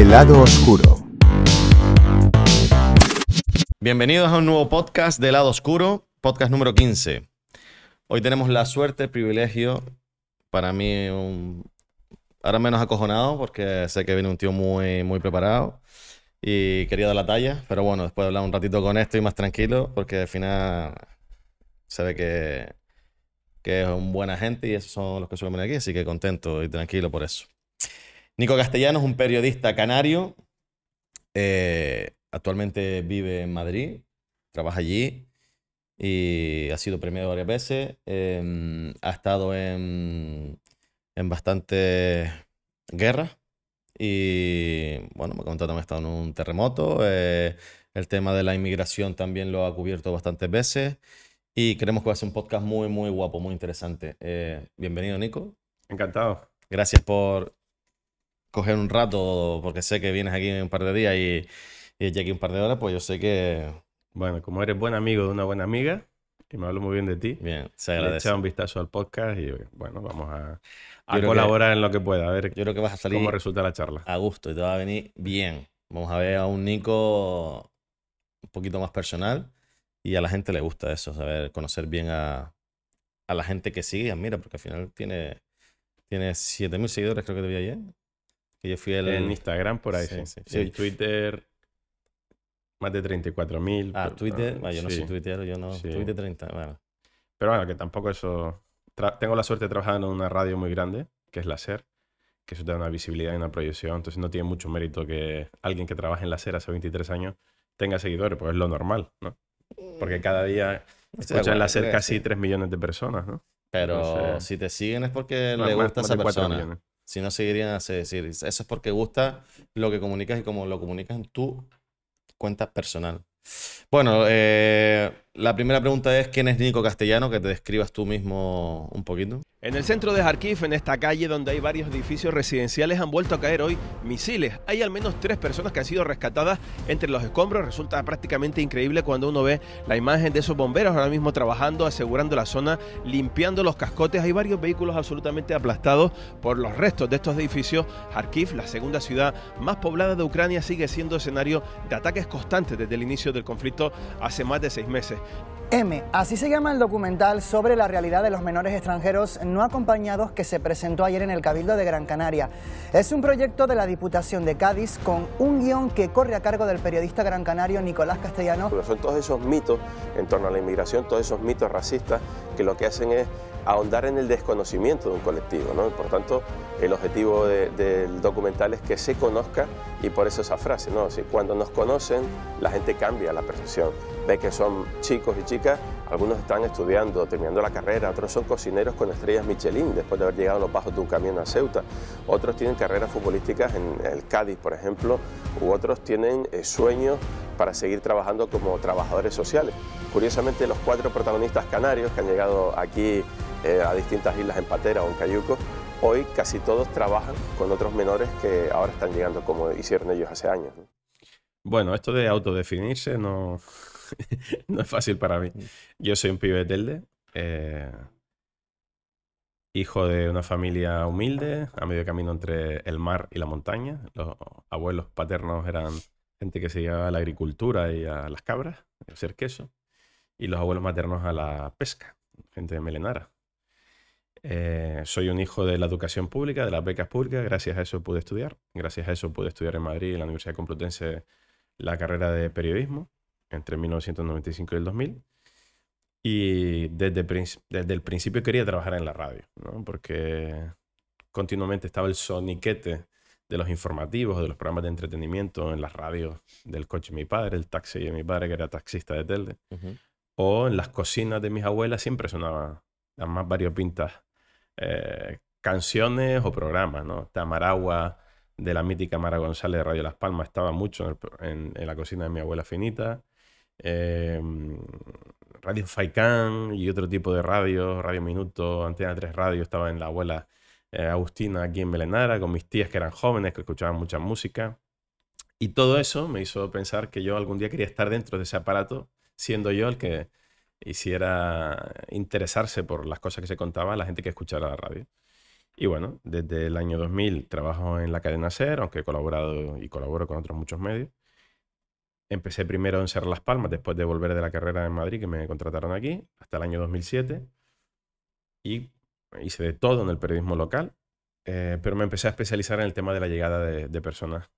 El lado oscuro. Bienvenidos a un nuevo podcast de Lado Oscuro, podcast número 15. Hoy tenemos la suerte, el privilegio, para mí, un... ahora menos acojonado, porque sé que viene un tío muy, muy preparado y quería dar la talla, pero bueno, después de hablar un ratito con esto y más tranquilo, porque al final se ve que, que es un buena gente y esos son los que suelen venir aquí, así que contento y tranquilo por eso. Nico Castellano es un periodista canario, eh, actualmente vive en Madrid, trabaja allí y ha sido premiado varias veces. em, ha estado en, en bastantes guerras y bueno, me ha contado también ha estado en un terremoto. eh, el tema de la inmigración también lo ha cubierto bastantes veces y creemos que va a ser un podcast muy, muy guapo, muy interesante. Eh, bienvenido, Nico. Encantado. Gracias por coger un rato, porque sé que vienes aquí un par de días y, y ya aquí un par de horas, pues yo sé que, Bueno, como eres buen amigo de una buena amiga y me hablo muy bien de ti, bien, se le agradece. echado un vistazo al podcast y bueno, vamos a, a que- colaborar en lo que pueda, a ver Yo creo que vas a salir cómo resulta la charla. a gusto y te va a venir bien. Vamos a ver a un Nico un poquito más personal y a la gente le gusta eso, saber conocer bien a, a la gente que sigue y admira, porque al final tiene, tiene 7.000 seguidores, creo que te vi ayer. Que yo fui el... En Instagram por ahí, Sí, sí. sí, en Twitter más de 34.000. Ah, pero- Twitter. Ah, yo no soy tuitero, yo no. Twitter 30. Bueno. Pero bueno, que tampoco eso... tra- Tengo la suerte de trabajar en una radio muy grande, que es la SER, que eso te da una visibilidad y una proyección, entonces no tiene mucho mérito que alguien que trabaje en la SER hace 23 años tenga seguidores, pues es lo normal, ¿no? Porque cada día Estoy de escuchan la SER casi sí. 3 millones de personas, ¿no? Pero si te siguen es porque le gusta a más esa de 4 persona. Si no seguirían a decir, eso es porque gusta lo que comunicas y como lo comunicas en tu cuenta personal. Bueno, eh, la primera pregunta es ¿quién es Nico Castellano? Que te describas tú mismo un poquito. En el centro de Kharkiv, en esta calle donde hay varios edificios residenciales, han vuelto a caer hoy misiles. Hay al menos tres personas que han sido rescatadas entre los escombros. Resulta prácticamente increíble cuando uno ve la imagen de esos bomberos ahora mismo trabajando, asegurando la zona, limpiando los cascotes. Hay varios vehículos absolutamente aplastados por los restos de estos edificios. Kharkiv, la segunda ciudad más poblada de Ucrania, sigue siendo escenario de ataques constantes desde el inicio del conflicto hace más de seis meses. M, así se llama el documental sobre la realidad de los menores extranjeros no acompañados que se presentó ayer en el Cabildo de Gran Canaria. Es un proyecto de la Diputación de Cádiz con un guion que corre a cargo del periodista gran canario Nicolás Castellano. Pero son todos esos mitos en torno a la inmigración, todos esos mitos racistas que lo que hacen es ahondar en el desconocimiento de un colectivo. ¿no? Por tanto, el objetivo de- del documental es que se conozca y por eso esa frase, ¿no? Cuando nos conocen, la gente cambia la percepción. Ve que son chicos y chicas, algunos están estudiando, terminando la carrera, otros son cocineros con estrellas Michelin después de haber llegado a los bajos de un camión a Ceuta, otros tienen carreras futbolísticas en el Cádiz, por ejemplo, u otros tienen eh, sueños para seguir trabajando como trabajadores sociales. Curiosamente, los cuatro protagonistas canarios que han llegado aquí eh, a distintas islas en Patera o en Cayuco, hoy casi todos trabajan con otros menores que ahora están llegando como hicieron ellos hace años. ¿no? Bueno, esto de autodefinirse no, no es fácil para mí. Yo soy un pibe de Telde, eh, hijo de una familia humilde, a medio camino entre el mar y la montaña. Los abuelos paternos eran gente que se dedicaba a la agricultura y a las cabras, a hacer queso, y los abuelos maternos a la pesca, gente de melenara. Eh, soy un hijo de la educación pública, de las becas públicas, gracias a eso pude estudiar, gracias a eso pude estudiar en Madrid, en la Universidad Complutense, la carrera de periodismo entre 1995 y el 2000. Y desde, desde el principio quería trabajar en la radio, ¿no? porque continuamente estaba el soniquete de los informativos, de los programas de entretenimiento en las radios del coche de mi padre, el taxi de mi padre, que era taxista de Telde, o en las cocinas de mis abuelas siempre sonaban las más variopintas eh, canciones o programas, ¿no? Tamaragua de la mítica Mara González de Radio Las Palmas estaba mucho en, el en- en la cocina de mi abuela finita. Eh, radio Faicán y otro tipo de radio, Radio Minuto, Antena 3 Radio, estaba en la abuela eh, Agustina aquí en Melenara, con mis tías que eran jóvenes, que escuchaban mucha música. Y todo eso me hizo pensar que yo algún día quería estar dentro de ese aparato, siendo yo el que hiciera interesarse por las cosas que se contaban la gente que escuchara la radio. Y bueno, desde el año 2000 trabajo en la cadena SER, aunque he colaborado y colaboro con otros muchos medios. Empecé primero en Ser Las Palmas, después de volver de la carrera en Madrid, que me contrataron aquí, hasta el año 2007. Y hice de todo en el periodismo local, eh, pero me empecé a especializar en el tema de la llegada de, personas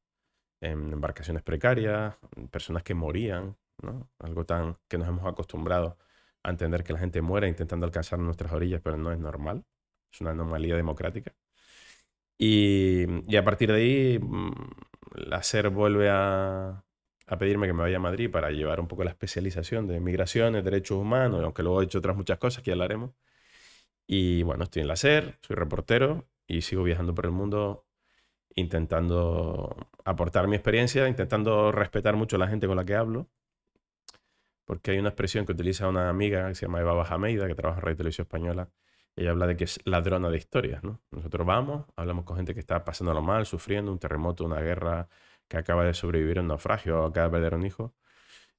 en embarcaciones precarias, personas que morían, ¿no? algo tan que nos hemos acostumbrado a entender que la gente muere intentando alcanzar nuestras orillas, pero no es normal es una anomalía democrática. Y, a partir de ahí, mm, la SER vuelve a, pedirme que me vaya a Madrid para llevar un poco la especialización de migraciones, derechos humanos, aunque luego he hecho otras muchas cosas que ya hablaremos. Y bueno, estoy en la SER, soy reportero y sigo viajando por el mundo intentando aportar mi experiencia, intentando respetar mucho a la gente con la que hablo. Porque hay una expresión que utiliza una amiga que se llama Eva Bajameida, que trabaja en Radio Televisión Española, ella habla de que es ladrona de historias, ¿no? Nosotros vamos, hablamos con gente que está pasándolo mal, sufriendo un terremoto, una guerra, que acaba de sobrevivir a un naufragio o acaba de perder un hijo.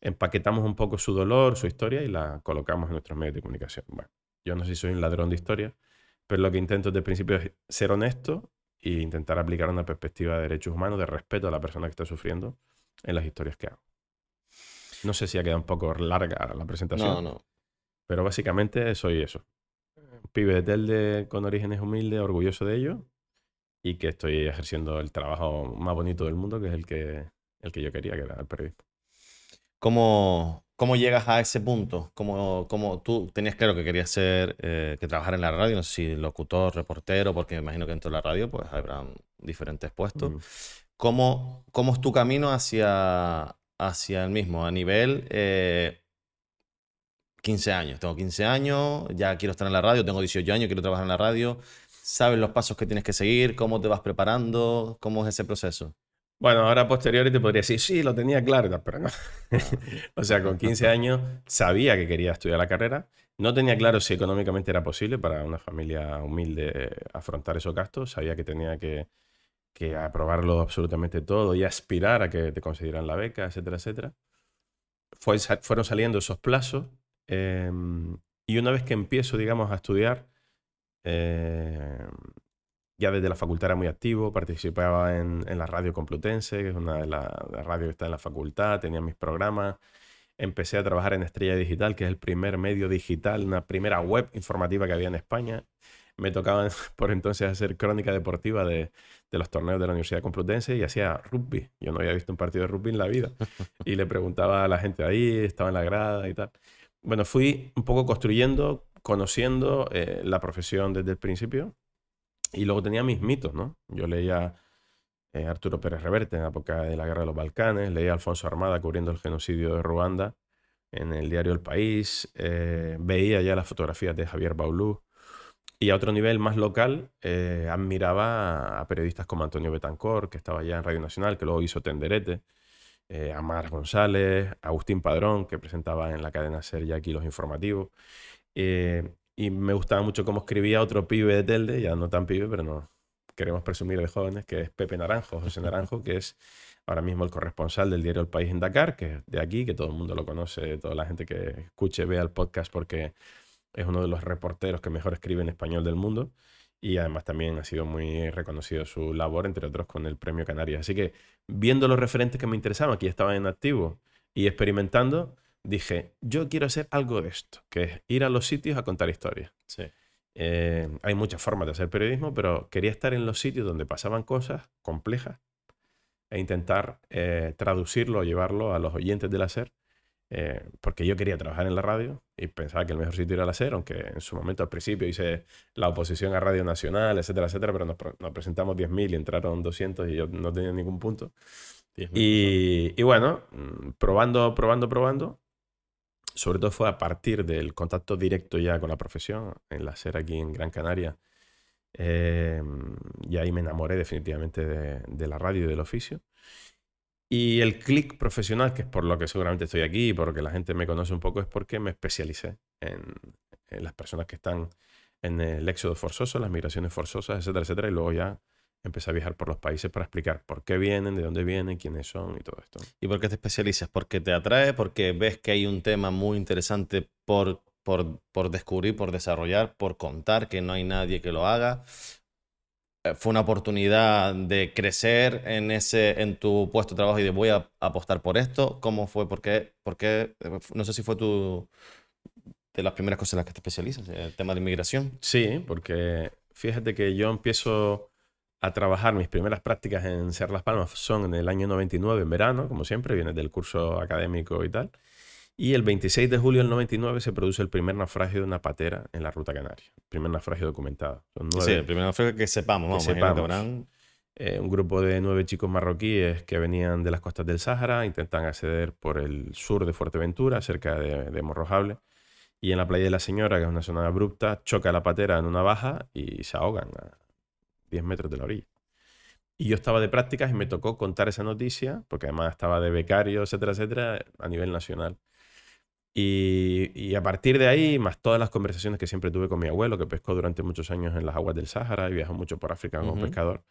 Empaquetamos un poco su dolor, su historia y la colocamos en nuestros medios de comunicación. Bueno, yo no sé si soy un ladrón de historia, pero lo que intento desde el principio es ser honesto e intentar aplicar una perspectiva de derechos humanos, de respeto a la persona que está sufriendo en las historias que hago. No sé si ha quedado un poco larga la presentación. No, no. Pero básicamente soy eso pibe de Telde con orígenes humildes, orgulloso de ello y que estoy ejerciendo el trabajo más bonito del mundo, que es el que, el que yo quería, que era el periodismo. ¿Cómo, cómo llegas a ese punto? ¿Cómo, cómo tú tenías claro que querías ser, eh, que trabajar en la radio? No sé si locutor, reportero, porque me imagino que dentro de la radio pues habrá diferentes puestos. Mm. ¿Cómo, ¿Cómo, es tu camino hacia, hacia el mismo? A nivel... Eh, 15 años. Tengo 15 años, ya quiero estar en la radio, tengo 18 años, quiero trabajar en la radio. ¿Sabes los pasos que tienes que seguir? ¿Cómo te vas preparando? ¿Cómo es ese proceso? Bueno, ahora posteriori te podría decir, sí, lo tenía claro, pero no. O sea, con 15 años sabía que quería estudiar la carrera. No tenía claro si económicamente era posible para una familia humilde afrontar esos gastos. Sabía que tenía que, que aprobarlo absolutamente todo y aspirar a que te concedieran la beca, etcétera, etcétera. Fue, fueron saliendo esos plazos Em, y una vez que empiezo, digamos, a estudiar, em, ya desde la facultad era muy activo, participaba en, en la radio Complutense, que es una de las la radios que está en la facultad, tenía mis programas. Empecé a trabajar en Estrella Digital, que es el primer medio digital, una primera web informativa que había en España. Me tocaba por entonces hacer crónica deportiva de, de los torneos de la Universidad Complutense y hacía rugby. Yo no había visto un partido de rugby en la vida. Y le preguntaba a la gente ahí, estaba en la grada y tal bueno, fui un poco construyendo, conociendo eh, la profesión desde el principio y luego tenía mis mitos, ¿no? Yo leía eh, Arturo Pérez Reverte en la época de la Guerra de los Balcanes, leía Alfonso Armada cubriendo el genocidio de Ruanda en el diario El País, eh, veía ya las fotografías de Javier Baulú y a otro nivel más local admiraba a periodistas como Antonio Betancor, que estaba ya en Radio Nacional, que luego hizo Tenderete eh, Amar González, Agustín Padrón, que presentaba en la cadena Ser ya aquí los informativos. Eh, y me gustaba mucho cómo escribía otro pibe de Telde, ya no tan pibe, pero no queremos presumir de jóvenes, que es Pepe Naranjo, José Naranjo, que es ahora mismo el corresponsal del diario El País en Dakar, que es de aquí, que todo el mundo lo conoce, toda la gente que escuche, vea el podcast, porque es uno de los reporteros que mejor escribe en español del mundo y además también ha sido muy reconocido su labor, entre otros con el Premio Canarias. Así que viendo los referentes que me interesaban, que ya estaban en activo y experimentando, dije, yo quiero hacer algo de esto, que es ir a los sitios a contar historias. Eh, hay muchas formas de hacer periodismo, pero quería estar en los sitios donde pasaban cosas complejas e intentar eh, traducirlo o llevarlo a los oyentes del hacer eh, porque yo quería trabajar en la radio y pensaba que el mejor sitio era la SER, aunque en su momento al principio hice la oposición a Radio Nacional, etcétera, etcétera, pero nos, presentamos 10.000 y entraron 200 y yo no tenía ningún punto. Y, y, bueno, mm, probando, probando, probando, sobre todo fue a partir del contacto directo ya con la profesión, en la SER aquí en Gran Canaria, eh, y ahí me enamoré definitivamente de, la radio y del oficio. Y el click profesional, que es por lo que seguramente estoy aquí y por lo que la gente me conoce un poco, es porque me especialicé en, las personas que están en el éxodo forzoso, las migraciones forzosas, etcétera, etcétera. Y luego ya empecé a viajar por los países para explicar por qué vienen, de dónde vienen, quiénes son y todo esto. ¿Y por qué te especializas? ¿Porque te atrae? ¿Porque ves que hay un tema muy interesante por, por, por descubrir, por desarrollar, por contar, que no hay nadie que lo haga? eh, fue una oportunidad de crecer en, ese, en tu puesto de trabajo y de voy a apostar por esto? ¿Cómo fue? ¿Por qué? ¿Por qué? No sé si fue tu, de las primeras cosas en las que te especializas, el tema de inmigración. Sí, porque fíjate que yo empiezo a trabajar, mis primeras prácticas en Ser Las Palmas son en el año 99, en verano, como siempre, viene del curso académico y tal. Y el 26 de julio del 99 se produce el primer naufragio de una patera en la ruta canaria. El primer naufragio documentado. Sí, el primero fue que sepamos, vamos, Que imagino que sepamos. habrán- eh, un grupo de nueve chicos marroquíes que venían de las costas del Sáhara, intentan acceder por el sur de Fuerteventura, cerca de, de Morrojable. Y en la playa de la Señora, que es una zona abrupta, choca la patera en una baja y se ahogan a 10 metros de la orilla. Y yo estaba de prácticas y me tocó contar esa noticia, porque además estaba de becario, etcétera, etcétera, a nivel nacional. Y, y a partir de ahí, más todas las conversaciones que siempre tuve con mi abuelo, que pescó durante muchos años en las aguas del Sáhara y viajó mucho por África como pescador,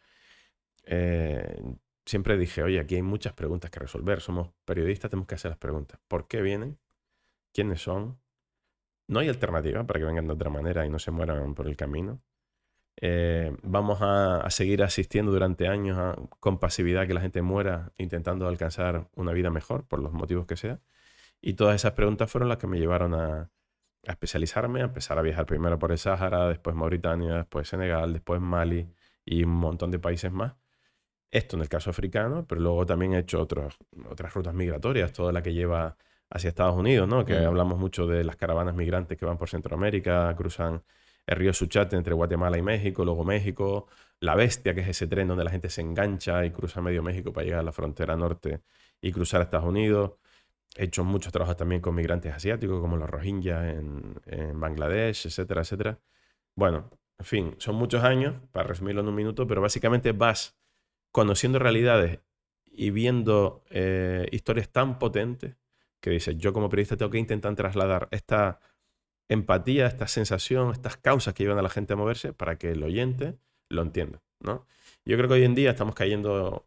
eh, siempre dije, oye, aquí hay muchas preguntas que resolver. Somos periodistas, tenemos que hacer las preguntas. ¿Por qué vienen? ¿Quiénes son? No hay alternativa para que vengan de otra manera y no se mueran por el camino. Eh, vamos a, a seguir asistiendo durante años a- con pasividad que la gente muera intentando alcanzar una vida mejor, por los motivos que sea. Y todas esas preguntas fueron las que me llevaron a, a especializarme, a empezar a viajar primero por el Sáhara, después Mauritania, después Senegal, después Mali y un montón de países más. Esto en el caso africano, pero luego también he hecho otros, otras rutas migratorias, toda la que lleva hacia Estados Unidos, ¿no? Que Mm. hablamos mucho de las caravanas migrantes que van por Centroamérica, cruzan el río Suchate entre Guatemala y México, luego México, La Bestia, que es ese tren donde la gente se engancha y cruza medio México para llegar a la frontera norte y cruzar a Estados Unidos. He hecho muchos trabajos también con migrantes asiáticos, como los Rohingyas en, en Bangladesh, etcétera, etcétera. Bueno, en fin, son muchos años, para resumirlo en un minuto, pero básicamente vas conociendo realidades y viendo eh, historias tan potentes que dices, yo como periodista tengo que intentar trasladar esta empatía, esta sensación, estas causas que llevan a la gente a moverse para que el oyente lo entienda, ¿no? Yo creo que hoy en día estamos cayendo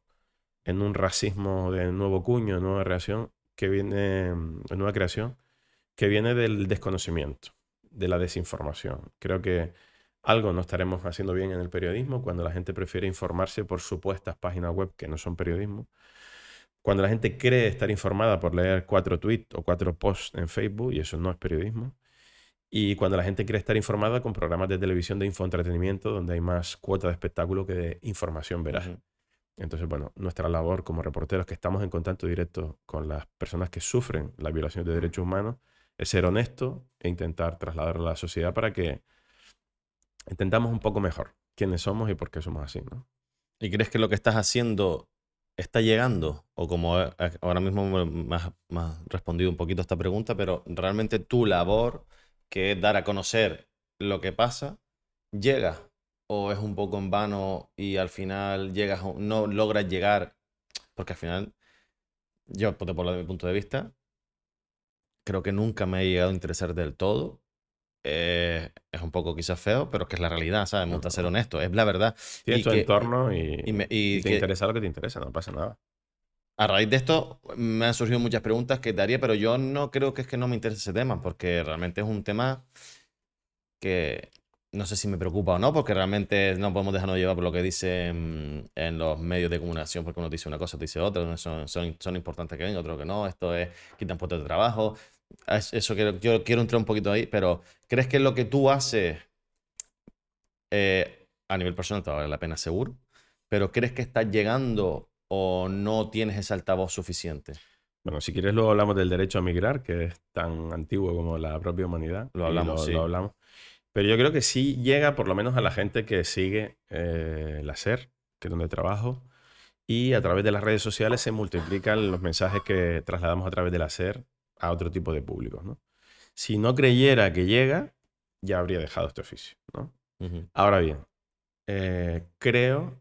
en un racismo de nuevo cuño, nueva reacción, que viene, nueva creación, que viene del desconocimiento, de la desinformación. Creo que algo no estaremos haciendo bien en el periodismo cuando la gente prefiere informarse por supuestas páginas web que no son periodismo. Cuando la gente cree estar informada por leer cuatro tweets o cuatro posts en Facebook, y eso no es periodismo. Y cuando la gente cree estar informada con programas de televisión de infoentretenimiento, donde hay más cuota de espectáculo que de información veraz. Ujú. Entonces, bueno, nuestra labor como reporteros que estamos en contacto directo con las personas que sufren la violación de derechos humanos es ser honesto e intentar trasladarlo a la sociedad para que entendamos un poco mejor quiénes somos y por qué somos así, ¿no? ¿Y crees que lo que estás haciendo está llegando? O como ahora mismo me has, me has respondido un poquito a esta pregunta, pero realmente tu labor, que es dar a conocer lo que pasa, llega o es un poco en vano y al final llegas, no logras llegar, porque al final, yo por por mi punto de vista, creo que nunca me he llegado a interesar del todo. Eh, es un poco quizás feo, pero es que es la realidad, ¿sabes? Me gusta ser honesto, es la verdad. Tienes Y tu que- entorno y, y me- y te que- interesa lo que te interesa, no pasa nada. A raíz de esto me han surgido muchas preguntas que te haría, pero yo no creo que es que no me interese ese tema, porque realmente es un tema que no sé si me preocupa o no, porque realmente no podemos dejarnos llevar por lo que dicen en los medios de comunicación, porque uno dice una cosa, dice otra, son, importantes que vengan, otros que no, esto es quitan puestos de trabajo. Es- Eso quiero, yo quiero entrar un poquito ahí, pero ¿crees que lo que tú haces eh, a nivel personal te vale la pena seguro? Pero ¿crees que estás llegando o no tienes ese altavoz suficiente? Bueno, si quieres luego hablamos del derecho a migrar, que es tan antiguo como la propia humanidad. Lo hablamos, sí. lo hablamos. Pero yo creo que sí llega por lo menos a la gente que sigue eh, la SER, que es donde trabajo, y a través de las redes sociales se multiplican los mensajes que trasladamos a través de la SER a otro tipo de públicos, ¿no? Si no creyera que llega, ya habría dejado este oficio. Ahora bien, eh, creo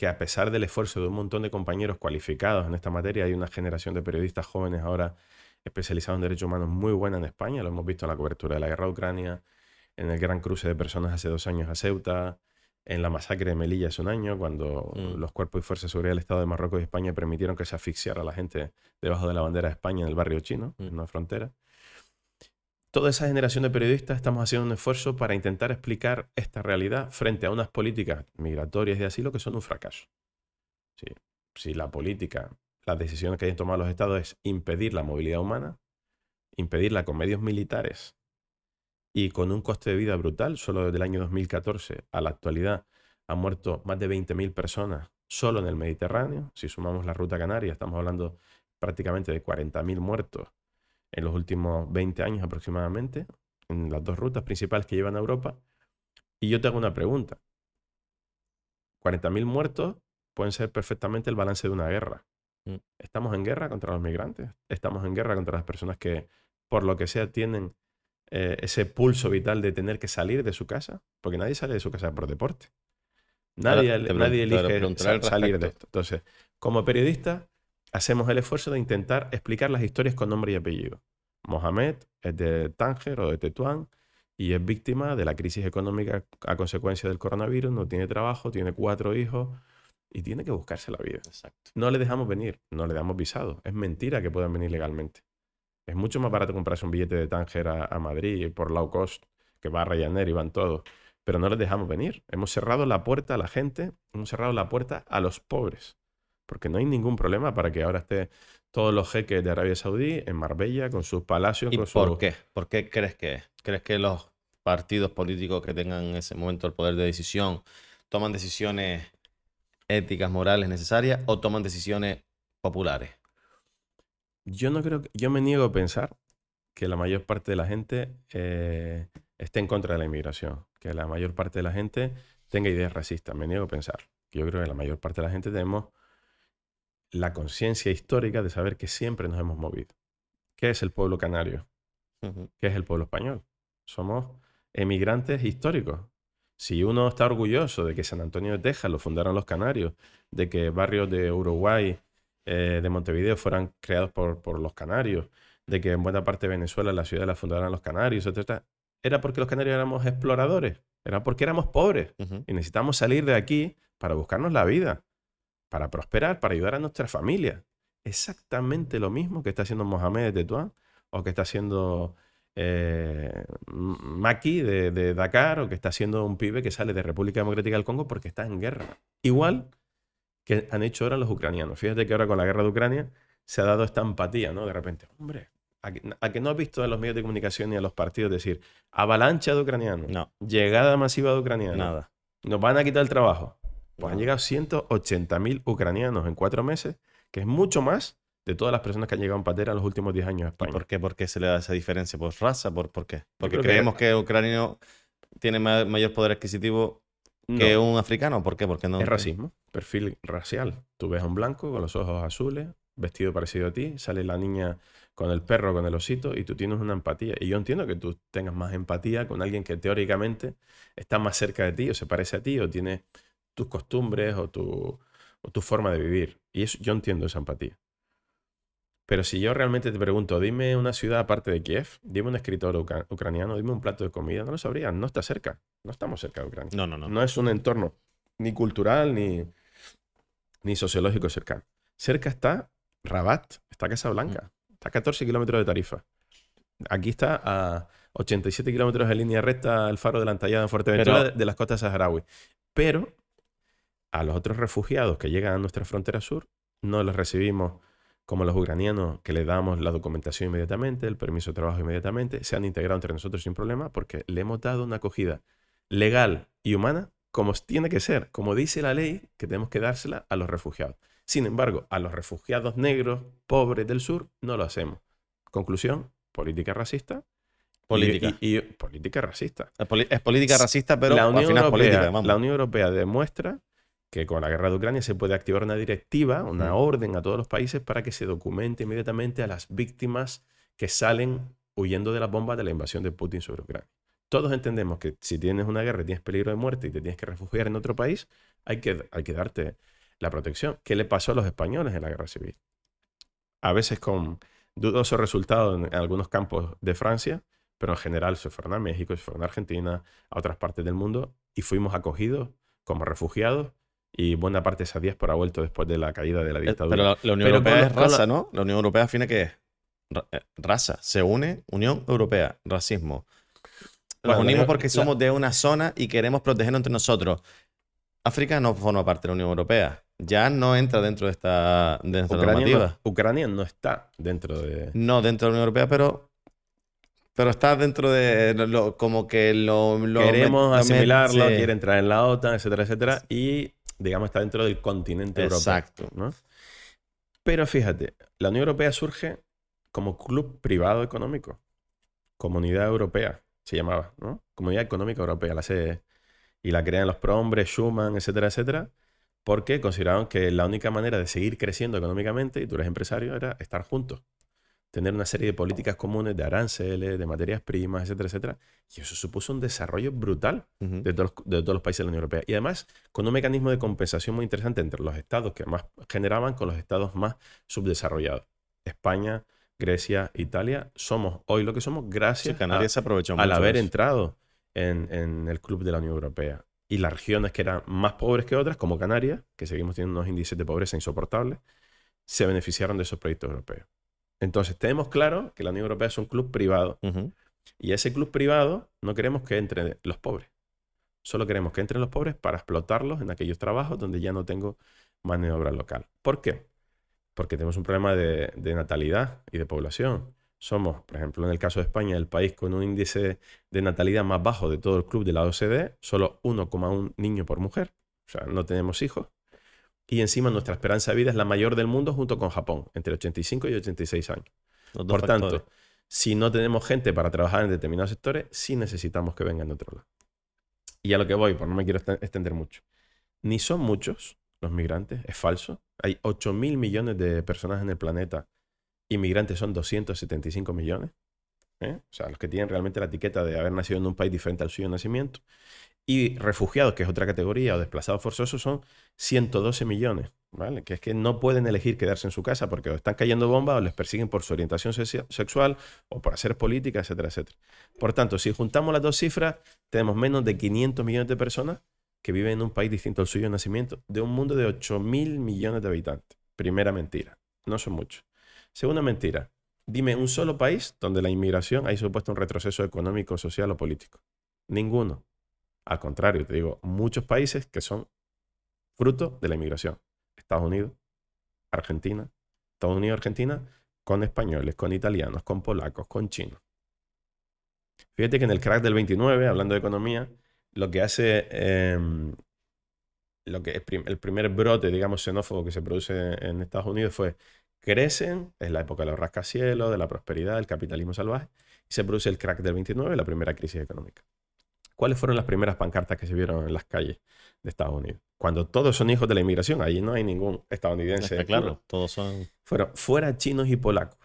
que a pesar del esfuerzo de un montón de compañeros cualificados en esta materia, hay una generación de periodistas jóvenes ahora especializados en derechos humanos muy buena en España. Lo hemos visto en la cobertura de la guerra de Ucrania, en el gran cruce de personas hace dos años a Ceuta, en la masacre de Melilla hace un año, cuando Mm. los cuerpos y fuerzas de seguridad del Estado de Marruecos y España permitieron que se asfixiara a la gente debajo de la bandera de España en el barrio chino, Mm. en una frontera. Toda esa generación de periodistas estamos haciendo un esfuerzo para intentar explicar esta realidad frente a unas políticas migratorias de asilo que son un fracaso. Sí, si la política, las decisiones que hayan tomado los estados es impedir la movilidad humana, impedirla con medios militares y con un coste de vida brutal, solo desde el año 2014 a la actualidad han muerto más de 20.000 personas solo en el Mediterráneo. Si sumamos la ruta canaria, estamos hablando prácticamente de 40.000 muertos en los últimos 20 años aproximadamente, en las dos rutas principales que llevan a Europa. Y yo te hago una pregunta. 40.000 muertos pueden ser perfectamente el balance de una guerra. Mm. ¿Estamos en guerra contra los migrantes? ¿Estamos en guerra contra las personas que, por lo que sea, tienen eh, ese pulso vital de tener que salir de su casa? Porque nadie sale de su casa por deporte. Nadie, nadie elige salir de esto. Entonces, como periodista, hacemos el esfuerzo de intentar explicar las historias con nombre y apellido. Mohamed es de Tánger o de Tetuán y es víctima de la crisis económica a consecuencia del coronavirus, no tiene trabajo, tiene cuatro hijos y tiene que buscarse la vida. Exacto. No le dejamos venir, no le damos visado. Es mentira que puedan venir legalmente. Es mucho más barato comprarse un billete de Tánger a, Madrid por low cost, que va a Ryanair y van todos. Pero no les dejamos venir. Hemos cerrado la puerta a la gente, hemos cerrado la puerta a los pobres. Porque no hay ningún problema para que ahora esté todos los jeques de Arabia Saudí en Marbella con sus palacios. ¿Y con por qué? ¿Por qué crees que es? ¿Crees que los partidos políticos que tengan en ese momento el poder de decisión toman decisiones éticas, morales necesarias o toman decisiones populares? Yo no creo que, yo me niego a pensar que la mayor parte de la gente eh, esté en contra de la inmigración, que la mayor parte de la gente tenga ideas racistas. Me niego a pensar. Yo creo que la mayor parte de la gente tenemos la conciencia histórica de saber que siempre nos hemos movido. ¿Qué es el pueblo canario? ¿Qué es el pueblo español? Somos emigrantes históricos. Si uno está orgulloso de que San Antonio de Texas lo fundaron los canarios, de que barrios de Uruguay, eh, de Montevideo fueran creados por, los canarios, de que en buena parte de Venezuela la ciudad la fundaron los canarios, etc., era porque los canarios éramos exploradores, era porque éramos pobres y necesitamos salir de aquí para buscarnos la vida para prosperar, para ayudar a nuestra familia. Exactamente lo mismo que está haciendo Mohamed de Tetuán o que está haciendo eh, Maki de, Dakar o que está haciendo un pibe que sale de República Democrática del Congo porque está en guerra. Igual que han hecho ahora los ucranianos. Fíjate que ahora con la guerra de Ucrania se ha dado esta empatía, ¿no? De repente, hombre, a que, no has visto en los medios de comunicación ni a los partidos decir avalancha de ucranianos, no. llegada masiva de ucranianos, nada. Nos van a quitar el trabajo. Pues han llegado 180.000 ucranianos en cuatro meses, que es mucho más de todas las personas que han llegado en patera en los últimos 10 años a España. ¿Por qué? ¿Por qué se le da esa diferencia? ¿Por raza? ¿Por, por qué? Porque creemos que... el ucraniano tiene mayor poder adquisitivo que un africano. ¿Por qué? Porque no. Es racismo, perfil racial. Tú ves a un blanco con los ojos azules, vestido parecido a ti, sale la niña con el perro, con el osito, y tú tienes una empatía. Y yo entiendo que tú tengas más empatía con alguien que teóricamente está más cerca de ti, o se parece a ti, o tiene tus costumbres o tu, tu forma de vivir. Y eso, yo entiendo esa empatía. Pero si yo realmente te pregunto, dime una ciudad aparte de Kiev, dime un escritor ucraniano, dime un plato de comida, no lo sabría, no está cerca, no estamos cerca de Ucrania. No, no, no. No es un entorno ni cultural ni, ni sociológico cercano. Cerca está Rabat, está Casablanca, mm. está a 14 kilómetros de Tarifa. Aquí está a 87 kilómetros de línea recta el faro de la Antallada en Fuerteventura de las costas saharaui. Pero a los otros refugiados que llegan a nuestra frontera sur, no los recibimos como los ucranianos, que le damos la documentación inmediatamente, el permiso de trabajo inmediatamente, se han integrado entre nosotros sin problema porque le hemos dado una acogida legal y humana como tiene que ser, como dice la ley, que tenemos que dársela a los refugiados. Sin embargo, a los refugiados negros, pobres del sur, no lo hacemos. Conclusión, política racista. Política. Y, política racista. Es, política racista, pero la Unión, Europea, la Unión Europea demuestra que con la guerra de Ucrania se puede activar una directiva, una orden a todos los países para que se documente inmediatamente a las víctimas que salen huyendo de las bombas de la invasión de Putin sobre Ucrania. Todos entendemos que si tienes una guerra y tienes peligro de muerte y te tienes que refugiar en otro país, hay que, hay que darte la protección. ¿Qué le pasó a los españoles en la guerra civil? A veces con dudosos resultados en algunos campos de Francia, pero en general se fueron a México, se fueron a Argentina, a otras partes del mundo y fuimos acogidos como refugiados y buena parte de esa diáspora ha vuelto después de la caída de la eh, dictadura. Pero la, Unión Europea es raza, ¿no? La Unión Europea, al fin, ¿qué es? Eh, raza. Se une Unión Europea, racismo. Nos Bueno, unimos la- porque la- somos de una zona y queremos protegernos entre nosotros. África no forma parte de la Unión Europea. Ya no entra dentro de esta, de esta Ucrania normativa. no, Ucrania no está dentro de... No dentro de la Unión Europea, pero, pero está dentro de lo, como que lo... lo Queremos asimilarlo, sí. quiere entrar en la OTAN, etcétera, etcétera. Y, digamos, está dentro del continente europeo. Exacto. ¿no? Pero fíjate, la Unión Europea surge como club privado económico. Comunidad Europea se llamaba, ¿no? Comunidad Económica Europea, la CE. Y la crean los prohombres, Schuman, etcétera, etcétera, porque consideraron que la única manera de seguir creciendo económicamente, y tú eres empresario, era estar juntos. Tener una serie de políticas comunes de aranceles, de materias primas, etcétera, etcétera. Y eso supuso un desarrollo brutal de todos, los- de todos los países de la Unión Europea. Y además, con un mecanismo de compensación muy interesante entre los estados que más generaban con los estados más subdesarrollados. España, Grecia, Italia, somos hoy lo que somos Sí, gracias Canarias a- aprovechó al haber eso. entrado en, en el club de la Unión Europea. Y las regiones que eran más pobres que otras, como Canarias, que seguimos teniendo unos índices de pobreza insoportables, se beneficiaron de esos proyectos europeos. Entonces, tenemos claro que la Unión Europea es un club privado. Y ese club privado no queremos que entren los pobres. Solo queremos que entren los pobres para explotarlos en aquellos trabajos donde ya no tengo mano de obra local. ¿Por qué? Porque tenemos un problema de, de natalidad y de población. Somos, por ejemplo, en el caso de España, el país con un índice de natalidad más bajo de todo el club de la OCDE, solo 1,1 niño por mujer. O sea, no tenemos hijos. Y encima nuestra esperanza de vida es la mayor del mundo junto con Japón, entre 85 y 86 años. Los Por tanto, si no tenemos gente para trabajar en determinados sectores, sí necesitamos que vengan de otro lado. Y a lo que voy, pues no me quiero extender mucho. Ni son muchos los migrantes, es falso. Hay 8 mil millones de personas en el planeta. Inmigrantes son 275 millones. ¿eh? O sea, los que tienen realmente la etiqueta de haber nacido en un país diferente al suyo de nacimiento. Y refugiados, que es otra categoría, o desplazados forzosos, son 112 millones. ¿vale? Que es que no pueden elegir quedarse en su casa porque o están cayendo bombas o les persiguen por su orientación sexual o por hacer política, etcétera, etcétera. Por tanto, si juntamos las dos cifras, tenemos menos de 500 millones de personas que viven en un país distinto al suyo de nacimiento, de un mundo de 8 mil millones de habitantes. Primera mentira. No son muchos. Segunda mentira. Dime un solo país donde la inmigración haya supuesto un retroceso económico, social o político. Ninguno. Al contrario, te digo, muchos países que son fruto de la inmigración. Estados Unidos, Argentina, Estados Unidos, Argentina, con españoles, con italianos, con polacos, con chinos. Fíjate que en el crack del 29, hablando de economía, lo que hace, em, lo que el, prim- el primer brote, digamos, xenófobo que se produce en Estados Unidos fue, crecen, es la época de los rascacielos, de la prosperidad, del capitalismo salvaje, y se produce el crack del 29, la primera crisis económica. ¿Cuáles fueron las primeras pancartas que se vieron en las calles de Estados Unidos? Cuando todos son hijos de la inmigración, allí no hay ningún estadounidense. Está puro. claro, todos son... Fueron fuera chinos y polacos,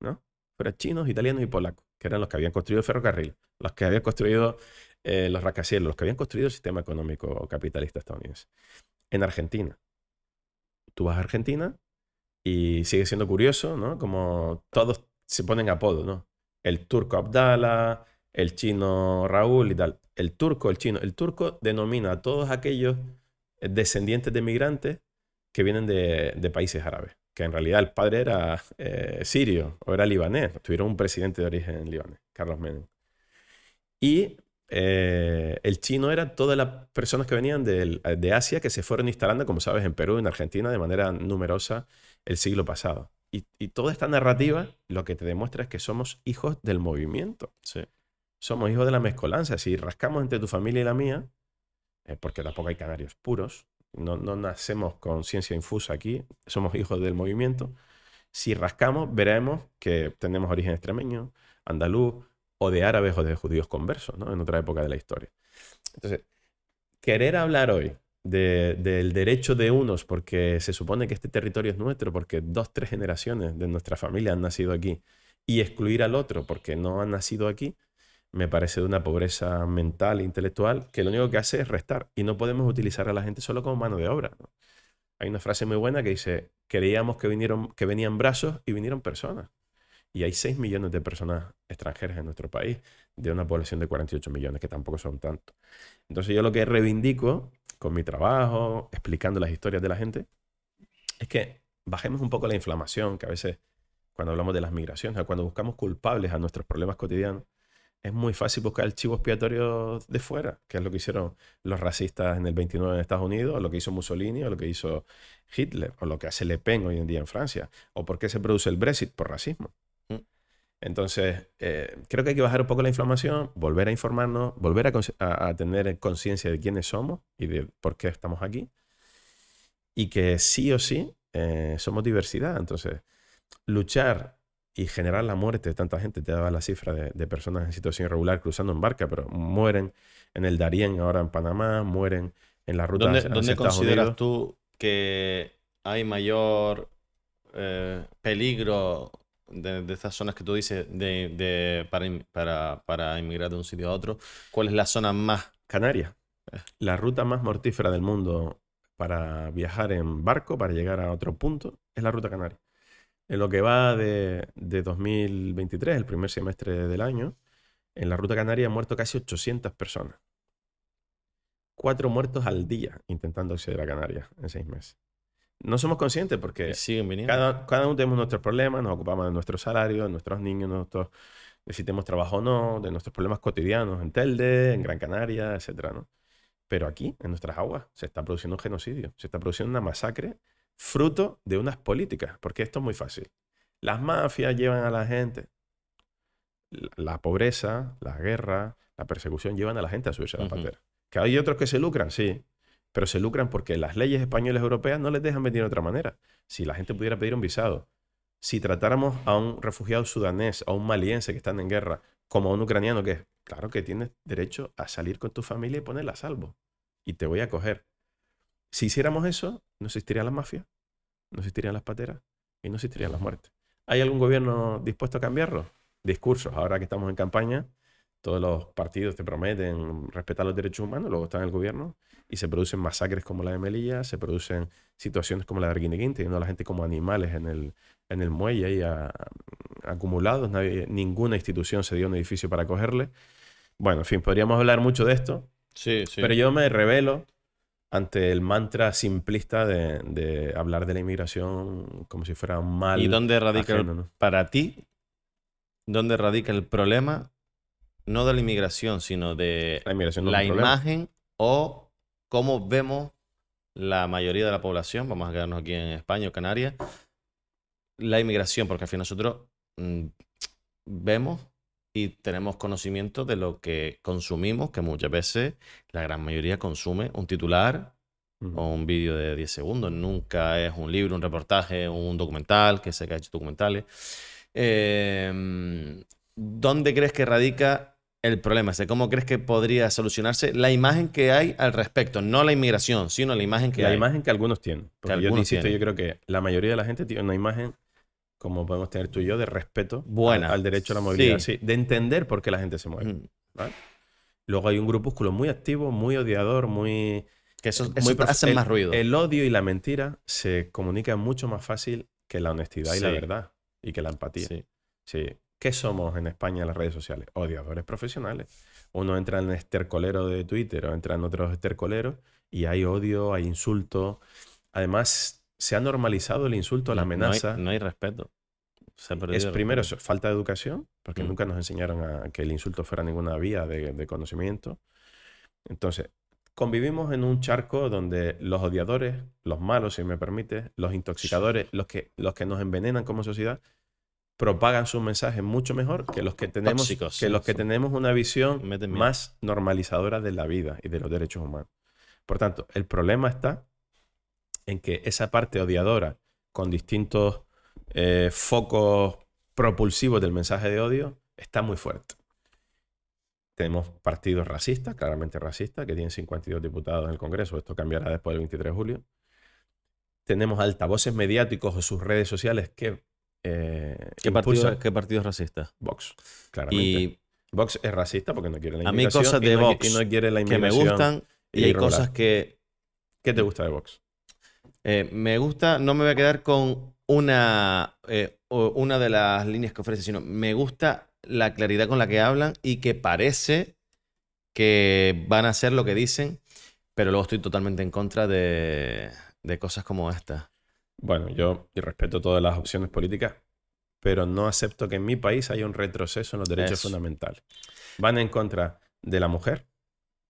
¿no? Fuera chinos, italianos y polacos, que eran los que habían construido el ferrocarril, los que habían construido eh, los rascacielos, los que habían construido el sistema económico capitalista estadounidense. En Argentina. Tú vas a Argentina y sigue siendo curioso, ¿no? Como todos se ponen apodo, ¿no? El turco Abdala, el chino Raúl y tal. El turco, el chino. El turco denomina a todos aquellos descendientes de migrantes que vienen de, países árabes. Que en realidad el padre era eh, sirio o era libanés. Tuvieron un presidente de origen libanés, Carlos Menem. Y eh, el chino era todas las personas que venían de Asia que se fueron instalando, como sabes, en Perú, en Argentina, de manera numerosa el siglo pasado. Y, y toda esta narrativa lo que te demuestra es que somos hijos del movimiento. Sí. Somos hijos de la mezcolanza. Si rascamos entre tu familia y la mía, eh, porque tampoco hay canarios puros, no, no nacemos con ciencia infusa aquí, somos hijos del movimiento. Si rascamos, veremos que tenemos origen extremeño, andaluz, o de árabes o de judíos conversos, ¿no? En otra época de la historia. Entonces, querer hablar hoy de- del derecho de unos porque se supone que este territorio es nuestro, porque dos, tres generaciones de nuestra familia han nacido aquí, y excluir al otro porque no han nacido aquí, me parece de una pobreza mental e intelectual que lo único que hace es restar. Y no podemos utilizar a la gente solo como mano de obra. Hay una frase muy buena que dice, creíamos que, vinieron, que venían brazos y vinieron personas. Y hay 6 millones de personas extranjeras en nuestro país, de una población de 48 millones, que tampoco son tantos. Entonces yo lo que reivindico con mi trabajo, explicando las historias de la gente, es que bajemos un poco la inflamación, que a veces cuando hablamos de las migraciones, cuando buscamos culpables a nuestros problemas cotidianos, es muy fácil buscar el chivo expiatorio de fuera, que es lo que hicieron los racistas en el 29 en Estados Unidos, o lo que hizo Mussolini, o lo que hizo Hitler, o lo que hace Le Pen hoy en día en Francia, o por qué se produce el Brexit por racismo. Mm. Entonces, eh, creo que hay que bajar un poco la inflamación, volver a informarnos, volver a, tener conciencia de quiénes somos y de por qué estamos aquí. Y que sí o sí eh, somos diversidad. Entonces, luchar y generar la muerte de tanta gente. Te daba la cifra de, personas en situación irregular cruzando en barca, pero mueren en el Darién, ahora en Panamá, mueren en la ruta ¿Dónde, ¿dónde consideras tú que hay mayor eh, peligro de, estas zonas que tú dices de, para, para, para, inmigrar de un sitio a otro? ¿Cuál es la zona más? Canarias. Eh. La ruta más mortífera del mundo para viajar en barco, para llegar a otro punto, es la ruta canaria. En lo que va de, 2023, el primer semestre del año, en la ruta canaria han muerto casi 800 personas. Cuatro muertos al día intentando acceder a Canarias en seis meses. No somos conscientes porque cada, cada, uno tenemos nuestros problemas, nos ocupamos de nuestro salario, de nuestros niños, nosotros, de si tenemos trabajo o no, de nuestros problemas cotidianos en Telde, en Gran Canaria, etc. Pero aquí, en nuestras aguas, se está produciendo un genocidio, se está produciendo una masacre fruto de unas políticas, porque esto es muy fácil. Las mafias llevan a la gente, la pobreza, la guerra, la persecución llevan a la gente a subirse a la patera. Que hay otros que se lucran, sí, pero se lucran porque las leyes españolas y europeas no les dejan venir de otra manera. Si la gente pudiera pedir un visado, si tratáramos a un refugiado sudanés, a un maliense que están en guerra, como a un ucraniano que es, claro que tienes derecho a salir con tu familia y ponerla a salvo. Y te voy a coger. Si hiciéramos eso, no existiría la mafia, no existirían las pateras y no existirían las muertes. ¿Hay algún gobierno dispuesto a cambiarlo? Discursos. Ahora que estamos en campaña, todos los partidos te prometen respetar los derechos humanos, luego están en el gobierno y se producen masacres como la de Melilla, se producen situaciones como la de Arguineguín, teniendo a la gente como animales en el, en el muelle ahí acumulados. ninguna institución se dio un edificio para acogerle. Bueno, en fin, podríamos hablar mucho de esto. Sí, sí. Pero yo me revelo ante el mantra simplista de, hablar de la inmigración como si fuera un mal. ¿Y dónde radica, para ti, dónde radica el problema? No de la inmigración, sino de la, imagen o cómo vemos la mayoría de la población, vamos a quedarnos aquí en España o Canarias, la inmigración, porque al fin nosotros mm, vemos y tenemos conocimiento de lo que consumimos, que muchas veces la gran mayoría consume un titular o un vídeo de 10 segundos. Nunca es un libro, un reportaje, un documental, que sé que ha hecho documentales. Em, ¿Dónde crees que radica el problema? ¿Cómo crees que podría solucionarse la imagen que hay al respecto? No la inmigración, sino la imagen que la hay. La imagen que algunos tienen. Porque yo insisto, yo creo que la mayoría de la gente tiene una imagen como podemos tener tú y yo, de respeto Al, derecho a la movilidad. Sí. de entender por qué la gente se mueve. Luego hay un grupúsculo muy activo, muy odiador, muy... Que eso, muy hacen más ruido. El odio y la mentira se comunican mucho más fácil que la honestidad y la verdad. Y que la empatía. Sí. sí. ¿Qué somos en España en las redes sociales? Odiadores profesionales. Uno entra en el estercolero de Twitter o entra en otros estercoleros y hay odio, hay insulto. Además, se ha normalizado el insulto, la amenaza. No hay, respeto. es primero eso, falta de educación, porque mm. nunca nos enseñaron a que el insulto fuera ninguna vía de, conocimiento. Entonces, convivimos en un charco donde los odiadores, los malos, si me permite, los intoxicadores, los que, los que nos envenenan como sociedad, propagan sus mensajes mucho mejor que los que tenemos, que los que tenemos una visión más normalizadora de la vida y de los derechos humanos. Por tanto, el problema está en que esa parte odiadora, con distintos eh, focos propulsivos del mensaje de odio, está muy fuerte. Tenemos partidos racistas, claramente racistas, que tienen 52 diputados en el Congreso. Esto cambiará después del 23 de julio. Tenemos altavoces mediáticos o sus redes sociales que. Eh, ¿Qué, partido, ¿Qué partido es racista? Vox, claramente. Y Vox es racista porque no quiere la inmigración. A mí cosas de Vox no, quiere la que me gustan y hay cosas que. ¿Qué te gusta de Vox? Eh, me gusta, no me voy a quedar con una, eh, una de las líneas que ofrece, sino me gusta la claridad con la que hablan y que parece que van a hacer lo que dicen, pero luego estoy totalmente en contra de, cosas como esta. Bueno, yo respeto todas las opciones políticas, pero no acepto que en mi país haya un retroceso en los derechos Eso. fundamentales. Van en contra de la mujer,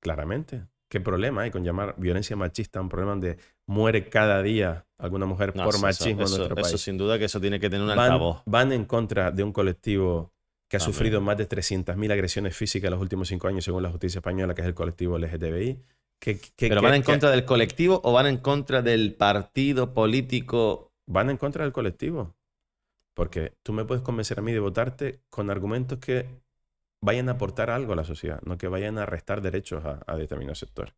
claramente. ¿Qué problema hay con llamar violencia machista un problema donde muere cada día alguna mujer No, por eso- machismo eso, en nuestro eso país? sin duda que eso tiene que tener un van, altavoz. van en contra de un colectivo que ha sufrido más de 300.000 agresiones físicas en los últimos cinco años, según la justicia española, que es el colectivo LGTBI. ¿Qué- qué- ¿Pero van en contra del colectivo o van en contra del partido político? van en contra del colectivo. Porque tú me puedes convencer a mí de votarte con argumentos que vayan a aportar algo a la sociedad, no que vayan a restar derechos a, a determinados sectores.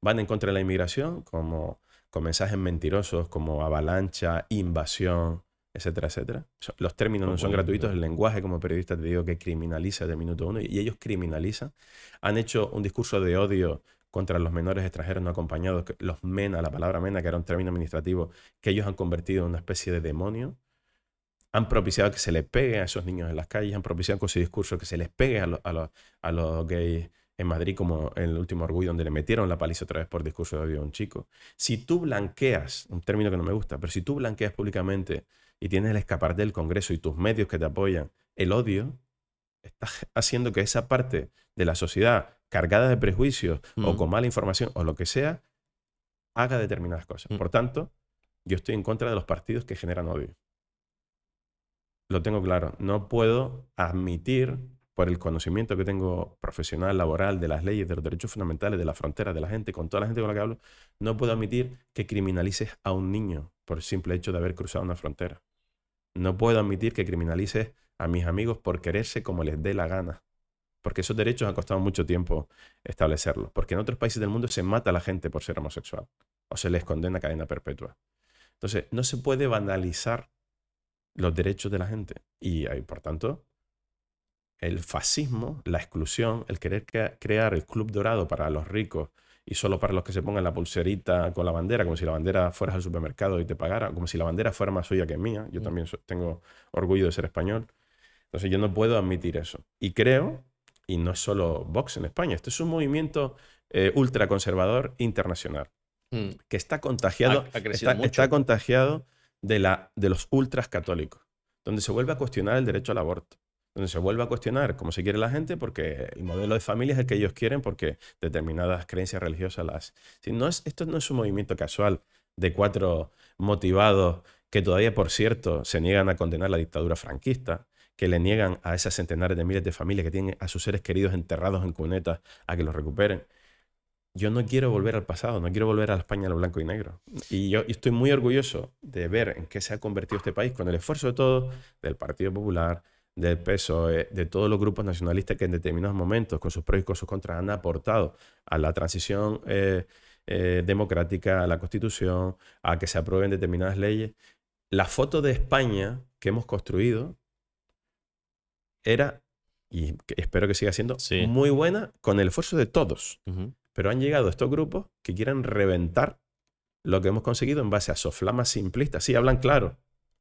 Van en contra de la inmigración, como con mensajes mentirosos como avalancha, invasión, etcétera, etcétera. Los términos no son gratuitos, el lenguaje como periodista te digo que criminaliza desde el minuto uno y ellos criminalizan. Han hecho un discurso de odio contra los menores extranjeros no acompañados, los MENA, la palabra MENA, que era un término administrativo que ellos han convertido en una especie de demonio. Han propiciado que se les pegue a esos niños en las calles, han propiciado con su discurso que se les pegue a, los- a los- a los gays en Madrid, como en el último orgullo, donde le metieron la paliza otra vez por discurso de odio a un chico. Si tú blanqueas, un término que no me gusta, pero si tú blanqueas públicamente y tienes el escaparate del Congreso y tus medios que te apoyan, el odio, estás haciendo que esa parte de la sociedad cargada de prejuicios o Mm. con mala información o lo que sea, haga determinadas cosas. Mm. Por tanto, yo estoy en contra de los partidos que generan odio. Lo tengo claro. No puedo admitir, por el conocimiento que tengo profesional, laboral, de las leyes, de los derechos fundamentales, de la frontera, de la gente, con toda la gente con la que hablo, no puedo admitir que criminalices a un niño por el simple hecho de haber cruzado una frontera. No puedo admitir que criminalices a mis amigos por quererse como les dé la gana. Porque esos derechos ha costado mucho tiempo establecerlos. Porque en otros países del mundo se mata a la gente por ser homosexual. O se les condena a cadena perpetua. Entonces, no se puede banalizar los derechos de la gente. Y, por tanto, el fascismo, la exclusión, el querer crea- crear el club dorado para los ricos y solo para los que se pongan la pulserita con la bandera, como si la bandera fueras al supermercado y te pagara, como si la bandera fuera más suya que mía. Yo Mm. también so- tengo orgullo de ser español. Entonces yo no puedo admitir eso. Y creo, y no es solo Vox en España, esto es un movimiento eh, ultraconservador internacional Mm. que está contagiado, Ha- ha crecido está, mucho. está contagiado de, la, de los ultras católicos, donde se vuelve a cuestionar el derecho al aborto, donde se vuelve a cuestionar cómo se quiere la gente, porque el modelo de familia es el que ellos quieren, porque determinadas creencias religiosas las... Si no es, esto no es un movimiento casual de cuatro motivados que todavía, por cierto, se niegan a condenar la dictadura franquista, que le niegan a esas centenares de miles de familias que tienen a sus seres queridos enterrados en cunetas a que los recuperen. Yo no quiero volver al pasado, no quiero volver a la España a lo blanco y negro. Y yo y estoy muy orgulloso de ver en qué se ha convertido este país con el esfuerzo de todos, del Partido Popular, del PSOE, de todos los grupos nacionalistas que en determinados momentos, con sus pros y con sus contras, han aportado a la transición eh, eh, democrática, a la Constitución, a que se aprueben determinadas leyes. La foto de España que hemos construido era, y espero que siga siendo, Sí. muy buena con el esfuerzo de todos. Pero han llegado estos grupos que quieren reventar lo que hemos conseguido en base a soflamas simplistas. Sí, hablan claro.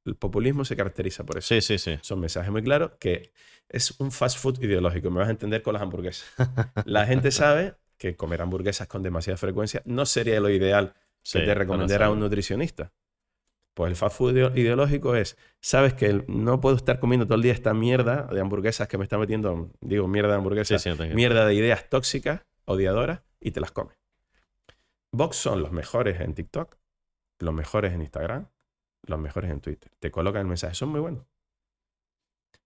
El populismo se caracteriza por eso. Sí, sí, sí. Son mensajes muy claros que es un fast food ideológico. Me vas a entender con las hamburguesas. La gente sabe que comer hamburguesas con demasiada frecuencia no sería lo ideal Sí, que te recomendara para un nutricionista. Pues el fast food ideo- ideológico es, sabes que no puedo estar comiendo todo el día esta mierda de hamburguesas que me está metiendo, digo, mierda de Sí, hamburguesas, sí, mierda de ideas tóxicas, odiadoras, y te las comes. Vox son los mejores en TikTok, los mejores en Instagram, los mejores en Twitter. Te colocan el mensaje, son muy buenos.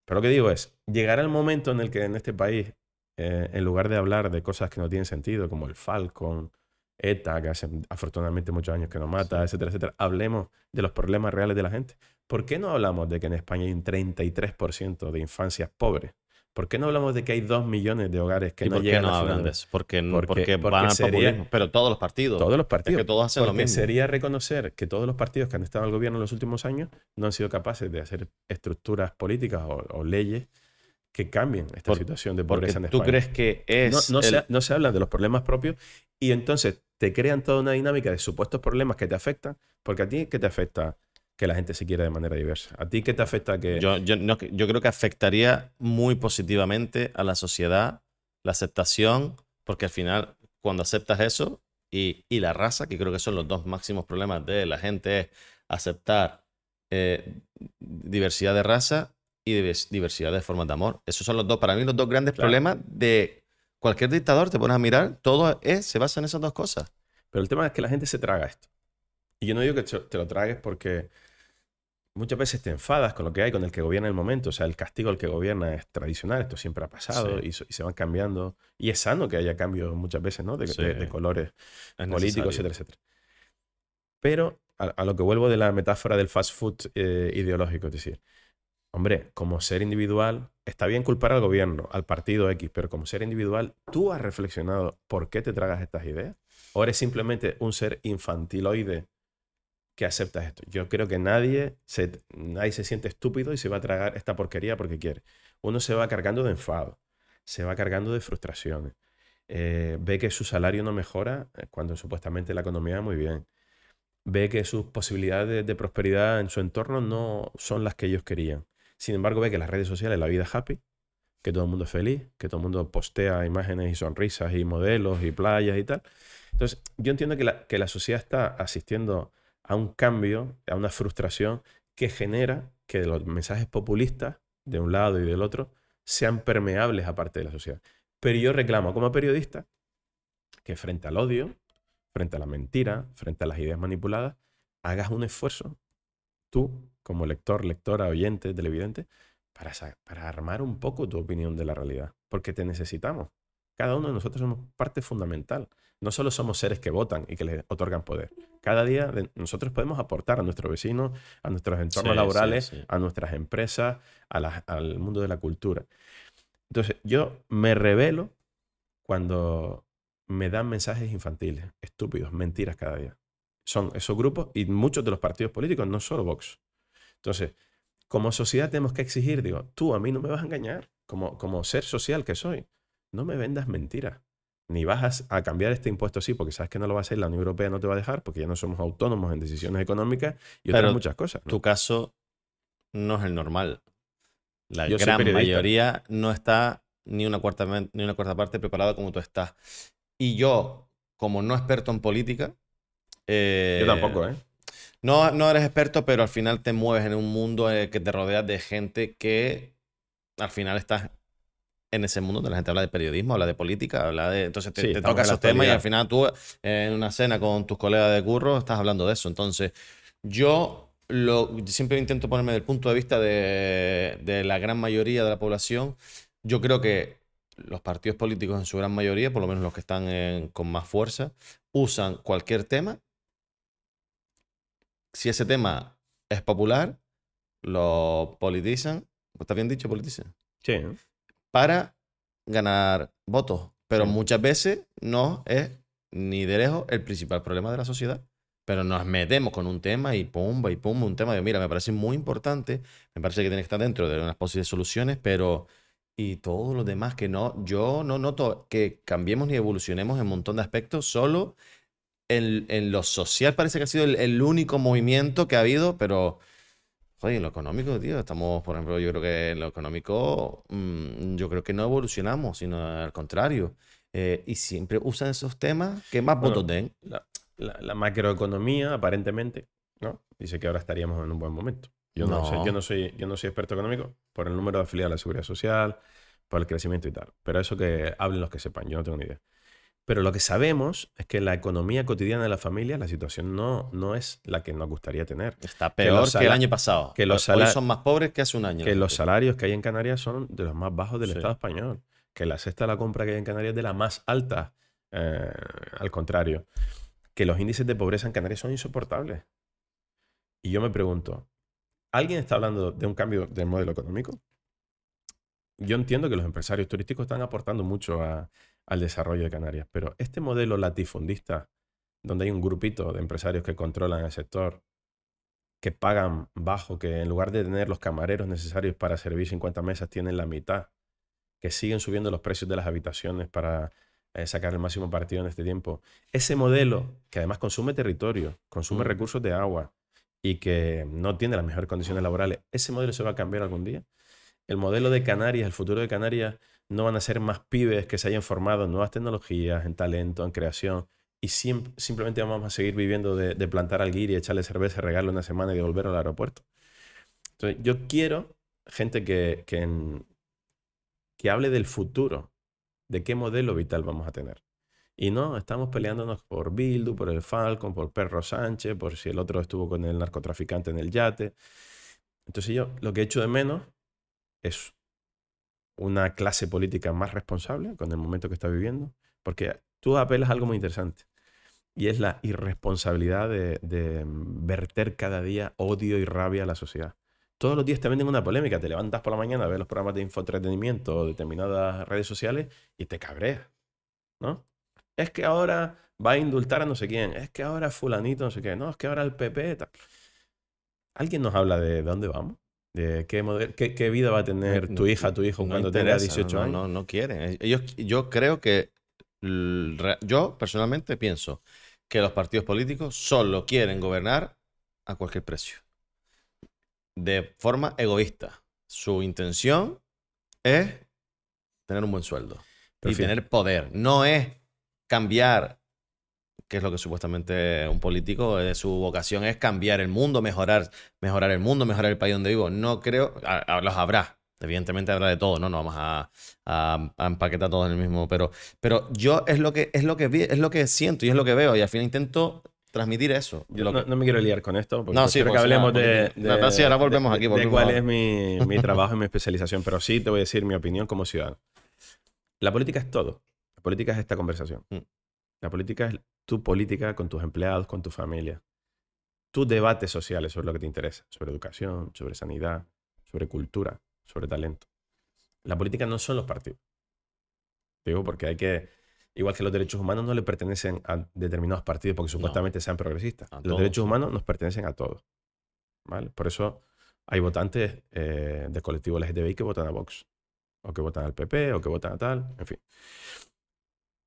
Pero lo que digo es, llegará el momento en el que en este país, eh, en lugar de hablar de cosas que no tienen sentido, como el Falcon, ETA, que hace afortunadamente muchos años que nos mata, etcétera, etcétera, hablemos de los problemas reales de la gente. ¿Por qué no hablamos de que en España hay un 33% de infancias pobres? ¿Por qué no hablamos de que hay 2 millones de hogares que ¿Y no por qué llegan no a hablan de eso? Porque, Porque- porque, porque van sería- populismo. Pero todos los partidos. Todos los partidos. Es que todos hacen lo Porque mismo. sería reconocer que todos los partidos que han estado al gobierno en los últimos años no han sido capaces de hacer estructuras políticas o, o leyes que cambien esta Por- situación de pobreza en tú España. crees que es. no el- se, no se habla de los problemas propios y entonces te crean toda una dinámica de supuestos problemas que te afectan, porque a ti, ¿qué te afecta que la gente se quiera de manera diversa? ¿A ti qué te afecta que... Yo, yo, no- yo creo que afectaría muy positivamente a la sociedad la aceptación, porque al final, cuando aceptas eso y, y la raza, que creo que son los dos máximos problemas de la gente, es aceptar eh, diversidad de raza y divers- diversidad de formas de amor. Esos son los dos, para mí, los dos grandes problemas de cualquier dictador. Te pones a mirar, todo es, se basa en esas dos cosas. Pero el tema es que la gente se traga esto. Y yo no digo que te lo tragues porque muchas veces te enfadas con lo que hay, con el que gobierna el momento. O sea, el castigo al que gobierna es tradicional, esto siempre ha pasado Sí. y, se van cambiando. Y es sano que haya cambios muchas veces, ¿no? De, Sí. de- de colores Es políticos, necesario. etcétera, etcétera. Pero a, a lo que vuelvo de la metáfora del fast food eh, ideológico, es decir, hombre, como ser individual, está bien culpar al gobierno, al partido X, pero como ser individual, ¿tú has reflexionado por qué te tragas estas ideas? ¿O eres simplemente un ser infantiloide que aceptas esto? Yo creo que nadie se, nadie se siente estúpido y se va a tragar esta porquería porque quiere. Uno se va cargando de enfado, se va cargando de frustraciones. eh, ve que su salario no mejora eh, cuando supuestamente la economía va muy bien. Ve que sus posibilidades de, prosperidad en su entorno no son las que ellos querían. Sin embargo, ve que las redes sociales la vida es happy, que todo el mundo es feliz, que todo el mundo postea imágenes y sonrisas y modelos y playas y tal. Entonces, yo entiendo que la, que la sociedad está asistiendo a un cambio, a una frustración que genera que los mensajes populistas de un lado y del otro sean permeables a parte de la sociedad. Pero yo reclamo como periodista que frente al odio, frente a la mentira, frente a las ideas manipuladas, hagas un esfuerzo, tú como lector, lectora, oyente, televidente, para, para armar un poco tu opinión de la realidad. Porque te necesitamos. Cada uno de nosotros somos parte fundamental. No solo somos seres que votan y que les otorgan poder. Cada día nosotros podemos aportar a nuestros vecinos, a nuestros entornos Sí, sí, laborales, sí. a nuestras empresas, a la- al mundo de la cultura. Entonces, yo me revelo cuando me dan mensajes infantiles, estúpidos, mentiras cada día. Son esos grupos y muchos de los partidos políticos, no solo Vox. Entonces, como sociedad tenemos que exigir, digo, tú a mí no me vas a engañar, como, como ser social que soy. No me vendas mentiras. Ni vas a, cambiar este impuesto así, porque sabes que no lo va a hacer, la Unión Europea no te va a dejar, porque ya no somos autónomos en decisiones económicas y otras Pero muchas cosas. ¿no? Tu caso no es el normal. La Yo gran mayoría no está ni una, cuarta, ni una cuarta parte preparada como tú estás. Y yo, como no experto en política... eh, Yo tampoco, ¿eh? No, no eres experto, pero al final te mueves en un mundo eh, que te rodeas de gente que al final estás en ese mundo donde la gente habla de periodismo, habla de política, habla de... Entonces te, Sí, te toca esos temas y al final tú en una cena con tus colegas de curro estás hablando de eso. Entonces yo lo, siempre intento ponerme del punto de vista de, de la gran mayoría de la población. Yo creo que los partidos políticos en su gran mayoría, por lo menos los que están en- con más fuerza, usan cualquier tema si ese tema es popular, lo politizan, ¿está bien dicho politizan? Sí, ¿no? Para ganar votos. Pero Sí. muchas veces no es ni de lejos el principal problema de la sociedad. Pero nos metemos con un tema y pum, y pum, un tema de, mira, me parece muy importante, me parece que tiene que estar dentro de unas posibles soluciones, pero... Y todo lo demás que no, yo no noto que cambiemos ni evolucionemos en un montón de aspectos, solo en, en lo social parece que ha sido el, el único movimiento que ha habido, pero, joder, en lo económico, tío, estamos, por ejemplo, yo creo que en lo económico, mm, yo creo que no evolucionamos, sino al contrario. Eh, y siempre usan esos temas que más Bueno, votos den. la, la- la macroeconomía, aparentemente, ¿no? Dice que ahora estaríamos en un buen momento. Yo no, sé, No. yo no soy, yo no soy experto económico por el número de afiliados a la seguridad social, por el crecimiento y tal. Pero eso que hablen los que sepan, yo no tengo ni idea. Pero lo que sabemos es que en la economía cotidiana de la familia la situación no, no es la que nos gustaría tener. Está peor que, el año pasado. que los Hoy son más pobres que hace un año. Que los salarios que hay en Canarias son de los más bajos del Sí. Estado español. Que la cesta de la compra que hay en Canarias es de la más alta. eh, al contrario. Que los índices de pobreza en Canarias son insoportables. Y yo me pregunto, ¿alguien está hablando de un cambio del modelo económico? Yo entiendo que los empresarios turísticos están aportando mucho a- al desarrollo de Canarias, pero este modelo latifundista, donde hay un grupito de empresarios que controlan el sector, que pagan bajo, que en lugar de tener los camareros necesarios para servir 50 mesas, tienen la mitad, que siguen subiendo los precios de las habitaciones para eh, sacar el máximo partido en este tiempo. Ese modelo, que además consume territorio, consume Mm. recursos de agua y que no tiene las mejores condiciones laborales, ¿ese modelo se va a cambiar algún día? El modelo de Canarias, el futuro de Canarias, no van a ser más pibes que se hayan formado en nuevas tecnologías, en talento, en creación, y simplemente vamos a seguir viviendo de, de plantar alguir y echarle cerveza, regarle una semana y devolverlo al aeropuerto. Entonces, yo quiero gente que, que, que hable del futuro, de qué modelo vital vamos a tener. Y no, estamos peleándonos por Bildu, por el Falcon, por Perro Sánchez, por si el otro estuvo con el narcotraficante en el yate. Entonces yo lo que echo de menos es una clase política más responsable con el momento que está viviendo, porque tú apelas a algo muy interesante, y es la irresponsabilidad de, verter cada día odio y rabia a la sociedad. Todos los días te venden una polémica, te levantas por la mañana, ves los programas de infoentretenimiento o determinadas redes sociales y te cabreas, ¿no? Es que ahora va a indultar a no sé quién, es que ahora fulanito no sé qué, no, es que ahora el PP. ¿Alguien nos habla de dónde vamos? ¿De qué, model- qué, qué vida va a tener No- tu hija, tu hijo no cuando tenga interesa, 18 no, años? No, no quieren. Ellos, yo creo que, yo personalmente pienso que los partidos políticos solo quieren gobernar a cualquier precio. De forma egoísta. Su intención es tener un buen sueldo y tener poder. No es cambiar, que es lo que supuestamente un político, eh, su vocación es cambiar el mundo, mejorar, mejorar el mundo, mejorar el país donde vivo. No creo, a- a- los habrá. Evidentemente habrá de todo, no, no vamos a, a- a empaquetar todo en el mismo, pero, pero yo es lo que es lo que vi- es lo que siento y es lo que veo y al final intento transmitir eso. Yo no, no me quiero liar con esto, porque No, sí, prefiero que pues, hablemos no, de, no, sí, ahora volvemos de- aquí, de cuál es mi, mi trabajo y mi especialización, pero sí te voy a decir mi opinión como ciudadano. La política es todo. La política es esta conversación. Mm. La política es tu política con tus empleados, con tu familia. Tus debates sociales sobre lo que te interesa, sobre educación, sobre sanidad, sobre cultura, sobre talento. La política no son los partidos. Digo, porque hay que, igual que los derechos humanos no le pertenecen a determinados partidos porque supuestamente sean progresistas. Los todos, derechos humanos nos pertenecen a todos. ¿vale? Por eso hay votantes eh, del colectivo LGTBI que votan a Vox, o que votan al PP, o que votan a tal, en fin.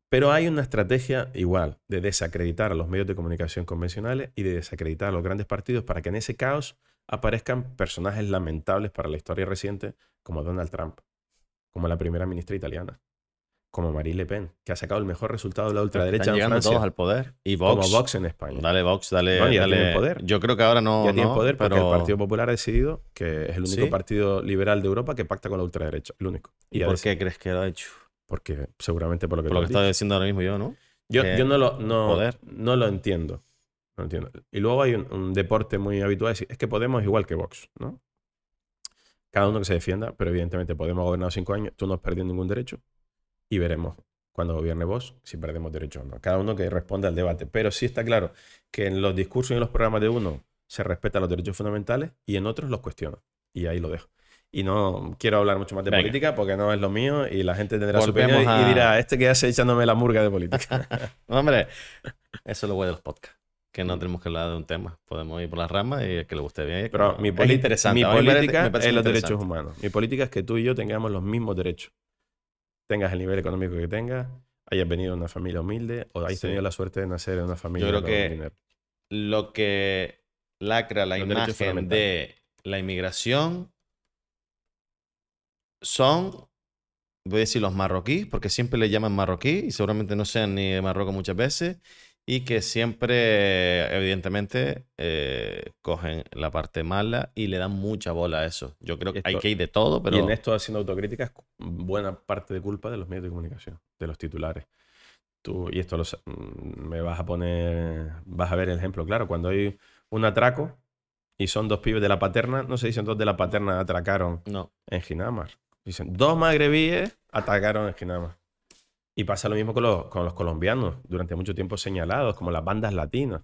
Pero hay una estrategia igual de desacreditar a los medios de comunicación convencionales y de desacreditar a los grandes partidos para que en ese caos aparezcan personajes lamentables para la historia reciente como Donald Trump, como la primera ministra italiana, como Marine Le Pen, que ha sacado el mejor resultado de la ultraderecha están en llegando Francia, todos al poder y como Vox, Vox en España. dale Vox, dale, No, ya dale- tienen poder. Yo creo que ahora no, ya tienen no, poder porque pero el Partido Popular ha decidido que es el único ¿Sí? partido liberal de Europa que pacta con la ultraderecha, el único. ¿Y por qué crees que lo ha hecho? Porque seguramente por lo que, Por lo que dicho. diciendo ahora mismo yo, ¿no? Yo, yo no, lo, no, poder. no lo entiendo. No entiendo. Y luego hay un, un deporte muy habitual. Es, es que Podemos es igual que Vox, ¿no? Cada uno que se defienda, pero evidentemente Podemos ha gobernado cinco años, tú no has perdido ningún derecho y veremos cuando gobierne Vox si perdemos derechos o no. Cada uno que responda al debate. Pero sí está claro que en los discursos y en los programas de uno se respetan los derechos fundamentales y en otros los cuestiona. Y ahí lo dejo. Y no quiero hablar mucho más de Venga. política porque no es lo mío y la gente tendrá su opinión y- y a- dirá, este que hace echándome la murga de política. Hombre, eso es lo bueno de los podcasts. Que no tenemos que hablar de un tema. Podemos ir por las ramas y el que le guste bien. Pero mi, es interesante. mi A mí me parece- política me es los derechos humanos. Mi política es que tú y yo tengamos los mismos derechos. Tengas el nivel económico que tengas, hayas venido de una familia humilde o hayas Sí. tenido la suerte de nacer en una familia creo con que- dinero. Lo que lacra la Los imagen de la inmigración son, voy a decir los marroquíes, porque siempre le llaman marroquí y seguramente no sean ni de Marruecos muchas veces, y que siempre, evidentemente, eh, cogen la parte mala y le dan mucha bola a eso. Yo creo que hay que ir de todo, pero Y en esto, haciendo autocrítica, es cu- buena parte de culpa de los medios de comunicación, de los titulares. Tú, y esto lo sa- mm, me vas a poner, vas a ver el ejemplo claro. Cuando hay un atraco y son dos pibes de la paterna, no se dicen dos de la paterna atracaron no. en Ginamar. Dicen, dos magrebíes atacaron en Ginamar. Y pasa lo mismo con los, con los colombianos, durante mucho tiempo señalados, como las bandas latinas,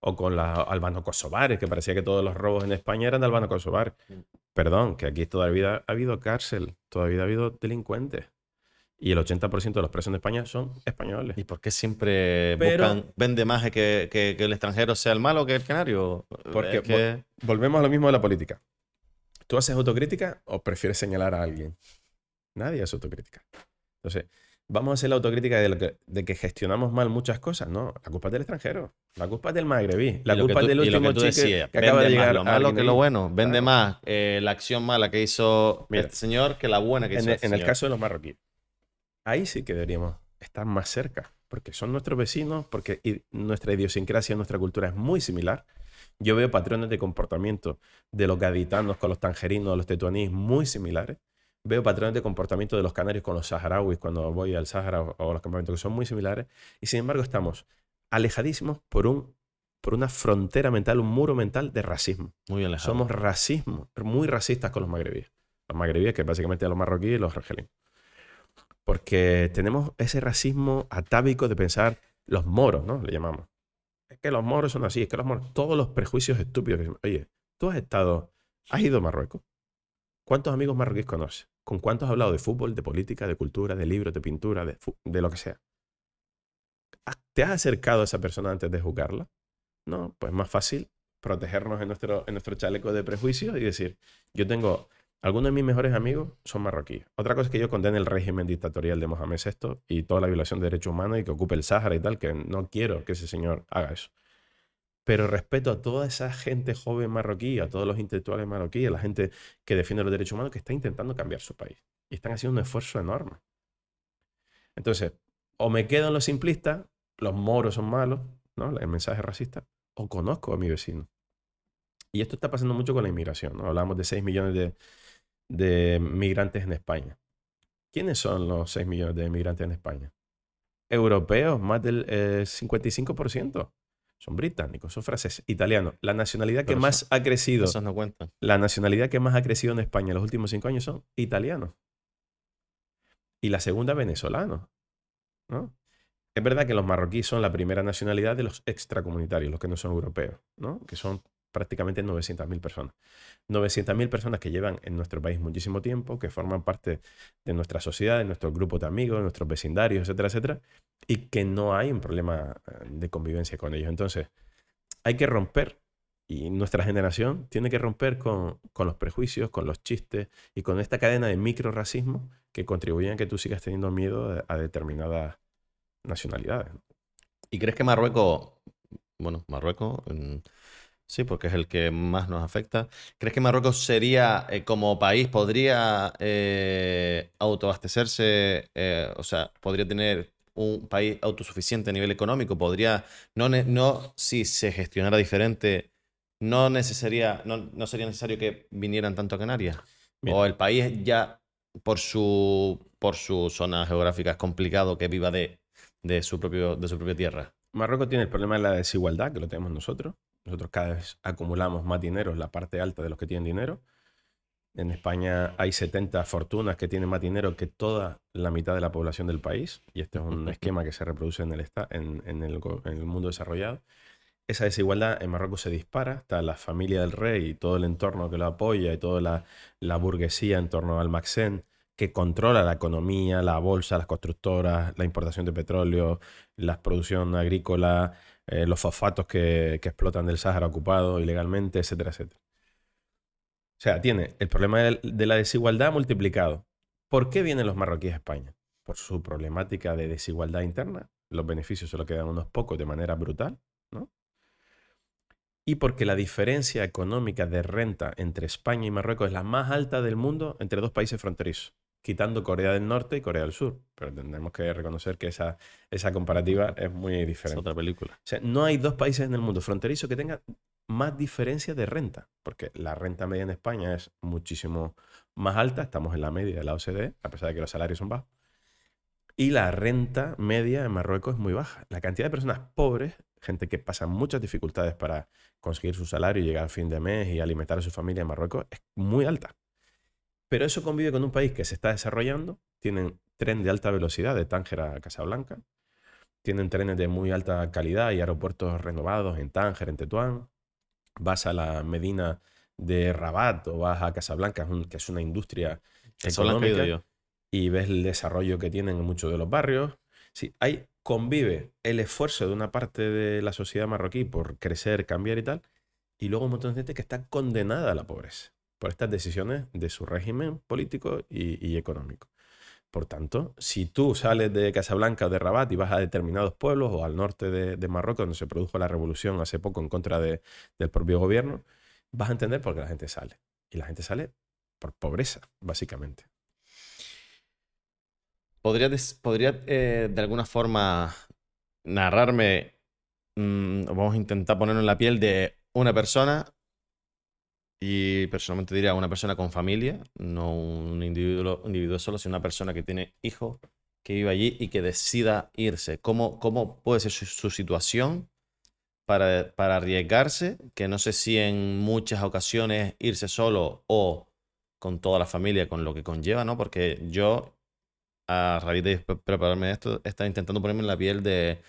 o con los albano-kosovares, que parecía que todos los robos en España eran de albano-kosovares. Mm. Perdón, que aquí todavía ha habido cárcel, todavía ha habido delincuentes. Y el 80% de los presos en España son españoles. ¿Y por qué siempre Pero- buscan, vende más que, que- que el extranjero sea el malo que el canario? Porque Es que- Volvemos a lo mismo de la política. ¿Tú haces autocrítica o prefieres señalar a alguien? Nadie hace autocrítica. Entonces, vamos a hacer la autocrítica de, lo que, de que gestionamos mal muchas cosas. No, la culpa es del extranjero. La culpa es del magrebí. La culpa es tú- del y lo último que decías, que acaba de vende más llegar. lo malo que lo bueno. Vende Claro. más eh, la acción mala que hizo Mira, este señor que la buena que hizo En, el- este en el señor. caso de los marroquíes, ahí sí que deberíamos estar más cerca, porque son nuestros vecinos, porque nuestra idiosincrasia, nuestra cultura es muy similar. Yo veo patrones de comportamiento de los gaditanos con los tangerinos, los tetuanís muy similares. Veo patrones de comportamiento de los canarios con los saharauis cuando voy al Sahara o a los campamentos que son muy similares. Y sin embargo estamos alejadísimos por, un, por una frontera mental, un muro mental de racismo. Muy alejado. Somos racismo, muy racistas con los magrebíes. Los magrebíes, que básicamente los marroquíes y los argelinos. Porque tenemos ese racismo atávico de pensar los moros, ¿no? Le llamamos. Que los moros son así, es que los moros, todos los prejuicios estúpidos que Oye, tú has estado, has ido a Marruecos. ¿Cuántos amigos marroquíes conoces? ¿Con cuántos has hablado de fútbol, de política, de cultura, de libros, de pintura, de, de lo que sea? ¿Te has acercado a esa persona antes de juzgarla? No, pues más fácil protegernos en nuestro, en nuestro chaleco de prejuicios y decir, yo tengo algunos de mis mejores amigos son marroquíes. Otra cosa es que yo condene el régimen dictatorial de Mohamed VI y toda la violación de derechos humanos y que ocupe el Sáhara y tal, que no quiero que ese señor haga eso. Pero respeto a toda esa gente joven marroquí, a todos los intelectuales marroquíes, a la gente que defiende los derechos humanos, que está intentando cambiar su país. Y están haciendo un esfuerzo enorme. Entonces, o me quedo en lo simplista, los moros son malos, ¿no? El mensaje racista, o conozco a mi vecino. Y esto está pasando mucho con la inmigración, ¿no? Hablamos de 6 millones de, de migrantes en España. ¿Quiénes son los 6 millones de migrantes en España? Europeos, más del 55%. Eh, son británicos, son franceses, italianos. La nacionalidad que más ha crecido. no cuentan. La nacionalidad que más ha crecido en España en los últimos cinco años son italianos. Y la segunda, venezolanos. ¿no? Es verdad que los marroquíes son la primera nacionalidad de los extracomunitarios, los que no son europeos, ¿no? que son prácticamente 900.000 personas. 900.000 personas que llevan en nuestro país muchísimo tiempo, que forman parte de nuestra sociedad, de nuestro grupo de amigos, de nuestros vecindarios, etcétera, etcétera, y que no hay un problema eh, de convivencia con ellos. Entonces, hay que romper, y nuestra generación tiene que romper con, los prejuicios, con los chistes y con esta cadena de micro racismo que contribuyen a que tú sigas teniendo miedo a determinadas nacionalidades. ¿Y crees que Marruecos, bueno, Marruecos... Sí, porque es el que más nos afecta. ¿Crees que Marruecos sería, eh, como país, podría eh, autoabastecerse, eh, o sea, podría tener un país autosuficiente a nivel económico? ¿Podría, no, no si se gestionara diferente, no, necesaria, no, sería necesario que vinieran tanto a Canarias? ¿O el país ya, por su, por su zona geográfica, es complicado que viva de, de, su propio, de su propia tierra? Marruecos tiene el problema de la desigualdad, que lo tenemos nosotros. Nosotros cada vez acumulamos más dinero en la parte alta de los que tienen dinero. En España hay 70 fortunas que tienen más dinero que toda la mitad de la población del país. Y este es un esquema que se reproduce en el, en, el, mundo desarrollado. Esa desigualdad en Marruecos se dispara. Está la familia del rey y todo el entorno que lo apoya y toda la, la burguesía en torno al Maxen que controla la economía, la bolsa, las constructoras, la importación de petróleo, la producción agrícola, eh, los fosfatos que, explotan del Sáhara ocupado ilegalmente, etcétera, etcétera. O sea, tiene el problema de la desigualdad multiplicado. ¿Por qué vienen los marroquíes a España? Por su problemática de desigualdad interna. Los beneficios se lo quedan unos pocos de manera brutal, ¿no? Y porque la diferencia económica de renta entre España y Marruecos es la más alta del mundo entre dos países fronterizos quitando Corea del Norte y Corea del Sur. Pero tenemos que reconocer que esa, esa comparativa es muy diferente. Es otra película. O sea, no hay dos países en el mundo fronterizo que tengan más diferencia de renta, porque la renta media en España es muchísimo más alta, estamos en la media de la OCDE, a pesar de que los salarios son bajos. Y la renta media en Marruecos es muy baja. La cantidad de personas pobres, gente que pasa muchas dificultades para conseguir su salario y llegar a fin de mes y alimentar a su familia en Marruecos, es muy alta. Pero eso convive con un país que se está desarrollando, tienen tren de alta velocidad de Tánger a Casablanca, tienen trenes de muy alta calidad y aeropuertos renovados en Tánger, en Tetuán. Vas a la Medina de Rabat o vas a Casablanca, que es una industria económica, y ves el desarrollo que tienen en muchos de los barrios. Sí, ahí convive el esfuerzo de una parte de la sociedad marroquí por crecer, cambiar y tal, y luego un montón de gente que está condenada a la pobreza por estas decisiones de su régimen político y, económico. Por tanto, si tú sales de Casablanca o de Rabat y vas a determinados pueblos o al norte de, Marruecos, donde se produjo la revolución hace poco en contra del propio gobierno, vas a entender por qué la gente sale. Y la gente sale por pobreza, básicamente. ¿Podría, eh, de alguna forma narrarme, mm, vamos a intentar ponerlo en la piel de una persona, y personalmente diría una persona con familia, no un individuo, individuo solo, sino una persona que tiene hijos, que vive allí y que decida irse. ¿Cómo, cómo puede ser su, su situación para, para arriesgarse? Que no sé si en muchas ocasiones irse solo o con toda la familia, con lo que conlleva, ¿no? Porque yo, a raíz de pre- prepararme esto, estaba intentando ponerme en la piel de,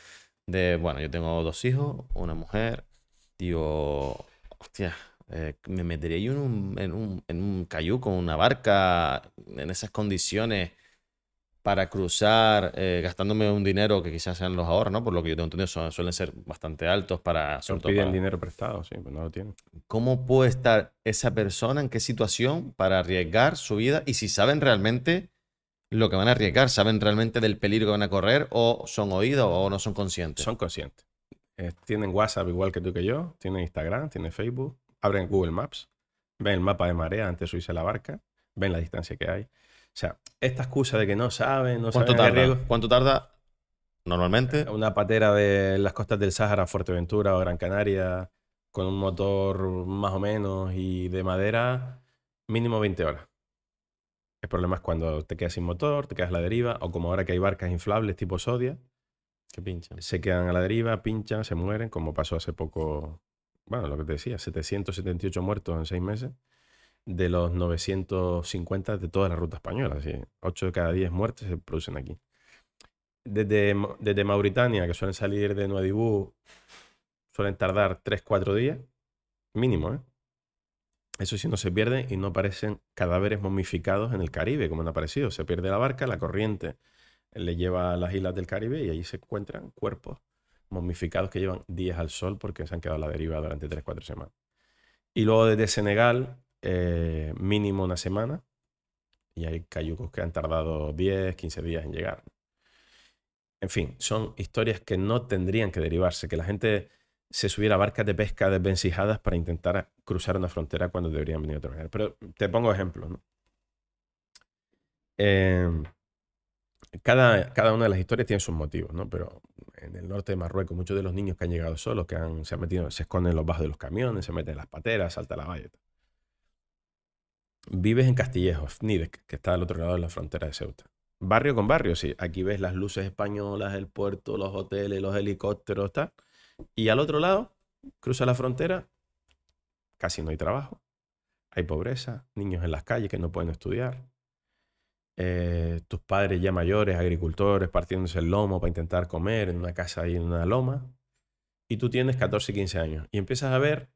de, bueno, yo tengo dos hijos, una mujer, digo, hostia, eh, me metería yo en un, en un, en un una barca en esas condiciones para cruzar, eh, gastándome un dinero que quizás sean los ahorros, ¿no? Por lo que yo tengo entendido, son- suelen ser bastante altos para, sobre todo piden para- dinero prestado, sí, pues no lo tienen. ¿Cómo puede estar esa persona en qué situación para arriesgar su vida? Y si saben realmente lo que van a arriesgar, saben realmente del peligro que van a correr o son oídos o no son conscientes. Son conscientes. Eh, tienen WhatsApp igual que tú que yo, tienen Instagram, tienen Facebook, abren Google Maps, ven el mapa de marea antes de subirse a la barca, ven la distancia que hay. O sea, esta excusa de que no saben, no ¿Cuánto saben tarda? ¿Cuánto tarda normalmente? Una patera de las costas del Sáhara, Fuerteventura o Gran Canaria, con un motor más o menos y de madera, mínimo 20 horas. El problema es cuando te quedas sin motor, te quedas a la deriva, o como ahora que hay barcas inflables tipo Sodia, Qué pincha. se quedan a la deriva, pinchan, se mueren, como pasó hace poco, bueno, lo que te decía, 778 muertos en seis meses, de los 950 de toda la ruta española. Así, 8 de cada 10 muertes se producen aquí. Desde, desde Mauritania, que suelen salir de Nuadibú, suelen tardar 3-4 días, mínimo, ¿eh? Eso sí, no se pierden y no aparecen cadáveres momificados en el Caribe, como han aparecido. Se pierde la barca, la corriente le lleva a las islas del Caribe y allí se encuentran cuerpos momificados que llevan días al sol porque se han quedado a la deriva durante 3-4 semanas. Y luego desde Senegal, eh, mínimo una semana. Y hay cayucos que han tardado 10, 15 días en llegar. En fin, son historias que no tendrían que derivarse, que la gente se subiera a barcas de pesca desvencijadas para intentar cruzar una frontera cuando deberían venir de otra manera. Pero te pongo ejemplos. Eh, cada, cada una de las historias tiene sus motivos, ¿no? Pero en el norte de Marruecos, muchos de los niños que han llegado solos, que han- se metido, se esconden en los bajos de los camiones, se meten en las pateras, salta la valla. Vives en Castillejo, Fnidec, que está al otro lado de la frontera de Ceuta. Barrio con barrio, sí. Aquí ves las luces españolas, el puerto, los hoteles, los helicópteros, tal. Y al otro lado, cruza la frontera, casi no hay trabajo, hay pobreza, niños en las calles que no pueden estudiar, eh, tus padres ya mayores, agricultores, partiéndose el lomo para intentar comer en una casa ahí en una loma, y tú tienes 14, 15 años, y empiezas a ver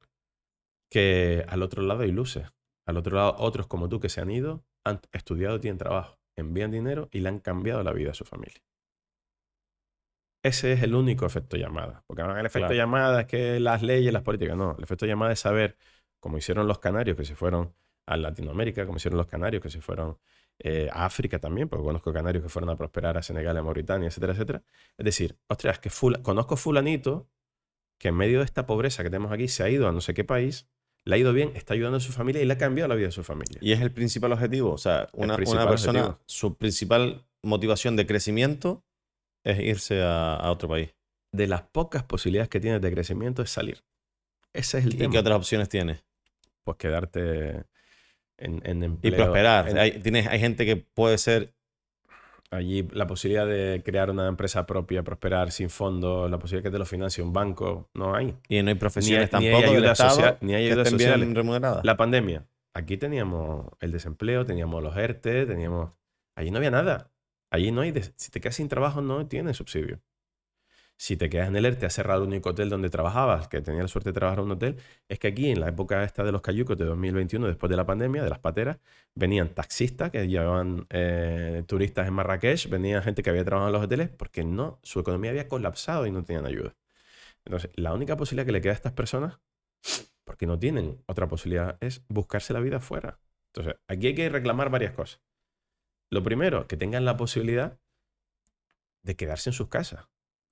que al otro lado hay luces, al otro lado otros como tú que se han ido, han estudiado, tienen trabajo, envían dinero y le han cambiado la vida a su familia. Ese es el único efecto llamada. Porque ahora el efecto Claro. llamada es que las leyes, las políticas, no. El efecto llamada es saber, como hicieron los canarios que se fueron a Latinoamérica, como hicieron los canarios que se fueron eh, a África también, porque conozco canarios que fueron a prosperar a Senegal, a Mauritania, etcétera, etcétera. Es decir, ostras, que fula- conozco fulanito que en medio de esta pobreza que tenemos aquí se ha ido a no sé qué país, le ha ido bien, está ayudando a su familia y le ha cambiado la vida de su familia. Y es el principal objetivo. O sea, una, una persona, objetivo. su principal motivación de crecimiento es irse a, a otro país. De las pocas posibilidades que tienes de crecimiento es salir. Ese es el ¿Y tema. qué otras opciones tienes? Pues quedarte en, en Y empleo. prosperar. en- hay, tienes, hay gente que puede ser Allí la posibilidad de crear una empresa propia, prosperar sin fondos, la posibilidad que te lo financie un banco, no hay. Y no hay profesiones ni hay tampoco ayuda social- ni hay sociales. remuneradas. La pandemia. Aquí teníamos el desempleo, teníamos los ERTE, teníamos... Allí no había nada. Allí no hay... des- Si te quedas sin trabajo, no tienes subsidio. Si te quedas en el ERTE, has cerrado el único hotel donde trabajabas, que tenía la suerte de trabajar en un hotel, es que aquí, en la época esta de los cayucos de 2021, después de la pandemia, de las pateras, venían taxistas que llevaban eh, turistas en Marrakech, venía gente que había trabajado en los hoteles, porque no, su economía había colapsado y no tenían ayuda. Entonces, la única posibilidad que le queda a estas personas, porque no tienen otra posibilidad, es buscarse la vida afuera. Entonces, aquí hay que reclamar varias cosas. Lo primero, que tengan la posibilidad de quedarse en sus casas.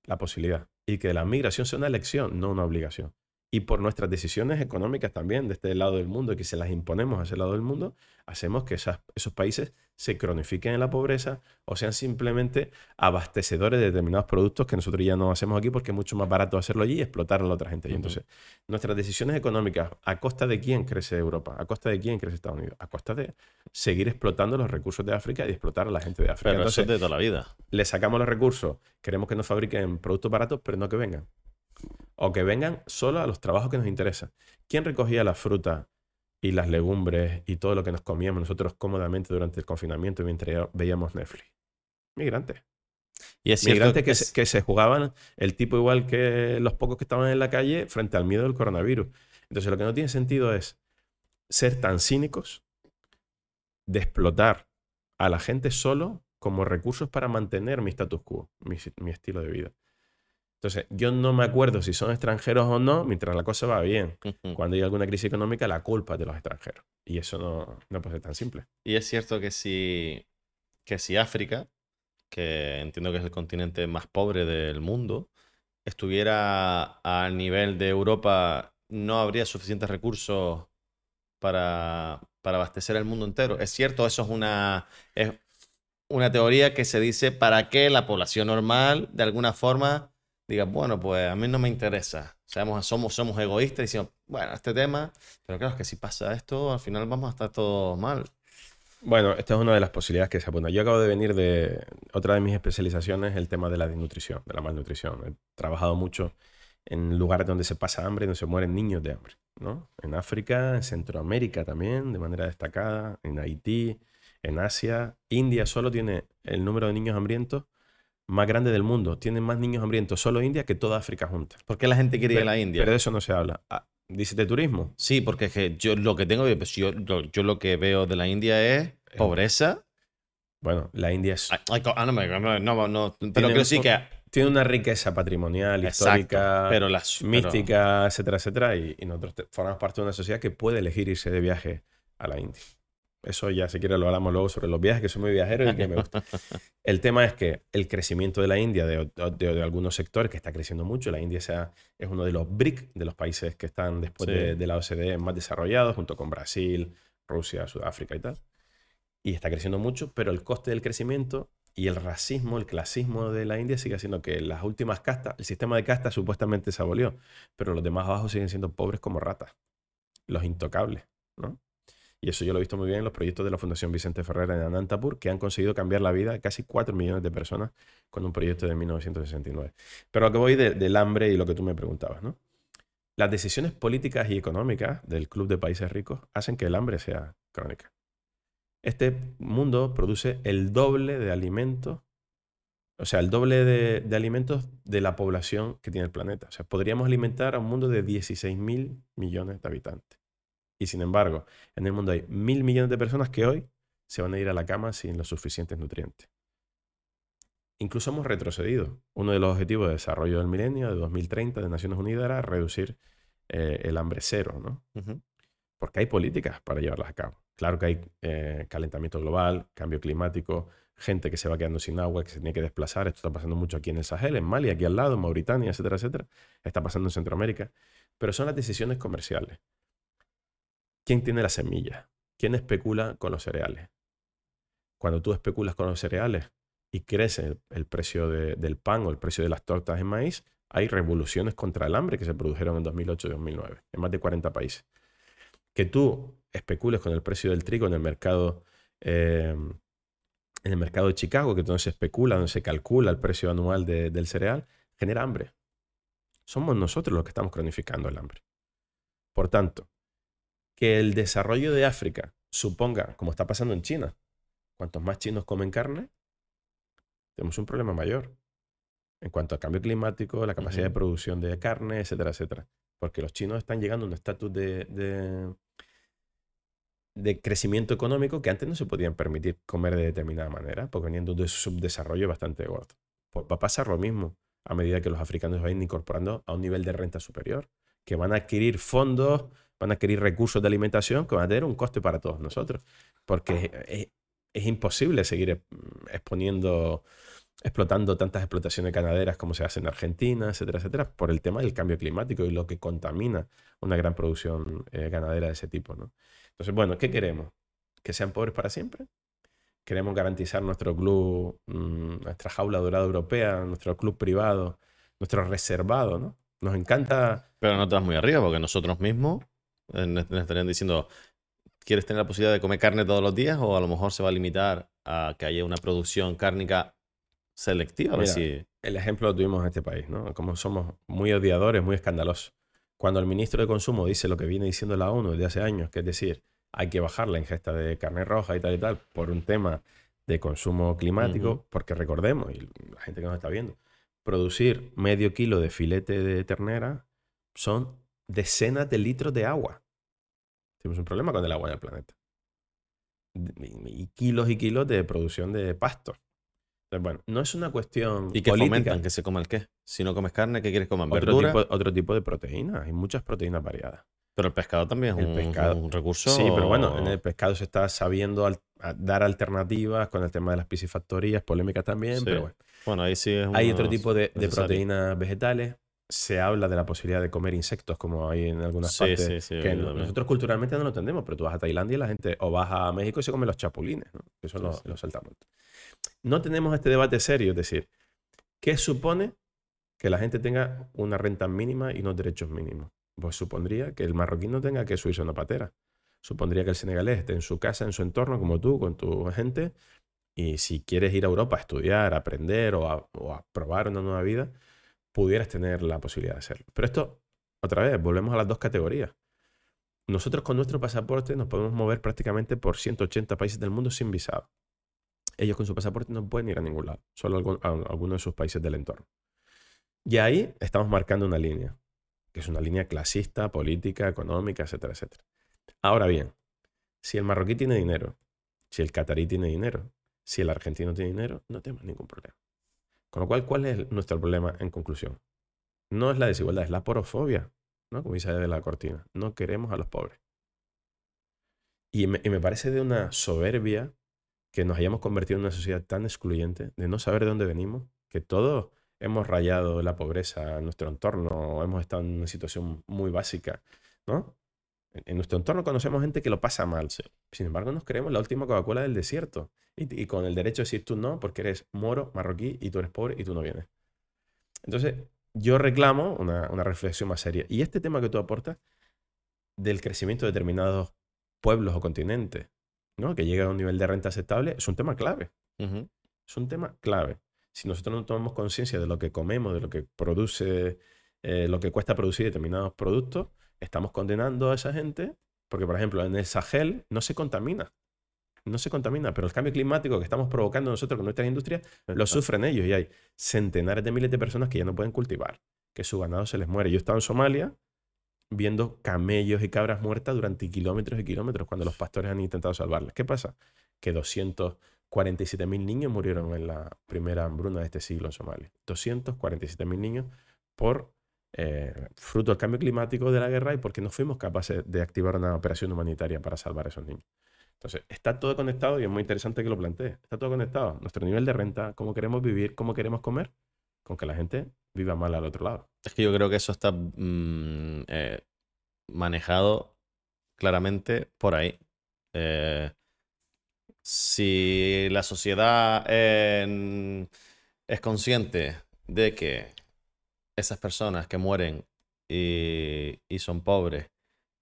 La posibilidad. Y que la migración sea una elección, no una obligación. Y por nuestras decisiones económicas también de este lado del mundo y que se las imponemos a ese lado del mundo, hacemos que esos países se cronifiquen en la pobreza o sean simplemente abastecedores de determinados productos que nosotros ya no hacemos aquí porque es mucho más barato hacerlo allí y explotar a la otra gente. Y entonces, nuestras decisiones económicas, ¿a costa de quién crece Europa? ¿A costa de quién crece Estados Unidos? A costa de seguir explotando los recursos de África y explotar a la gente de África. Pero eso es de toda la vida. Le sacamos los recursos, queremos que nos fabriquen productos baratos, pero no que vengan o que vengan solo a los trabajos que nos interesan. ¿Quién recogía la fruta y las legumbres y todo lo que nos comíamos nosotros cómodamente durante el confinamiento mientras veíamos Netflix? Migrantes. Y es Migrantes que, Se, que se jugaban el tipo igual que los pocos que estaban en la calle frente al miedo del coronavirus. Entonces lo que no tiene sentido es ser tan cínicos de explotar a la gente solo como recursos para mantener mi status quo, mi estilo de vida. Entonces, yo no me acuerdo si son extranjeros o no mientras la cosa va bien. Cuando hay alguna crisis económica, la culpa es de los extranjeros. Y eso no, no puede ser tan simple. Y es cierto que si, que si África, que entiendo que es el continente más pobre del mundo, estuviera al nivel de Europa, no habría suficientes recursos para, para abastecer el mundo entero. Es cierto, eso es una, es una teoría que se dice para que la población normal, de alguna forma, diga, bueno, pues a mí no me interesa. Seamos, somos, somos egoístas y decimos, bueno, este tema, pero claro, es que si pasa esto, al final vamos a estar todos mal. Bueno, esta es una de las posibilidades que se apunta. Yo acabo de venir de otra de mis especializaciones, el tema de la desnutrición, de la malnutrición. He trabajado mucho en lugares donde se pasa hambre, donde se mueren niños de hambre, ¿no? En África, en Centroamérica también, de manera destacada, en Haití, en Asia. India solo tiene el número de niños hambrientos más grande del mundo. Tienen más niños hambrientos solo India que toda África junta. ¿Por qué la gente quiere ir a la India? Pero de eso no se habla. Ah, ¿Dice de turismo? Sí, porque es que yo lo que tengo, pues yo, yo, lo que veo de la India es pobreza. Bueno, la India es. ah, no, no, no, pero creo sí que. Tiene una riqueza patrimonial, histórica, pero las, mística, etcétera, etcétera. Y, y nosotros formamos parte de una sociedad que puede elegir irse de viaje a la India. Eso ya, si quieres, lo hablamos luego sobre los viajes, que soy muy viajero y que me gusta. El tema es que el crecimiento de la India, de, de, algunos sectores, que está creciendo mucho, la India sea, es uno de los BRIC, de los países que están después de, la OCDE más desarrollados, junto con Brasil, Rusia, Sudáfrica y tal. Y está creciendo mucho, pero el coste del crecimiento y el racismo, el clasismo de la India sigue haciendo que las últimas castas, el sistema de castas supuestamente se abolió, pero los demás abajo siguen siendo pobres como ratas, los intocables, ¿no? Y eso yo lo he visto muy bien en los proyectos de la Fundación Vicente Ferrer en Anantapur, que han conseguido cambiar la vida de casi 4 millones de personas con un proyecto de 1969. Pero lo que voy del hambre y lo que tú me preguntabas, ¿no? Las decisiones políticas y económicas del Club de Países Ricos hacen que el hambre sea crónica. Este mundo produce el doble de alimentos, o sea, el doble de, de alimentos de la población que tiene el planeta. O sea, podríamos alimentar a un mundo de 16 mil millones de habitantes. Y sin embargo, en el mundo hay mil millones de personas que hoy se van a ir a la cama sin los suficientes nutrientes. Incluso hemos retrocedido. Uno de los objetivos de desarrollo del milenio de 2030 de Naciones Unidas era reducir eh, el hambre cero, ¿no? Porque hay políticas para llevarlas a cabo. Claro que hay eh, calentamiento global, cambio climático, gente que se va quedando sin agua, que se tiene que desplazar. Esto está pasando mucho aquí en el Sahel, en Mali, aquí al lado, en Mauritania, etcétera, etcétera. Está pasando en Centroamérica. Pero son las decisiones comerciales. ¿Quién tiene la semilla? ¿Quién especula con los cereales? Cuando tú especulas con los cereales y crece el, precio del pan o el precio de las tortas de maíz, hay revoluciones contra el hambre que se produjeron en 2008 y 2009 en más de 40 países. Que tú especules con el precio del trigo en el mercado, em, en el mercado de Chicago, que donde se especula, donde se calcula el precio anual del cereal, genera hambre. Somos nosotros los que estamos cronificando el hambre. Por tanto, que el desarrollo de África suponga, como está pasando en China, cuantos más chinos comen carne, tenemos un problema mayor en cuanto al cambio climático, la capacidad de producción de carne, etcétera, etcétera. Porque los chinos están llegando a un estatus de, de, crecimiento económico que antes no se podían permitir comer de determinada manera, porque venían de un subdesarrollo bastante gordo. Pues va a pasar lo mismo a medida que los africanos vayan incorporando a un nivel de renta superior, que van a adquirir fondos van a adquirir recursos de alimentación que van a tener un coste para todos nosotros. Porque es, imposible seguir exponiendo explotando tantas explotaciones ganaderas como se hace en Argentina, etcétera, etcétera, por el tema del cambio climático y lo que contamina una gran producción eh, ganadera de ese tipo. ¿no? Entonces, bueno, ¿qué queremos? ¿Que sean pobres para siempre? ¿Queremos garantizar nuestro club, mm, nuestra jaula dorada europea, nuestro club privado, nuestro reservado? ¿no? Nos encanta... Pero no te vas muy arriba porque nosotros mismos nos estarían diciendo, ¿quieres tener la posibilidad de comer carne todos los días o a lo mejor se va a limitar a que haya una producción cárnica selectiva. Mira, si... El ejemplo lo tuvimos en este país, ¿no? Como somos muy odiadores, muy escandalosos. Cuando el ministro de Consumo dice lo que viene diciendo la ONU desde hace años, que es decir, hay que bajar la ingesta de carne roja y tal y tal, por un tema de consumo climático, porque recordemos, y la gente que nos está viendo, producir medio kilo de filete de ternera son decenas de litros de agua. Tenemos un problema con el agua en el planeta. Y kilos y kilos de producción de pasto. Entonces, bueno, no es una cuestión ¿Y que política. fomentan que se coma el qué? Si no comes carne, ¿qué quieres comer? otro tipo, otro tipo de proteínas. Hay muchas proteínas variadas. Pero el pescado también es El un, pescado- un recurso. Sí, pero bueno, en el pescado se está sabiendo al- dar alternativas con el tema de las piscifactorías, polémicas también, Sí, pero bueno. Bueno, ahí sí es Hay otro tipo de, de proteínas vegetales. Se habla de la posibilidad de comer insectos, como hay en algunas Sí, partes. sí, sí, que nosotros culturalmente no lo entendemos, pero tú vas a Tailandia y la gente, o vas a México y se come los chapulines, ¿no? Eso Sí, lo, sí. lo saltamos. No tenemos este debate serio, es decir, ¿qué supone que la gente tenga una renta mínima y unos derechos mínimos? Pues supondría que el marroquí no tenga que subirse a una patera. Supondría que el senegalés esté en su casa, en su entorno, como tú, con tu gente, y si quieres ir a Europa a estudiar, a aprender o a, o a probar una nueva vida, pudieras tener la posibilidad de hacerlo. Pero esto, otra vez, volvemos a las dos categorías. Nosotros con nuestro pasaporte nos podemos mover prácticamente por 180 países del mundo sin visado. Ellos con su pasaporte no pueden ir a ningún lado, solo a alguno de sus países del entorno. Y ahí estamos marcando una línea, que es una línea clasista, política, económica, etcétera, etcétera. Ahora bien, si el marroquí tiene dinero, si el catarí tiene dinero, si el argentino tiene dinero, no tenemos ningún problema. Con lo cual, ¿cuál es nuestro problema en conclusión? No es la desigualdad, es la porofobia, ¿no? Como dice de la cortina. No queremos a los pobres. Y me, parece de una soberbia que nos hayamos convertido en una sociedad tan excluyente, de no saber de dónde venimos, que todos hemos rayado la pobreza en nuestro entorno, hemos estado en una situación muy básica, ¿no? En, nuestro entorno conocemos gente que lo pasa mal. Sin embargo, nos creemos la última Coca-Cola del desierto. Y, y con el derecho de decir tú no, porque eres moro, marroquí, y tú eres pobre y tú no vienes. Entonces, yo reclamo una, una reflexión más seria. Y este tema que tú aportas del crecimiento de determinados pueblos o continentes, ¿no? que llega a un nivel de renta aceptable, es un tema clave. Es un tema clave. Si nosotros no tomamos conciencia de lo que comemos, de lo que produce, eh, lo que cuesta producir determinados productos, estamos condenando a esa gente, porque por ejemplo en el Sahel no se contamina. No se contamina, pero el cambio climático que estamos provocando nosotros con nuestras industrias lo sufren ellos y hay centenares de miles de personas que ya no pueden cultivar, que su ganado se les muere. Yo estaba en Somalia viendo camellos y cabras muertas durante kilómetros y kilómetros cuando los pastores han intentado salvarlas. ¿Qué pasa? Que 247.000 niños murieron en la primera hambruna de este siglo en Somalia. 247.000 niños por eh, fruto del cambio climático de la guerra y porque no fuimos capaces de activar una operación humanitaria para salvar a esos niños. Entonces, está todo conectado y es muy interesante que lo plantee. Está todo conectado. Nuestro nivel de renta, cómo queremos vivir, cómo queremos comer, con que la gente viva mal al otro lado. Es que yo creo que eso está mm, eh, manejado claramente por ahí. Eh, si la sociedad es consciente de que esas personas que mueren y, y son pobres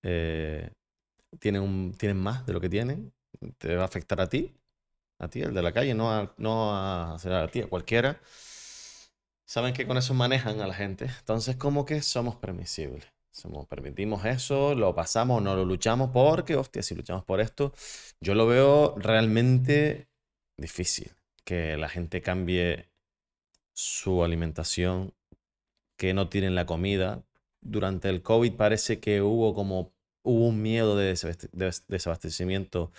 eh, tienen, un- tienen más de lo que tienen, te va a afectar a ti, a ti, el de la calle, no a, no a, a ti, a cualquiera. Saben que con eso manejan a la gente. Entonces, como que somos permisibles. Somos, permitimos eso, lo pasamos, no lo luchamos porque, hostia, si luchamos por esto, yo lo veo realmente difícil. Que la gente cambie su alimentación, que no tiren la comida. Durante el COVID parece que hubo como, hubo un miedo de desabast- de des- desabastecimiento.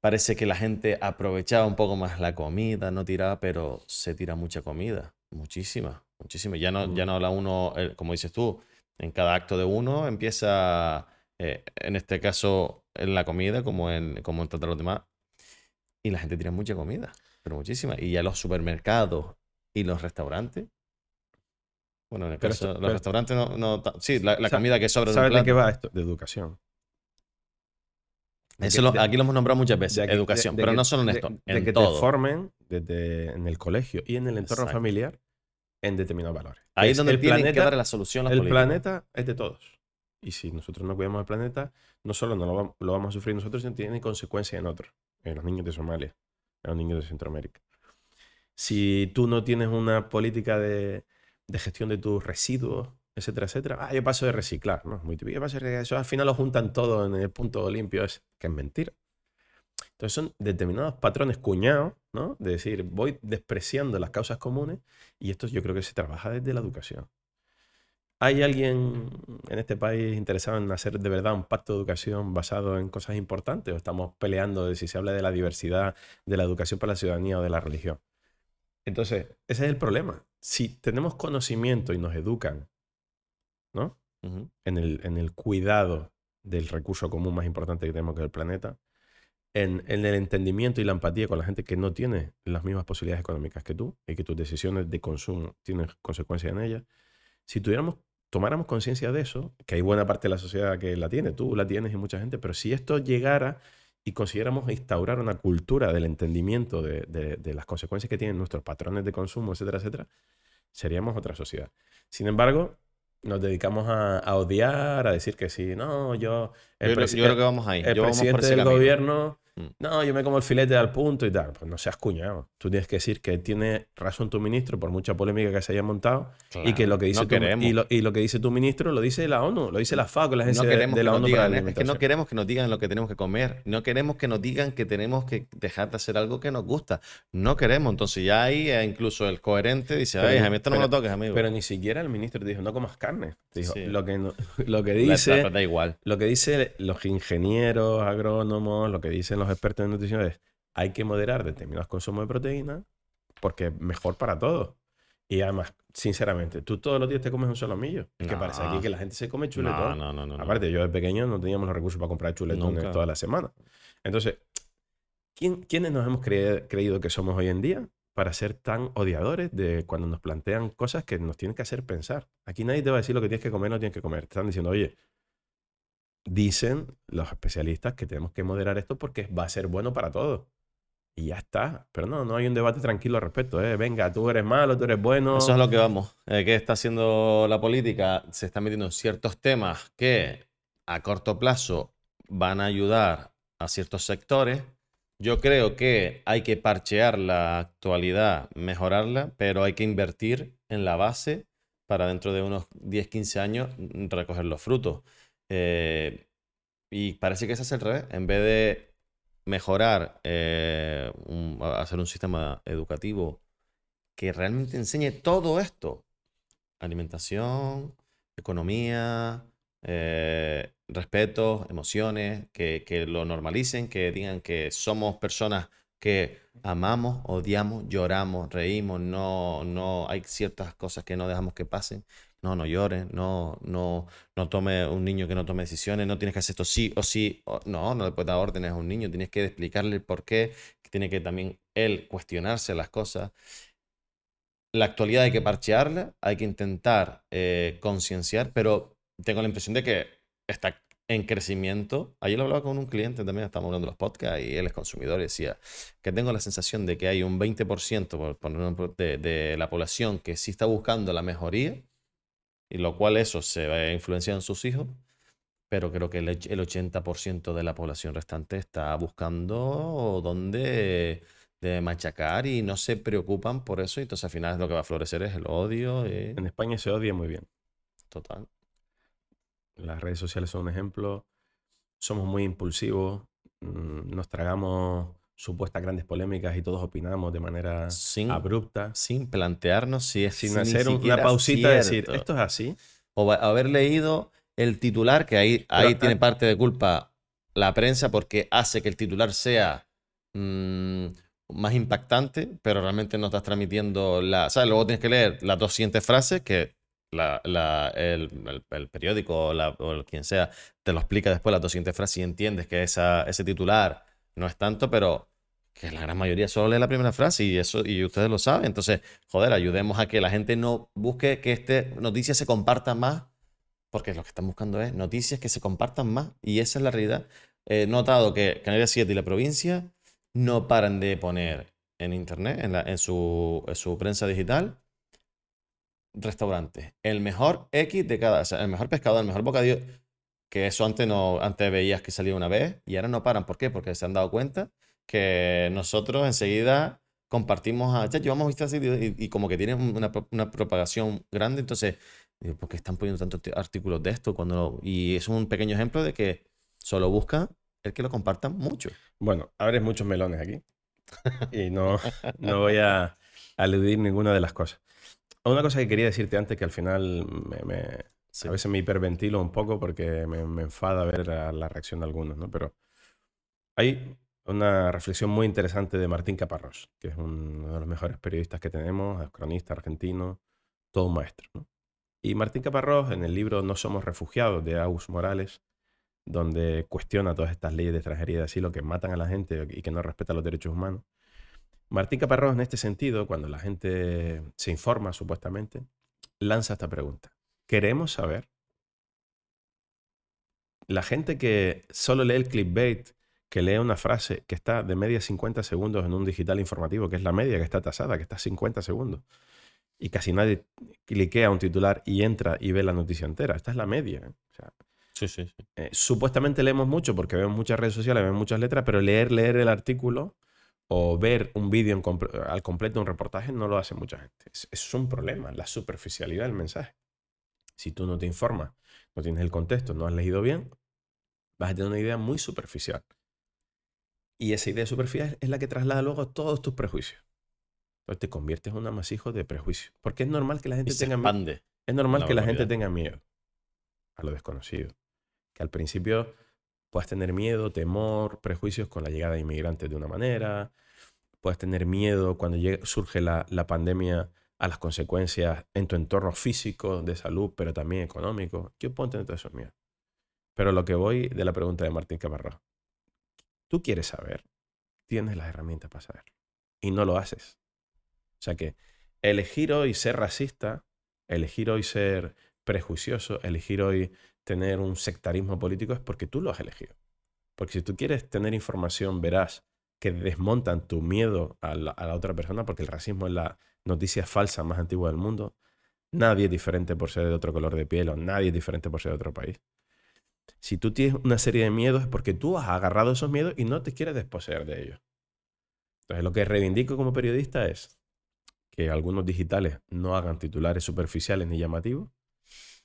Parece que la gente aprovechaba un poco más la comida, no tiraba, pero se tira mucha comida, muchísima, muchísima. Ya no, ya no habla uno, eh, como dices tú, en cada acto de uno empieza, eh, en este caso, en la comida, como en, como en tratar a los demás, y la gente tira mucha comida. pero muchísimas. Y ya los supermercados y los restaurantes. Bueno, en el Pero caso, esto- los pero- restaurantes no, no Sí, la, la comida que sobra de ¿Sabes de plato. qué va esto? De educación. De Eso que- lo- de- aquí lo hemos nombrado muchas veces, de que- educación, de- de pero que- no solo en de- esto, de en que todo. te formen desde en el colegio y en el entorno Exacto. familiar en determinados valores. Ahí es donde el tienen que planeta- dar la solución los El planeta es de todos. Y si nosotros no cuidamos el planeta, no solo no lo vamos a sufrir nosotros, sino tiene consecuencias en otros. En los niños de Somalia, en los niños de Centroamérica. Si tú no tienes una política de, de gestión de tus residuos, etcétera, etcétera. Ah, yo paso de reciclar, ¿no? Muy típico. Yo paso de. Eso al final lo juntan todo en el punto limpio, es que es mentira. Entonces son determinados patrones cuñados, ¿no? De decir, voy despreciando las causas comunes y esto yo creo que se trabaja desde la educación. ¿Hay alguien en este país interesado en hacer de verdad un pacto de educación basado en cosas importantes? ¿O estamos peleando de si se habla de la diversidad, de la educación para la ciudadanía o de la religión? Entonces, ese es el problema. Si tenemos conocimiento y nos educan, ¿no? En el, en el cuidado del recurso común más importante que tenemos que es el planeta, en, en el entendimiento y la empatía con la gente que no tiene las mismas posibilidades económicas que tú y que tus decisiones de consumo tienen consecuencias en ellas. Si tuviéramos, tomáramos conciencia de eso, que hay buena parte de la sociedad que la tiene, tú la tienes y mucha gente, pero si esto llegara y consiguiéramos instaurar una cultura del entendimiento de, de- de las consecuencias que tienen nuestros patrones de consumo, etcétera, etcétera, seríamos otra sociedad. Sin embargo, nos dedicamos a, a odiar, a decir que sí, no, yo... Presi- yo creo que vamos ahí. el Yo vamos por presidente ese del camino. gobierno. No, yo me como el filete al punto y tal. Pues no seas cuñado. Tú tienes que decir que tiene razón tu ministro por mucha polémica que se haya montado y que lo que dice no tu, y lo, y lo que dice tu ministro lo dice la ONU, lo dice la FAO, la agencia no de- la ONU para la es que no queremos que nos digan lo que tenemos que comer. No queremos que nos digan que tenemos que dejar de hacer algo que nos gusta. No queremos. Entonces ya ahí incluso el coherente dice, Pero- ay, a mí esto no me lo pero- toques, amigo. Pero ni siquiera el ministro te dijo, no comas carne. Te dijo, Sí. lo, que no- lo que La- la- dice... da igual. Lo que dicen los ingenieros, agrónomos, lo que dicen los expertos en nutrición es hay que moderar determinados consumos de proteína porque es mejor para todos. Y además, sinceramente, tú todos los días te comes un solomillo. Es que parece aquí que la gente se come chuletón. no, no, no. no. Aparte, yo de pequeño no teníamos los recursos para comprar chuletones Nunca. toda la semana. Entonces, ¿quién, ¿quiénes nos hemos cre- creído que somos hoy en día para ser tan odiadores de cuando nos plantean cosas que nos tienen que hacer pensar? Aquí nadie te va a decir lo que tienes que comer o no tienes que comer. Te están diciendo, oye, dicen los especialistas que tenemos que moderar esto porque va a ser bueno para todos. Y ya está. Pero no, no hay un debate tranquilo al respecto. ¿eh? Venga, tú eres malo, tú eres bueno. Eso es lo que vamos. Eh, ¿Qué está haciendo la política? Se está metiendo en ciertos temas que a corto plazo van a ayudar a ciertos sectores. Yo creo que hay que parchear la actualidad, mejorarla, pero hay que invertir en la base para dentro de unos 10, 15 años mm, recoger los frutos. Eh, y parece que ese es el revés. En vez de mejorar, eh, un- hacer un sistema educativo que realmente enseñe todo esto. Alimentación, economía, eh, respeto, emociones, que, que lo normalicen, que digan que somos personas que amamos, odiamos, lloramos, reímos, no, no hay ciertas cosas que no dejamos que pasen. No, no llores, no, no, no tome un niño que no tome decisiones, no tienes que hacer esto sí o sí. o- no, no le puedes dar órdenes a un niño, tienes que explicarle el por qué, tiene que también él cuestionarse las cosas. La actualidad hay que parchearla, hay que intentar eh, concienciar, pero tengo la impresión de que está en crecimiento. Ayer lo hablaba con un cliente también, estamos hablando de los podcasts, y él es consumidor y decía que tengo la sensación de que hay un 20% por poner un ejemplo, de, de la población que sí está buscando la mejoría, y lo cual eso se va a influenciar en sus hijos, pero creo que el, och- el 80% de la población restante está buscando dónde de machacar y no se preocupan por eso, y entonces al final lo que va a florecer es el odio y En España se odia muy bien. total. Las redes sociales son un ejemplo. Somos muy impulsivos. mm, Nos tragamos supuestas grandes polémicas y todos opinamos de manera Sin, abrupta. sin plantearnos si es Sin hacer un- una pausita y decir, esto es así. O haber leído el titular, que ahí, ahí Pero, tiene ah, parte de culpa la prensa porque hace que el titular sea mm, más impactante, pero realmente no estás transmitiendo la... ¿Sabes? Luego tienes que leer las dos siguientes frases que la- la- el, el- el periódico o, la- o el quien sea te lo explica después las dos siguientes frases y entiendes que esa, ese titular no es tanto, pero que la gran mayoría solo lee la primera frase y eso y ustedes lo saben. Entonces, joder, ayudemos a que la gente no busque que este noticias se compartan más, porque lo que están buscando es noticias que se compartan más y esa es la realidad. He notado que Canarias 7 y la provincia no paran de poner en internet, en, la, en, su, en su prensa digital, restaurantes. El mejor X de cada, o sea, el mejor pescado, el mejor bocadillo, que eso antes no, antes veías que salía una vez y ahora no paran. ¿Por qué? Porque se han dado cuenta que nosotros enseguida compartimos a, ya llevamos vistas y, y como que tienen una, una propagación grande, entonces, ¿por qué están poniendo tantos artículos de esto? Cuando, y es un pequeño ejemplo de que solo busca el que lo compartan mucho. Bueno, abres muchos melones aquí y no, no voy a aludir ninguna de las cosas. Una cosa que quería decirte antes, que al final me, me a veces me hiperventilo un poco porque me, me enfada ver la reacción de algunos, ¿no? Pero hay una reflexión muy interesante de Martín Caparrós, que es uno de los mejores periodistas que tenemos, cronista argentino, todo un maestro. ¿no? Y Martín Caparrós, en el libro No somos refugiados de Agus Morales, donde cuestiona todas estas leyes de extranjería de asilo que matan a la gente y que no respetan los derechos humanos, Martín Caparrós, en este sentido, cuando la gente se informa supuestamente, lanza esta pregunta. Queremos saber, la gente que solo lee el clickbait, que lee una frase que está de media 50 segundos en un digital informativo, que es la media que está tasada, que está 50 segundos, y casi nadie cliquea un titular y entra y ve la noticia entera. Esta es la media. ¿eh? O sea, sí, sí, sí. Eh, supuestamente leemos mucho porque vemos muchas redes sociales, vemos muchas letras, pero leer, leer el artículo o ver un vídeo al completo, un reportaje, no lo hace mucha gente. Es, es, un problema, la superficialidad del mensaje. Si tú no te informas, no tienes el contexto, no has leído bien, vas a tener una idea muy superficial. Y esa idea superficial es la que traslada luego todos tus prejuicios. Entonces te conviertes en un amasijo de prejuicios. Porque es normal que la gente tenga miedo. Es normal que la gente tenga miedo a lo desconocido. Que al principio puedas tener miedo, temor, prejuicios con la llegada de inmigrantes de una manera, puedes tener miedo cuando surge la, la, pandemia a las consecuencias en tu entorno físico, de salud, pero también económico. Yo puedo tener todos esos miedos. Pero lo que voy de la pregunta de Martín Camarro. Tú quieres saber, tienes las herramientas para saberlo. Y no lo haces. O sea que elegir hoy ser racista, elegir hoy ser prejuicioso, elegir hoy tener un sectarismo político es porque tú lo has elegido. Porque si tú quieres tener información verás que desmontan tu miedo a la, otra persona, porque el racismo es la noticia falsa más antigua del mundo. Nadie es diferente por ser de otro color de piel o nadie es diferente por ser de otro país. Si tú tienes una serie de miedos es porque tú has agarrado esos miedos y no te quieres desposeer de ellos. Entonces lo que reivindico como periodista es que algunos digitales no hagan titulares superficiales ni llamativos,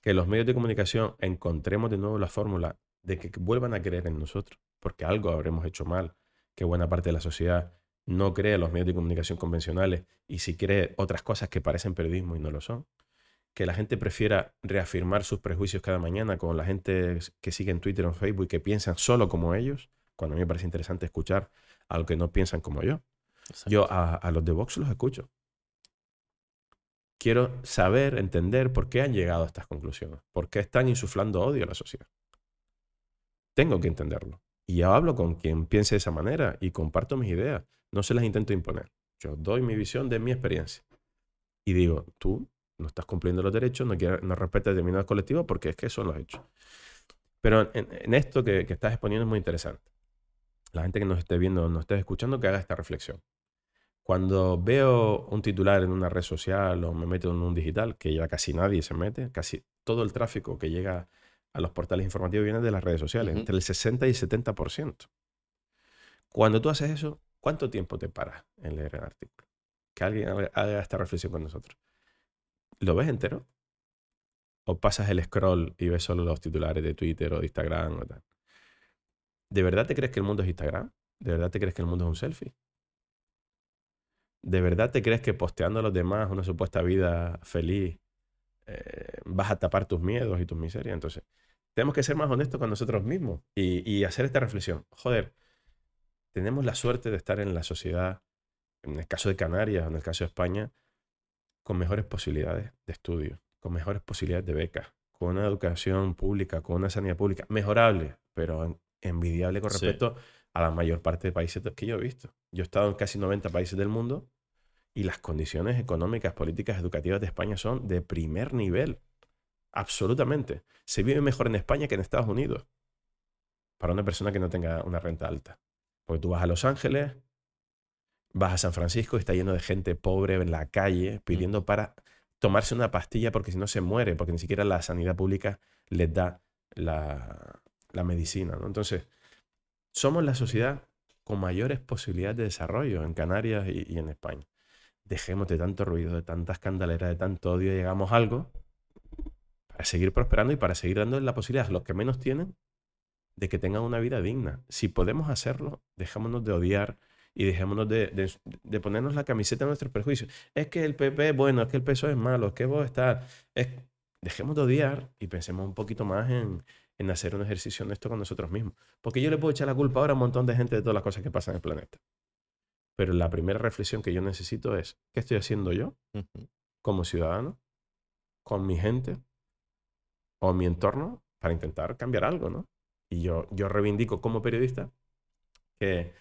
que los medios de comunicación encontremos de nuevo la fórmula de que vuelvan a creer en nosotros, porque algo habremos hecho mal, que buena parte de la sociedad no cree en los medios de comunicación convencionales y si cree otras cosas que parecen periodismo y no lo son. Que la gente prefiera reafirmar sus prejuicios cada mañana con la gente que sigue en Twitter o en Facebook y que piensan solo como ellos, cuando a mí me parece interesante escuchar a los que no piensan como yo. Yo a, a, los de Vox los escucho. Quiero saber, entender por qué han llegado a estas conclusiones, por qué están insuflando odio a la sociedad. Tengo que entenderlo. Y yo hablo con quien piense de esa manera y comparto mis ideas. No se las intento imponer. Yo doy mi visión de mi experiencia. Y digo, tú no estás cumpliendo los derechos, no, quieres, no respetas determinados colectivos porque es que eso lo has hecho. Pero en, esto que, que, estás exponiendo es muy interesante. La gente que nos esté viendo, nos esté escuchando, que haga esta reflexión. Cuando veo un titular en una red social o me meto en un digital, que ya casi nadie se mete, casi todo el tráfico que llega a los portales informativos viene de las redes sociales, entre el 60 y el 70%. Cuando tú haces eso, ¿cuánto tiempo te paras en leer el artículo? Que alguien haga esta reflexión con nosotros. ¿Lo ves entero? ¿O pasas el scroll y ves solo los titulares de Twitter o de Instagram o tal? ¿De verdad te crees que el mundo es Instagram? ¿De verdad te crees que el mundo es un selfie? ¿De verdad te crees que posteando a los demás una supuesta vida feliz eh, vas a tapar tus miedos y tus miserias? Entonces, tenemos que ser más honestos con nosotros mismos y, hacer esta reflexión. Joder, tenemos la suerte de estar en la sociedad, en el caso de Canarias, en el caso de España, con mejores posibilidades de estudio, con mejores posibilidades de becas, con una educación pública, con una sanidad pública mejorable, pero envidiable con respecto a la mayor parte de países que yo he visto. Yo he estado en casi 90 países del mundo y las condiciones económicas, políticas, educativas de España son de primer nivel. Absolutamente. Se vive mejor en España que en Estados Unidos. Para una persona que no tenga una renta alta. Porque tú vas a Los Ángeles, vas a San Francisco y está lleno de gente pobre en la calle pidiendo para tomarse una pastilla porque si no se muere, porque ni siquiera la sanidad pública les da la, medicina. Entonces, somos la sociedad con mayores posibilidades de desarrollo en Canarias y, en España. Dejemos de tanto ruido, de tanta escandalera, de tanto odio, llegamos a algo para seguir prosperando y para seguir dando la posibilidad a los que menos tienen de que tengan una vida digna. Si podemos hacerlo, dejémonos de odiar, y dejémonos de, de, ponernos la camiseta de nuestros perjuicios. Es que el PP, bueno, es que el PSOE es malo, es que vos estás... Es... Dejemos de odiar y pensemos un poquito más en, en hacer un ejercicio honesto con nosotros mismos. Porque yo le puedo echar la culpa ahora a un montón de gente de todas las cosas que pasan en el planeta. Pero la primera reflexión que yo necesito es, ¿qué estoy haciendo yo como ciudadano, con mi gente o mi entorno para intentar cambiar algo, ¿no? Y yo, yo reivindico como periodista que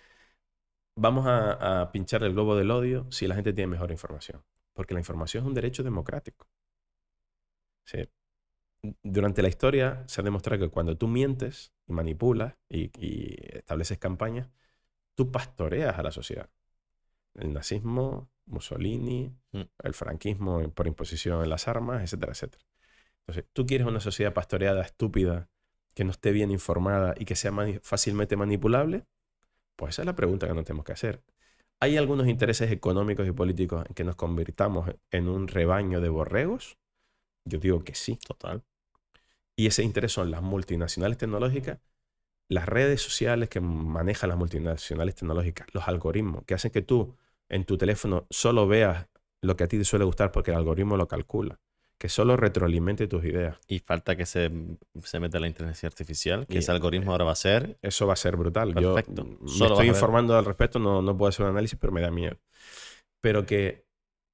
vamos a, pinchar el globo del odio si la gente tiene mejor información. Porque la información es un derecho democrático. Durante la historia se ha demostrado que cuando tú mientes y manipulas y, estableces campañas, tú pastoreas a la sociedad. El nazismo, Mussolini, mm. el franquismo por imposición en las armas, etcétera, etcétera. Entonces, tú quieres una sociedad pastoreada, estúpida, que no esté bien informada y que sea fácilmente manipulable, pues esa es la pregunta que nos tenemos que hacer. ¿Hay algunos intereses económicos y políticos en que nos convirtamos en un rebaño de borregos? Yo digo que sí. Total. Y ese interés son las multinacionales tecnológicas, las redes sociales que manejan las multinacionales tecnológicas, los algoritmos que hacen que tú en tu teléfono solo veas lo que a ti te suele gustar porque el algoritmo lo calcula que solo retroalimente tus ideas. Y falta que se, se meta la inteligencia artificial, que ese algoritmo ahora va a ser. Eso va a ser brutal. Perfecto. Yo me estoy informando al respecto, no, no puedo hacer un análisis, pero me da miedo. Pero que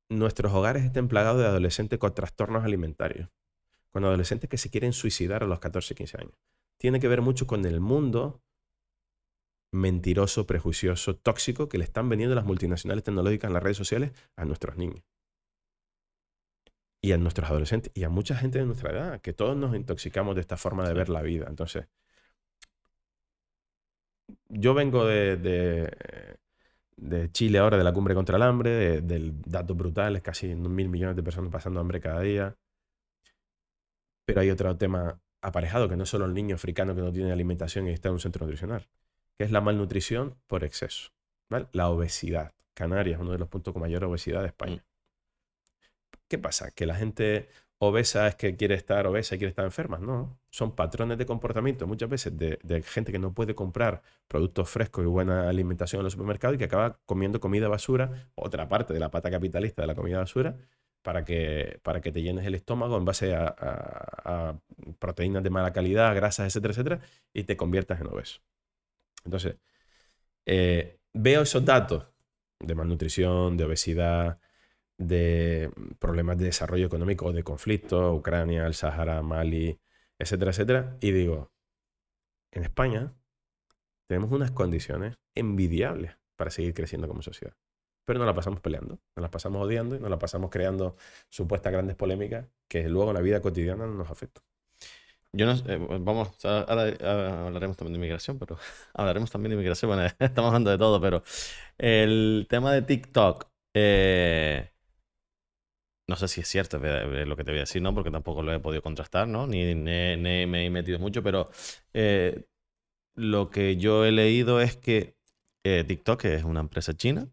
nuestros hogares estén plagados de adolescentes con trastornos alimentarios, con adolescentes que se quieren suicidar a los 14, 15 años. Tiene que ver mucho con el mundo mentiroso, prejuicioso, tóxico que le están vendiendo las multinacionales tecnológicas en las redes sociales a nuestros niños y a nuestros adolescentes y a mucha gente de nuestra edad, que todos nos intoxicamos de esta forma de ver la vida. Entonces, yo vengo de, de, Chile ahora, de la cumbre contra el hambre, del datos brutales, casi mil millones de personas pasando hambre cada día. Pero hay otro tema aparejado, que no es solo el niño africano que no tiene alimentación y está en un centro nutricional, que es la malnutrición por exceso. La obesidad. Canarias es uno de los puntos con mayor obesidad de España. ¿Qué pasa? ¿Que la gente obesa es que quiere estar obesa y quiere estar enferma? No, son patrones de comportamiento muchas veces de, gente que no puede comprar productos frescos y buena alimentación en los supermercados y que acaba comiendo comida basura, otra parte de la pata capitalista de la comida basura, para que, para que te llenes el estómago en base a, proteínas de mala calidad, grasas, etcétera, etcétera, y te conviertas en obeso. Entonces, eh, veo esos datos de malnutrición, de obesidad, de problemas de desarrollo económico o de conflicto, Ucrania, el Sahara, Mali, etcétera, etcétera. Y digo, en España tenemos unas condiciones envidiables para seguir creciendo como sociedad. Pero nos la pasamos peleando, nos la pasamos odiando y nos la pasamos creando supuestas grandes polémicas que luego en la vida cotidiana no nos afectan. Yo no, eh, vamos, hablaremos también de inmigración, pero hablaremos también de inmigración. Bueno, estamos hablando de todo, pero el tema de TikTok, eh, no sé si es cierto lo que te voy a decir, ¿no? Porque tampoco lo he podido contrastar, ¿no? Ni, me he metido mucho, pero eh, lo que yo he leído es que eh, TikTok es una empresa china,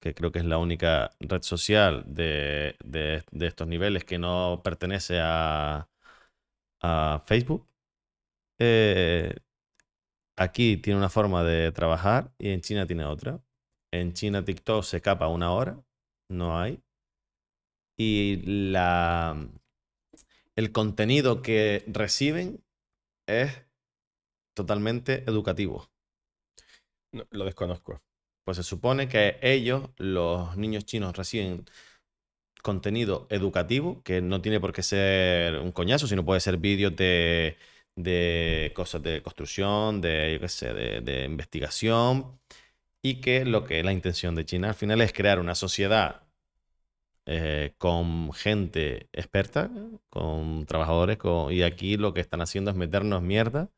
que creo que es la única red social de, estos niveles que no pertenece a, Facebook. Eh, aquí tiene una forma de trabajar y en China tiene otra. En China TikTok se capa una hora, no hay y la, el contenido que reciben es totalmente educativo. lo desconozco. Pues se supone que ellos, los niños chinos, reciben contenido educativo, que no tiene por qué ser un coñazo, sino puede ser vídeos de, de cosas de construcción, de, yo qué sé, de, de investigación, y que lo que es la intención de China al final es crear una sociedad eh, con gente experta, con trabajadores, y aquí lo que están haciendo es meternos mierda.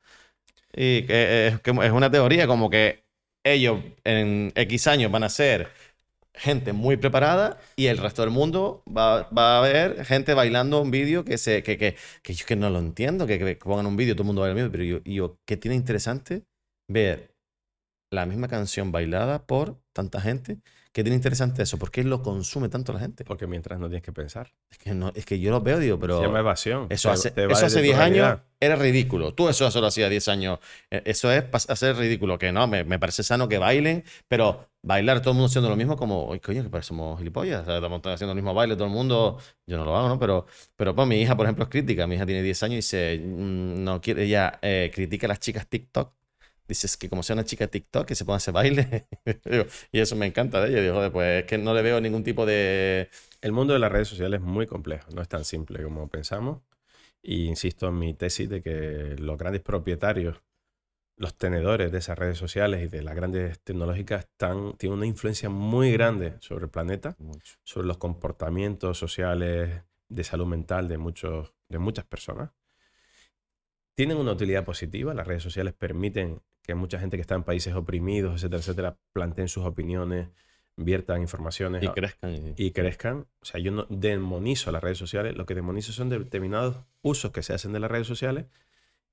Y es, que es una teoría como que ellos en X años van a ser gente muy preparada y el resto del mundo va, a ver gente bailando un vídeo que, se, que, que, yo que no lo entiendo, que, pongan un vídeo, todo el mundo baila el mismo, pero yo, yo, ¿qué tiene interesante ver la misma canción bailada por tanta gente? ¿Qué tiene interesante eso? ¿Por qué lo consume tanto la gente? Porque mientras no tienes que pensar. Es que, no, es que yo lo veo, digo, pero... Se llama evasión. Eso Te- hace, te va eso hace desde tu 10 años realidad. era ridículo. Tú eso solo hacía 10 años. Eh, Eso es hacer ridículo. Que no, me, me parece sano que bailen, pero bailar todo el mundo haciendo lo mismo, como, "Ay, coño, que parecemos gilipollas. O sea, estamos haciendo el mismo baile todo el mundo. Yo no lo hago, ¿no? Pero, pero pues mi hija, por ejemplo, es crítica. Mi hija tiene 10 años y dice, mm, no quiere, ella eh, critica a las chicas TikTok. Dices que como sea una chica TikTok que se ponga a hacer baile. Y eso me encanta de ella. Digo, "Joder, pues es que no le veo ningún tipo de. El mundo de las redes sociales es muy complejo, no es tan simple como pensamos. Y insisto en mi tesis de que los grandes propietarios, los tenedores de esas redes sociales y de las grandes tecnológicas están, tienen una influencia muy grande sobre el planeta, sobre los comportamientos sociales de salud mental de, muchos, de muchas personas. Tienen una utilidad positiva, las redes sociales permiten que mucha gente que está en países oprimidos, etcétera, etcétera, planteen sus opiniones, viertan informaciones Y crezcan. y- crezcan. O sea, yo no demonizo las redes sociales, lo que demonizo son determinados usos que se hacen de las redes sociales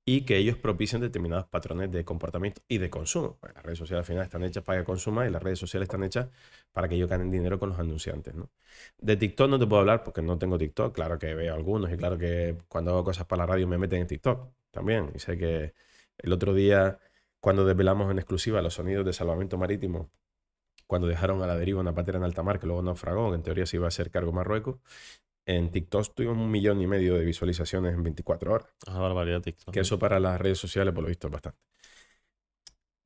y que ellos propician determinados patrones de comportamiento y de consumo. Porque las redes sociales al final están hechas para que consumas y las redes sociales están hechas para que ellos ganen dinero con los anunciantes. ¿no? De TikTok no te puedo hablar porque no tengo TikTok. Claro que veo algunos y claro que cuando hago cosas para la radio me meten en TikTok también. Y sé que el otro día, cuando desvelamos en exclusiva los sonidos de salvamento marítimo, cuando dejaron a la deriva una patera en alta mar que luego naufragó, que en teoría se iba a hacer cargo Marruecos, en TikTok tuvimos un millón y medio de visualizaciones en 24 horas. Es una barbaridad TikTok. Que eso para las redes sociales, por lo visto, es bastante.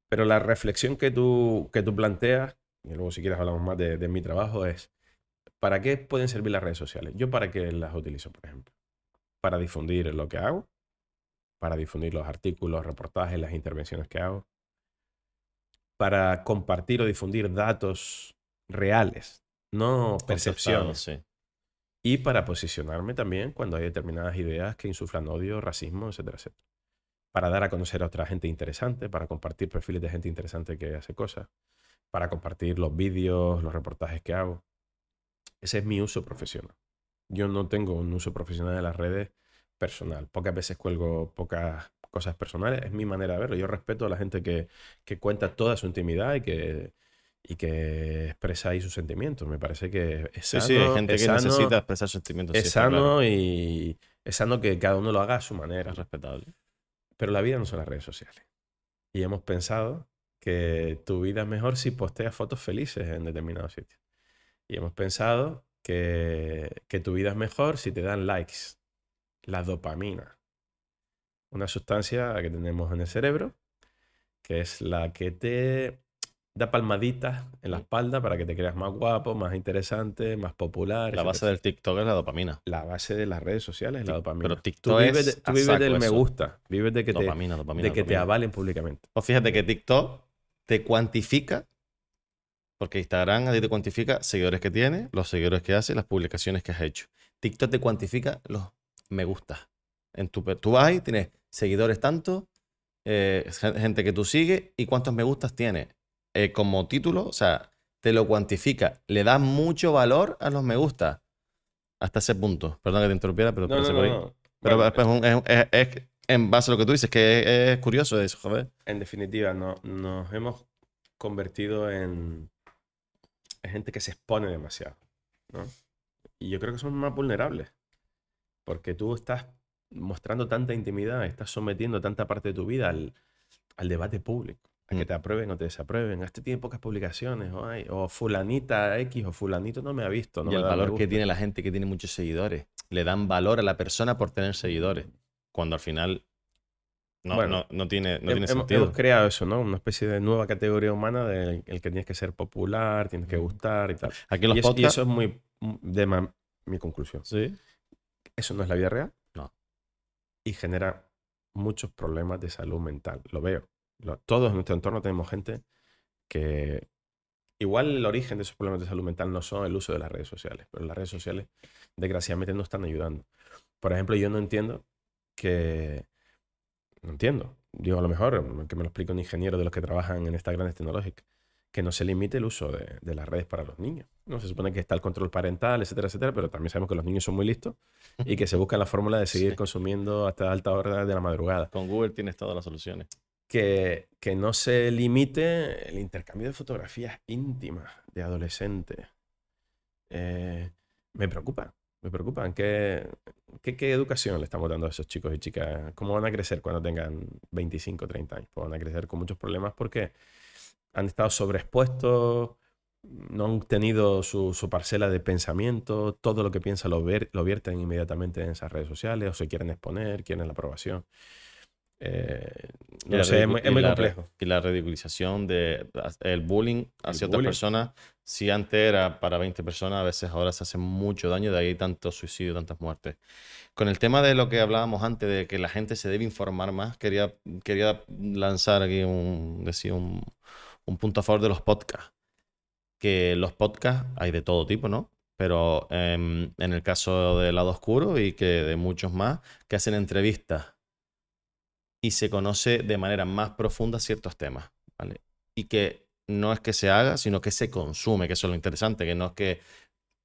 Pero la reflexión que tú, que tú planteas, y luego si quieres hablamos más de, de mi trabajo, es ¿para qué pueden servir las redes sociales? Yo para qué las utilizo, por ejemplo. Para difundir lo que hago, para difundir los artículos, reportajes, las intervenciones que hago, para compartir o difundir datos reales, no percepciones. Sí. Y para posicionarme también cuando hay determinadas ideas que insuflan odio, racismo, etcétera, etcétera. Para dar a conocer a otra gente interesante, para compartir perfiles de gente interesante que hace cosas, para compartir los vídeos, los reportajes que hago. Ese es mi uso profesional. Yo no tengo un uso profesional de las redes personal. Pocas veces cuelgo pocas cosas personales. Es mi manera de verlo. Yo respeto a la gente que, que cuenta toda su intimidad y que, y que expresa ahí sus sentimientos. Me parece que es Sí, sano, sí, hay gente es que sano- necesita expresar sentimientos. sí, es sano claro. y es sano que cada uno lo haga a su manera. Es respetable. Pero la vida no son las redes sociales. Y hemos pensado que tu vida es mejor si posteas fotos felices en determinados sitios. Y hemos pensado que, que tu vida es mejor si te dan likes. La dopamina. Una sustancia que tenemos en el cerebro, que es la que te da palmaditas en la espalda para que te creas más guapo, más interesante, más popular. La etcétera, base del TikTok es la dopamina. la base de las redes sociales es la dopamina. pero tú TikTok vives, es de- tú vives del me gusta, vives de que te, dopamina, dopamina. de que te dopamina. avalen públicamente. Pues fíjate que TikTok te cuantifica, porque Instagram a ti te cuantifica seguidores que tienes, los seguidores que haces, las publicaciones que has hecho. TikTok te cuantifica los me gusta. En tu, tú vas ahí, tienes seguidores tanto, eh, gen- gente que tú sigues y cuántos me gustas tienes. Eh, como título, o sea, te lo cuantifica. Le das mucho valor a los me gusta. Hasta ese punto. Perdón que te interrumpiera, pero No, no, por no, ahí. no. Pero Bueno, es, un- es- es- es- en base a lo que tú dices, que es, es curioso eso, joder. en definitiva, no, nos hemos convertido en, en gente que se expone demasiado. ¿no? Y yo creo que somos más vulnerables. Porque tú estás mostrando tanta intimidad, estás sometiendo tanta parte de tu vida al, al debate público. A que Mm. te aprueben o te desaprueben. Este tiene pocas publicaciones. O, ay, o fulanita X o fulanito no me ha visto. No y el valor que tiene la gente que tiene muchos seguidores. Le dan valor a la persona por tener seguidores. Cuando al final no, Bueno, no, no tiene, no tiene hemos, sentido. hemos creado eso, ¿no? Una especie de nueva categoría humana del el que tienes que ser popular, tienes que gustar y tal. Aquí los Y eso, y eso es muy mm, de ma- mi conclusión. Sí. Eso no es la vida real. No. Y genera muchos problemas de salud mental. Lo veo. Lo- todos en nuestro entorno tenemos gente que igual el origen de esos problemas de salud mental no son el uso de las redes sociales, pero las redes sociales desgraciadamente no están ayudando. Por ejemplo, yo no entiendo que... No entiendo. Digo, a lo mejor que me lo explique un ingeniero de los que trabajan en estas grandes tecnológicas, que no se limite el uso de, de las redes para los niños. No se supone que está el control parental, etcétera, etcétera, pero también sabemos que los niños son muy listos y que se buscan la fórmula de seguir Sí. consumiendo hasta alta hora de la madrugada. Con Google tienes todas las soluciones. Que, que no se limite el intercambio de fotografías íntimas de adolescentes. Eh, me preocupa, me preocupa. ¿Qué, qué, qué educación le estamos dando a esos chicos y chicas? ¿Cómo van a crecer cuando tengan 25, 30 años? Pues van a crecer con muchos problemas porque han estado sobreexpuestos, no han tenido su, su parcela de pensamiento, todo lo que piensan lo, ver- lo vierten inmediatamente en esas redes sociales o se quieren exponer, quieren la aprobación. Eh, no sé, es muy, es y muy la complejo. Y la ridiculización de el bullying hacia otras personas. Si antes era para 20 personas, a veces ahora se hace mucho daño, de ahí tanto suicidio, tantas muertes. Con el tema de lo que hablábamos antes, de que la gente se debe informar más, quería, quería lanzar aquí un, decir, un, un punto a favor de los podcasts. Que los podcasts hay de todo tipo, ¿no? Pero em, en el caso de Lado Oscuro y que de muchos más, que hacen entrevistas y se conoce de manera más profunda ciertos temas, ¿vale? Y que no es que se haga, sino que se consume, que eso es lo interesante, que no es que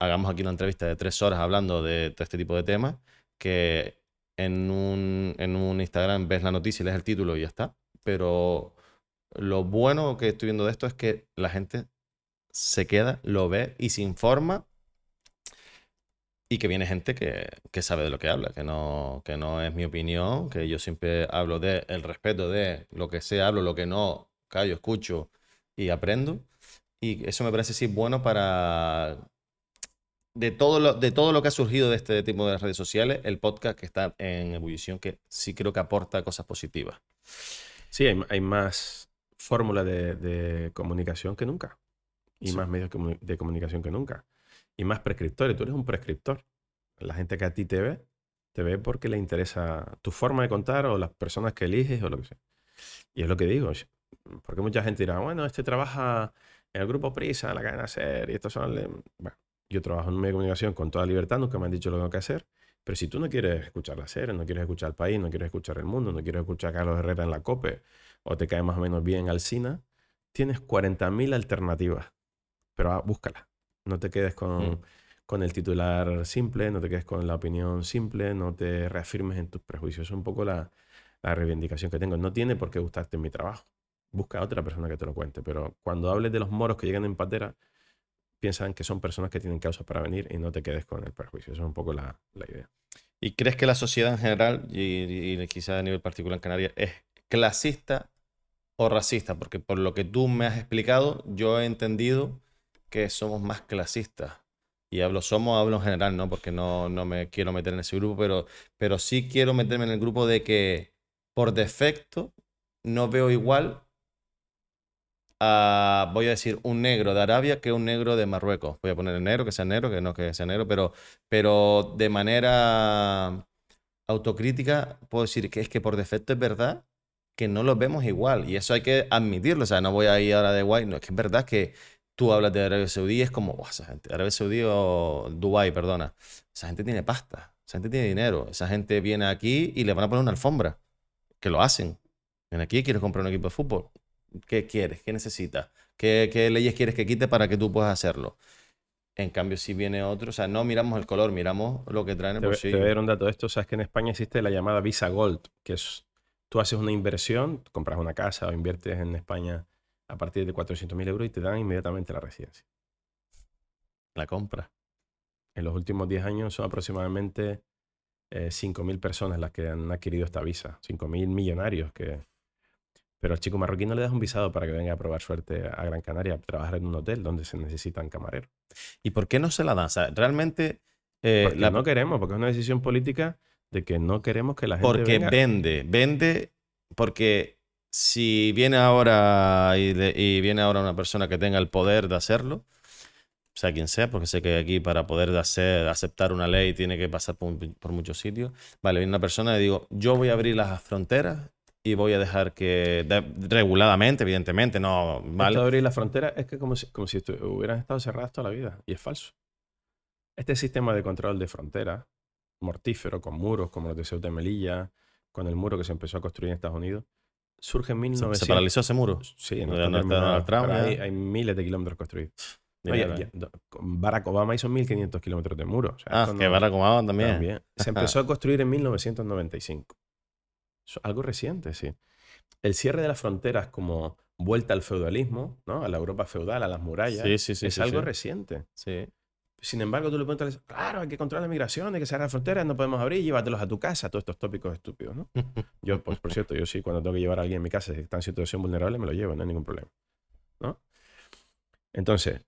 hagamos aquí una entrevista de tres horas hablando de todo este tipo de temas, que en un, en un Instagram ves la noticia y lees el título y ya está. Pero lo bueno que estoy viendo de esto es que la gente se queda, lo ve y se informa y que viene gente que, que sabe de lo que habla, que no, que no es mi opinión, que yo siempre hablo de el respeto de lo que sé, hablo, lo que no, callo, escucho y aprendo. Y eso me parece sí bueno para de todo lo, de todo lo que ha surgido de este tipo de redes sociales, el podcast que está en ebullición, que sí creo que aporta cosas positivas. Sí, hay más fórmula de, de comunicación que nunca. Y Sí. más medios de comunicación que nunca. Y más prescriptores. Tú eres un prescriptor. La gente que a ti te ve, te ve porque le interesa tu forma de contar o las personas que eliges o lo que sea. Y es lo que digo. Porque mucha gente dirá, bueno, este trabaja en el grupo Prisa, en la cadena SER, y estos son... le-". Bueno, yo trabajo en un medio de comunicación con toda libertad, nunca me han dicho lo que tengo que hacer. Pero si tú no quieres escuchar la SER, no quieres escuchar el país, no quieres escuchar el mundo, no quieres escuchar a Carlos Herrera en la COPE, o te cae más o menos bien Alsina, tienes 40.000 alternativas. Pero ah, búscala. No te quedes con, Mm. con el titular simple, no te quedes con la opinión simple, no te reafirmes en tus prejuicios. Es un poco la, la reivindicación que tengo. No tiene por qué gustarte mi trabajo. Busca a otra persona que te lo cuente. Pero cuando hables de los moros que llegan en patera, piensan que son personas que tienen causas para venir y no te quedes con el prejuicio. Esa es un poco la, la idea. ¿Y crees que la sociedad en general, y, y quizá a nivel particular en Canarias, es clasista o racista? Porque por lo que tú me has explicado, yo he entendido que somos más clasistas. Y hablo somos, hablo en general, ¿no? Porque no, no me quiero meter en ese grupo, pero, pero sí quiero meterme en el grupo de que por defecto no veo igual a, voy a decir, un negro de Arabia que un negro de Marruecos. Voy a poner el negro, que sea negro, que no que sea negro, pero, pero de manera autocrítica puedo decir que es que por defecto es verdad que no los vemos igual. Y eso hay que admitirlo. O sea, no voy a ir ahora de guay. No, es que es verdad que tú hablas de Arabia Saudí y es como, "Buah, esa gente, Arabia Saudí o Dubái, perdona. Esa gente tiene pasta, esa gente tiene dinero. Esa gente viene aquí y le van a poner una alfombra. Que lo hacen. Ven aquí, quieres comprar un equipo de fútbol. ¿Qué quieres? ¿Qué necesitas? ¿Qué, qué leyes quieres que quite para que tú puedas hacerlo? En cambio, si viene otro, o sea, no miramos el color, miramos lo que traen en Te, te bolsillo. voy a dar un dato de esto. Sabes que en España existe la llamada Visa Gold, que es tú haces una inversión, compras una casa o inviertes en España a partir de 400.000 euros y te dan inmediatamente la residencia. La compra. En los últimos 10 años son aproximadamente eh, 5.000 personas las que han adquirido esta visa. 5.000 millonarios que... Pero al chico marroquí no le das un visado para que venga a probar suerte a Gran Canaria a trabajar en un hotel donde se necesitan camareros. ¿Y por qué no se la dan? O sea, realmente. eh, Porque la- no queremos, porque es una decisión política de que no queremos que la gente porque venga. vende, vende, porque si viene ahora y, viene ahora una persona que tenga el poder de hacerlo, sea quien sea, porque sé que aquí para poder hacer, aceptar una ley tiene que pasar por, por muchos sitios. Vale, viene una persona y digo, yo voy a abrir las fronteras y voy a dejar que, de- reguladamente, evidentemente, no, Esto ¿vale? de abrir la frontera es que como si, como si hubieran estado cerradas toda la vida. Y es falso. Este sistema de control de frontera, mortífero, con muros como los de Ceuta y Melilla, con el muro que se empezó a construir en Estados Unidos, surge en Se, 1900. se paralizó ese muro. Sí, no no Donald Trump, hay, hay miles de kilómetros construidos. No, ya- Barack Obama hizo 1.500 kilómetros de muro. o sea, Ah, que no- Barack Obama también. también. Se empezó a construir en 1995. Eso es algo reciente, sí. El cierre de las fronteras como vuelta al feudalismo, ¿no? a la Europa feudal, a las murallas, Sí, sí, sí. es algo reciente. Sí. Sin embargo, tú le preguntas, claro, hay que controlar la migración, hay que cerrar las fronteras, no podemos abrir, llévatelos a tu casa, todos estos tópicos estúpidos, ¿no? Yo, pues, por cierto, yo sí, cuando tengo que llevar a alguien a mi casa si está en situación vulnerable, me lo llevo, no hay ningún problema, ¿no? Entonces,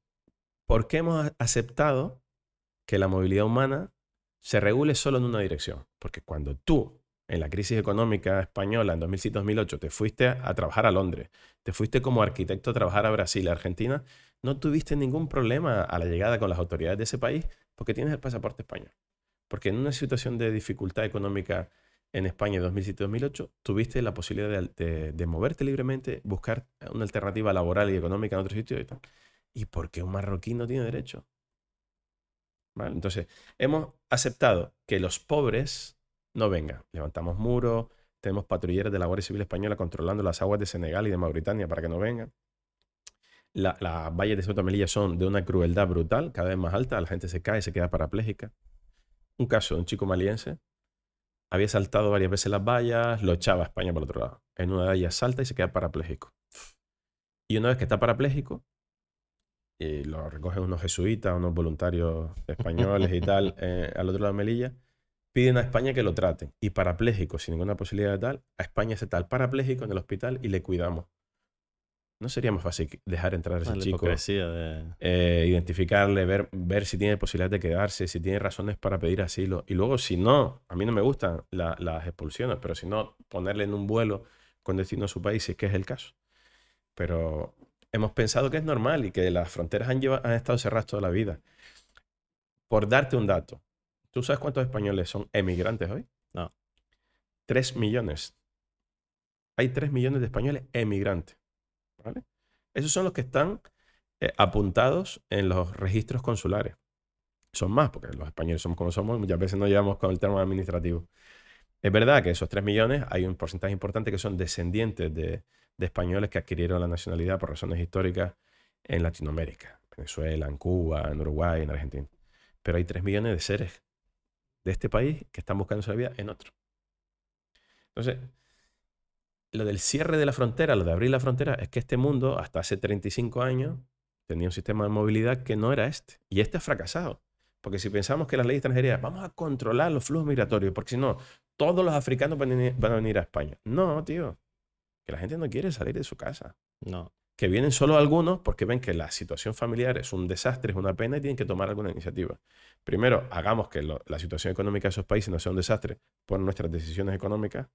¿por qué hemos aceptado que la movilidad humana se regule solo en una dirección? Porque cuando tú, en la crisis económica española en 2007-2008, te fuiste a trabajar a Londres, te fuiste como arquitecto a trabajar a Brasil, a Argentina, no tuviste ningún problema a la llegada con las autoridades de ese país porque tienes el pasaporte español. Porque en una situación de dificultad económica en España en 2007-2008, tuviste la posibilidad de, moverte libremente, buscar una alternativa laboral y económica en otro sitio y tal. ¿Y por qué un marroquí no tiene derecho? Entonces, hemos aceptado que los pobres no vengan. Levantamos muros, tenemos patrulleros de la Guardia Civil Española controlando las aguas de Senegal y de Mauritania para que no vengan. La- las valles de Ceuta Melilla son de una crueldad brutal, cada vez más alta. La gente se cae, se queda parapléjica. Un caso de un chico maliense había saltado varias veces las vallas, lo echaba a España por el otro lado. En una de ellas salta y se queda parapléjico. Y una vez que está parapléjico, y lo recogen unos jesuitas, unos voluntarios españoles y tal, eh, al otro lado de Melilla, piden a España que lo traten. Y parapléjico, sin ninguna posibilidad de tal, a España se tal parapléjico en el hospital y le cuidamos. ¿No sería más fácil dejar entrar a ese Ah, chico? de... eh, identificarle, ver, ver si tiene posibilidad de quedarse, si tiene razones para pedir asilo. Y luego, si no, a mí no me gustan la- las expulsiones, pero si no, ponerle en un vuelo con destino a su país, si es que es el caso. Pero hemos pensado que es normal y que las fronteras han, lleva- han estado cerradas toda la vida. Por darte un dato, ¿tú sabes cuántos españoles son emigrantes hoy? No. Tres millones. Hay tres millones de españoles emigrantes. Esos son los que están eh, apuntados en los registros consulares. Son más, porque los españoles somos como somos, muchas veces no llevamos con el tema administrativo. Es verdad que esos 3 millones hay un porcentaje importante que son descendientes de, españoles que adquirieron la nacionalidad por razones históricas en Latinoamérica, Venezuela, en Cuba, en Uruguay, en Argentina. Pero hay 3 millones de seres de este país que están buscando la vida en otro. Entonces, lo del cierre de la frontera, lo de abrir la frontera, es que este mundo, hasta hace 35 años, tenía un sistema de movilidad que no era este. Y este ha fracasado. Porque si pensamos que las leyes extranjeras, vamos a controlar los flujos migratorios, porque si no, todos los africanos van a venir- a España. No, tío. Que la gente no quiere salir de su casa. No. Que vienen solo algunos porque ven que la situación familiar es un desastre, es una pena y tienen que tomar alguna iniciativa. Primero, hagamos que lo- la situación económica de esos países no sea un desastre por nuestras decisiones económicas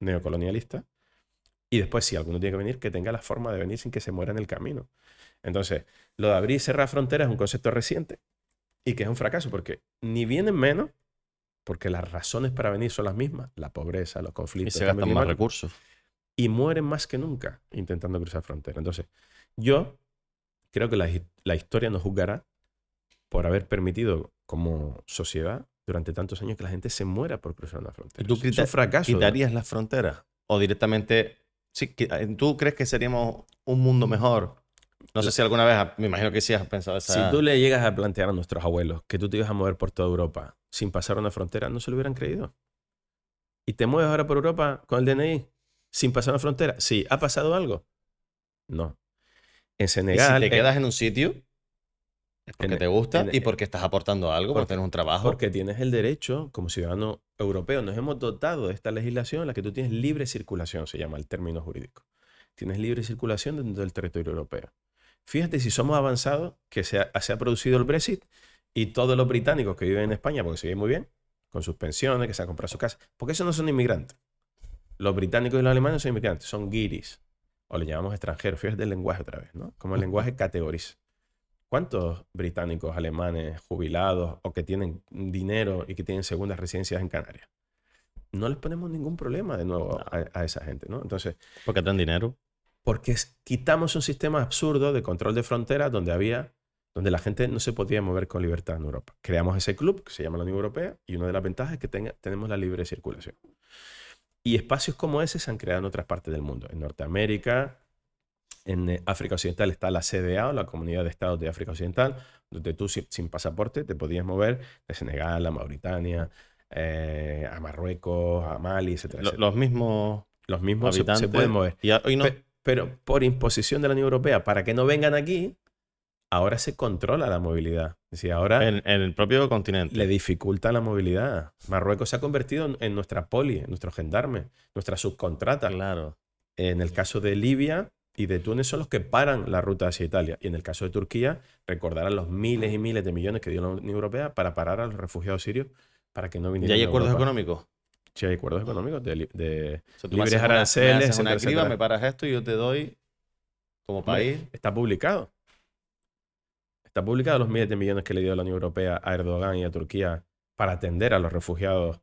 neocolonialistas. Y después, si alguno tiene que venir, que tenga la forma de venir sin que se muera en el camino. Entonces, lo de abrir y cerrar fronteras es un concepto reciente y que es un fracaso porque ni vienen menos, porque las razones para venir son las mismas, la pobreza, los Y conflictos, se el cambio gastan más recursos. y mueren más que nunca intentando cruzar fronteras. Entonces, yo creo que la, la historia nos juzgará por haber permitido como sociedad durante tantos años que la gente se muera por cruzar una frontera. ¿Tú quita- un fracaso. ¿no? ¿Quitarías las fronteras? ¿O directamente... Sí, eh, ¿Tú crees que seríamos un mundo mejor? No sé si alguna vez, me imagino que sí has pensado esa... Si tú le llegas a plantear a nuestros abuelos que tú te ibas a mover por toda Europa sin pasar una frontera, no se lo hubieran creído. ¿Y te mueves ahora por Europa con el DNI sin pasar una frontera? Sí, ¿ha pasado algo? No. En Y si Senegal, en- quedas en un sitio, es porque en- te gusta en- y porque estás aportando algo, porque tienes un trabajo. porque tienes el derecho, como ciudadano europeo, nos hemos dotado de esta legislación en la que tú tienes libre circulación, se llama el término jurídico. Tienes libre circulación dentro del territorio europeo. Fíjate si somos avanzados, que se ha, se ha producido el Brexit y todos los británicos que viven en España, porque se viven muy bien, con sus pensiones, que se han comprado su casa, porque esos no son inmigrantes. Los británicos y los alemanes no son inmigrantes, son guiris, o le llamamos extranjeros. Fíjate el lenguaje otra vez, ¿no? Como el lenguaje categoriza. ¿Cuántos británicos, alemanes, jubilados o que tienen dinero y que tienen segundas residencias en Canarias? No les ponemos ningún problema de nuevo a, a esa gente, ¿no? Entonces, Porque traen dinero. porque quitamos un sistema absurdo de control de fronteras donde había donde la gente no se podía mover con libertad en Europa. Creamos ese club que se llama la Unión Europea y una de las ventajas es que tenga- tenemos la libre circulación. Y espacios como ese se han creado en otras partes del mundo. En Norteamérica, en eh, África Occidental está la CDA, o la Comunidad de Estados de África Occidental, donde tú sin, pasaporte te podías mover de Senegal a Mauritania, eh, a Marruecos, a Mali, etcétera, Lo- etcétera. los mismos Los mismos se- habitantes. se pueden mover. Y hoy no. Pe- pero por imposición de la Unión Europea, para que no vengan aquí, ahora se controla la movilidad. Es decir, ahora En, en el propio continente. le dificulta la movilidad. Marruecos se ha convertido en, en nuestra poli, en nuestro gendarme, nuestra subcontrata. Claro. En el caso de Libia y de Túnez son los que paran la ruta hacia Italia. Y en el caso de Turquía, recordarán los miles y miles de millones que dio la Unión Europea para parar a los refugiados sirios para que no ¿Y vinieran hay a acuerdos Europa. económicos? Sí, hay acuerdos económicos de, O sea, Libres una- aranceles, me haces una etcétera, criba, etcétera. me paras esto y yo te doy como país. Está publicado. Está publicado los miles de millones que le dio la Unión Europea a Erdogan y a Turquía para atender a los refugiados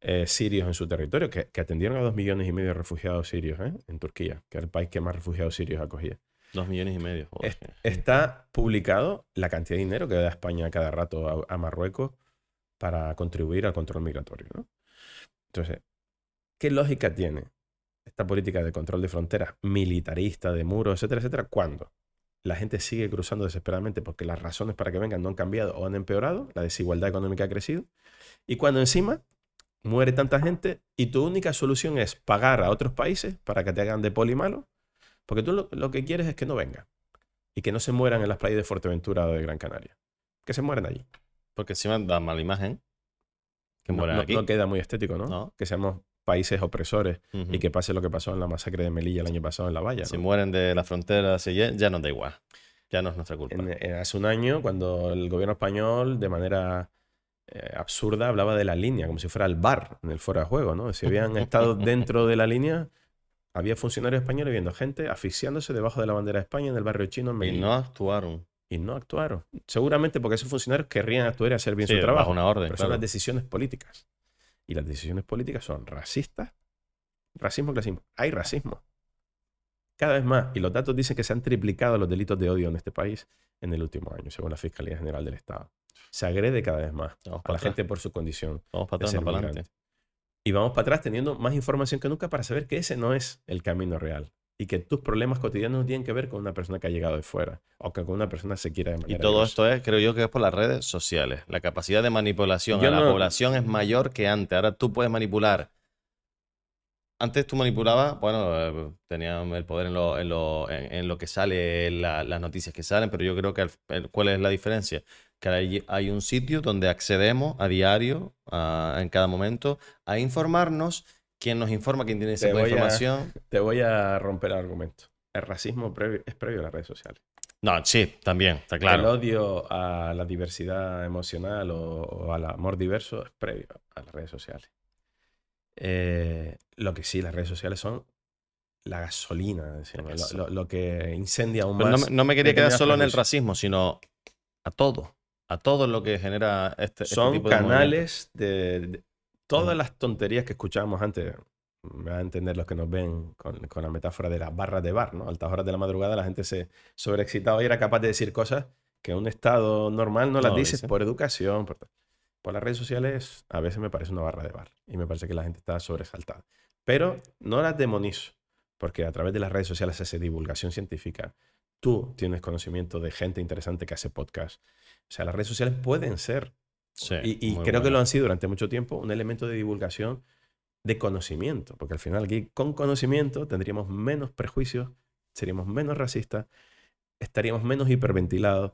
eh, sirios en su territorio, que, que atendieron a dos millones y medio de refugiados sirios ¿eh? en Turquía, que era el país que más refugiados sirios acogía. Dos millones y medio. Joder. Es- está publicado la cantidad de dinero que da España cada rato a, a Marruecos para contribuir al control migratorio. ¿no? Entonces, ¿qué lógica tiene esta política de control de fronteras militarista, de muros, etcétera, etcétera, cuando la gente sigue cruzando desesperadamente porque las razones para que vengan no han cambiado o han empeorado, la desigualdad económica ha crecido, y cuando encima muere tanta gente y tu única solución es pagar a otros países para que te hagan de poli malo, porque tú lo, lo que quieres es que no vengan y que no se mueran en las playas de Fuerteventura o de Gran Canaria, que se mueran allí. Porque encima da mala imagen. Que No, mueran no- aquí. no queda muy estético, ¿no? No. Que seamos países opresores y que pase lo que pasó en la masacre de Melilla el año pasado en La Valla. Si mueren de la frontera, si ya, ya nos da igual. Ya no es nuestra culpa. En- en- hace un año, cuando el gobierno español, de manera eh, absurda, hablaba de la línea, como si fuera el bar en el fuera de juego, ¿no? Si habían estado dentro de la línea, había funcionarios españoles viendo gente asfixiándose debajo de la bandera de España en el barrio chino en y Melilla. no actuaron. Y no actuaron. Seguramente porque esos funcionarios querrían actuar y hacer bien Sí, su trabajo. bajo una orden, pero claro. son las decisiones políticas. Y las decisiones políticas son racistas. Racismo, clasismo. Hay racismo. Cada vez más. Y los datos dicen que se han triplicado los delitos de odio en este país en el último año, según la Fiscalía General del Estado. Se agrede cada vez más Vamos a para la atrás. gente por su condición. Vamos para atrás, para adelante. Y vamos para atrás teniendo más información que nunca para saber que ese no es el camino real. Y que tus problemas cotidianos no tienen que ver con una persona que ha llegado de fuera. O que con una persona se quiera de Y manera todo grosa. esto es, creo yo, que es por las redes sociales. La capacidad de manipulación Yo a la población es mayor que antes. Ahora tú puedes manipular. Antes tú manipulabas, bueno, eh, tenías el poder en lo, en lo, en, en lo que sale, en la- las noticias que salen, pero yo creo que el- cuál es la diferencia. Que hay, hay un sitio donde accedemos a diario, a- en cada momento, a informarnos. Quien nos informa, quien tiene esa Te voy a- información. Te voy a romper el argumento. El racismo previo- es previo a las redes sociales. No, sí, también, está El claro. odio a la diversidad emocional o, o al amor diverso es previo a las redes sociales. Eh, lo que sí, las redes sociales son la gasolina, decimos, lo, lo- lo que incendia aún Pero más. no me quería quedar solo en el racismo, sino a todo. A todo lo que genera este, este son tipo de movimientos. canales de, de- todas las tonterías que escuchábamos antes. Me van a entender los que nos ven con, con la metáfora de las barras de bar, ¿no? A altas horas de la madrugada la gente se sobreexcitaba y era capaz de decir cosas que en un estado normal no las No, dices dice. por educación. Por, por las redes sociales a veces me parece una barra de bar y me parece que la gente está sobresaltada. Pero no las demonizo, porque a través de las redes sociales se hace divulgación científica. Tú tienes conocimiento de gente interesante que hace podcast. O sea, las redes sociales pueden ser Sí, y, creo que lo han sido durante mucho tiempo un elemento de divulgación de conocimiento, porque al final aquí con conocimiento tendríamos menos prejuicios, seríamos menos racistas, estaríamos menos hiperventilados,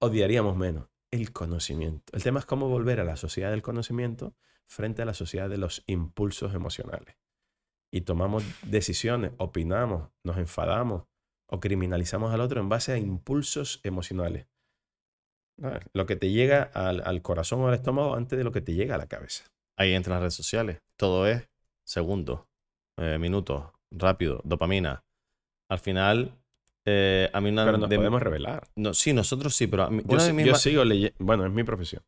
odiaríamos menos el conocimiento. El tema es cómo volver a la sociedad del conocimiento frente a la sociedad de los impulsos emocionales. Y tomamos decisiones, opinamos, nos enfadamos o criminalizamos al otro en base a impulsos emocionales. Lo que te llega al, al corazón o al estómago antes de lo que te llega a la cabeza. Ahí entran las redes sociales. Todo es segundos, eh, minutos, rápido, dopamina. Al final, eh, a mí una Pero nos de- podemos revelar. no, sí, nosotros sí, pero a mí- Yo, sigo leyendo, bueno, es mi profesión.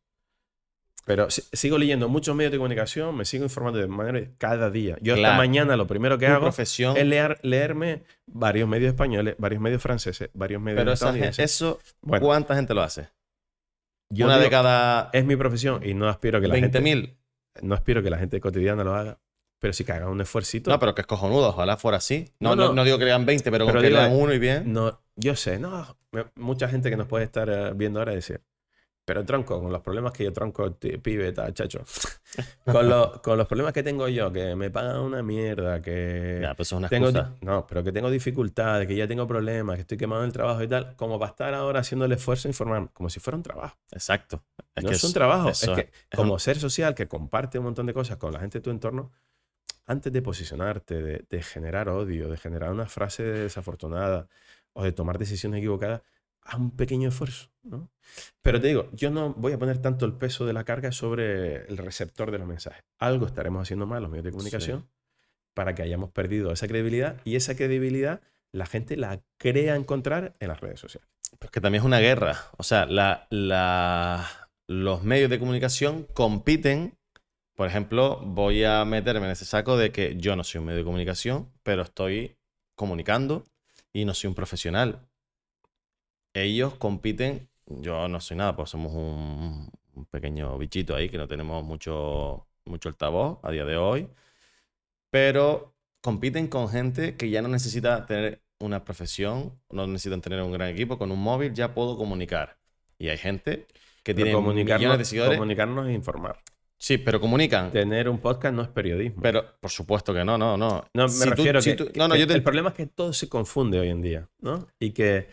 Pero si- sigo leyendo muchos medios de comunicación, me sigo informando de manera cada día. Yo Claro. mañana lo primero que hago profesión, es leer, leerme varios medios españoles, varios medios franceses, varios medios pero eso, Bueno, ¿cuánta gente lo hace? Yo una de cada es mi profesión y no aspiro que la 20 gente mil. no aspiro que la gente cotidiana lo haga, pero sí que haga un esfuercito. No, pero que es cojonudo, ojalá fuera así. No, No, no, no. digo que lean 20, pero, Pero que digo, lean uno y bien. No, yo sé, no. Mucha gente que nos puede estar eh, viendo ahora decir, pero tronco, con los problemas que yo tronco, pibe, tal, chacho. con, lo- con los problemas que tengo yo, que me pagan una mierda, que Ya, pues es una tengo, no, pero que tengo dificultades, que ya tengo problemas, que estoy quemado en el trabajo y tal, como para estar ahora haciendo el esfuerzo de informar, como si fuera un trabajo. Exacto. Es no que es un trabajo, es que como un- ser social que comparte un montón de cosas con la gente de tu entorno, antes de posicionarte, de, de generar odio, de generar una frase desafortunada o de tomar decisiones equivocadas, haz un pequeño esfuerzo. ¿no? Pero te digo, yo no voy a poner tanto el peso de la carga sobre el receptor de los mensajes. Algo estaremos haciendo mal los medios de comunicación para que hayamos perdido esa credibilidad y esa credibilidad la gente la crea encontrar en las redes sociales. Pero es que también es una guerra. O sea, la, la- los medios de comunicación compiten. Por ejemplo, voy a meterme en ese saco de que yo no soy un medio de comunicación, pero estoy comunicando y no soy un profesional. Ellos compiten, yo no soy nada, pues somos un, un pequeño bichito ahí que no tenemos mucho, mucho altavoz a día de hoy, pero compiten con gente que ya no necesita tener una profesión, no necesitan tener un gran equipo, con un móvil ya puedo comunicar. Y hay gente que tiene millones de comunicarnos, seguidores. comunicarnos es informar. Sí, pero comunican. Tener un podcast no es periodismo. Pero por supuesto que no, no, no. no, me Si tú- refiero si que, tú- que- no, no, que yo te- el problema es que todo se confunde hoy en día, ¿no? Y que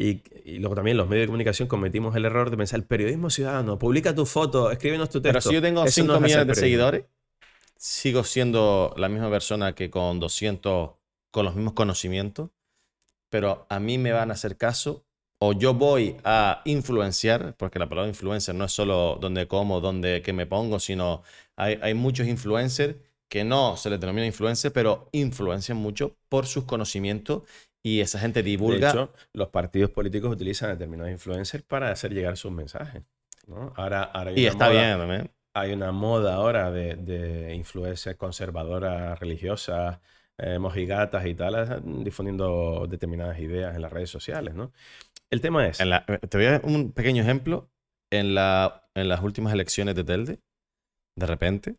y, y luego también los medios de comunicación cometimos el error de pensar el periodismo ciudadano, publica tu foto, escríbenos tu texto. Pero si yo tengo Eso 5 no millones de seguidores, sigo siendo la misma persona que con 200, con los mismos conocimientos, pero a mí me van a hacer caso o yo voy a influenciar, porque la palabra influencer no es solo dónde como, dónde qué me pongo, sino hay, hay muchos influencers que no se les denomina influencer, pero influencian mucho por sus conocimientos y esa gente divulga. De hecho, los partidos políticos utilizan determinados influencers para hacer llegar sus mensajes. ¿no? Ahora, ahora y está moda- bien también. hay una moda ahora de, de influencias conservadoras, religiosas, eh, mojigatas y tal, eh, difundiendo determinadas ideas en las redes sociales, ¿no? El tema es, En la- te voy a dar un pequeño ejemplo. En, la, en las últimas elecciones de Telde, de repente,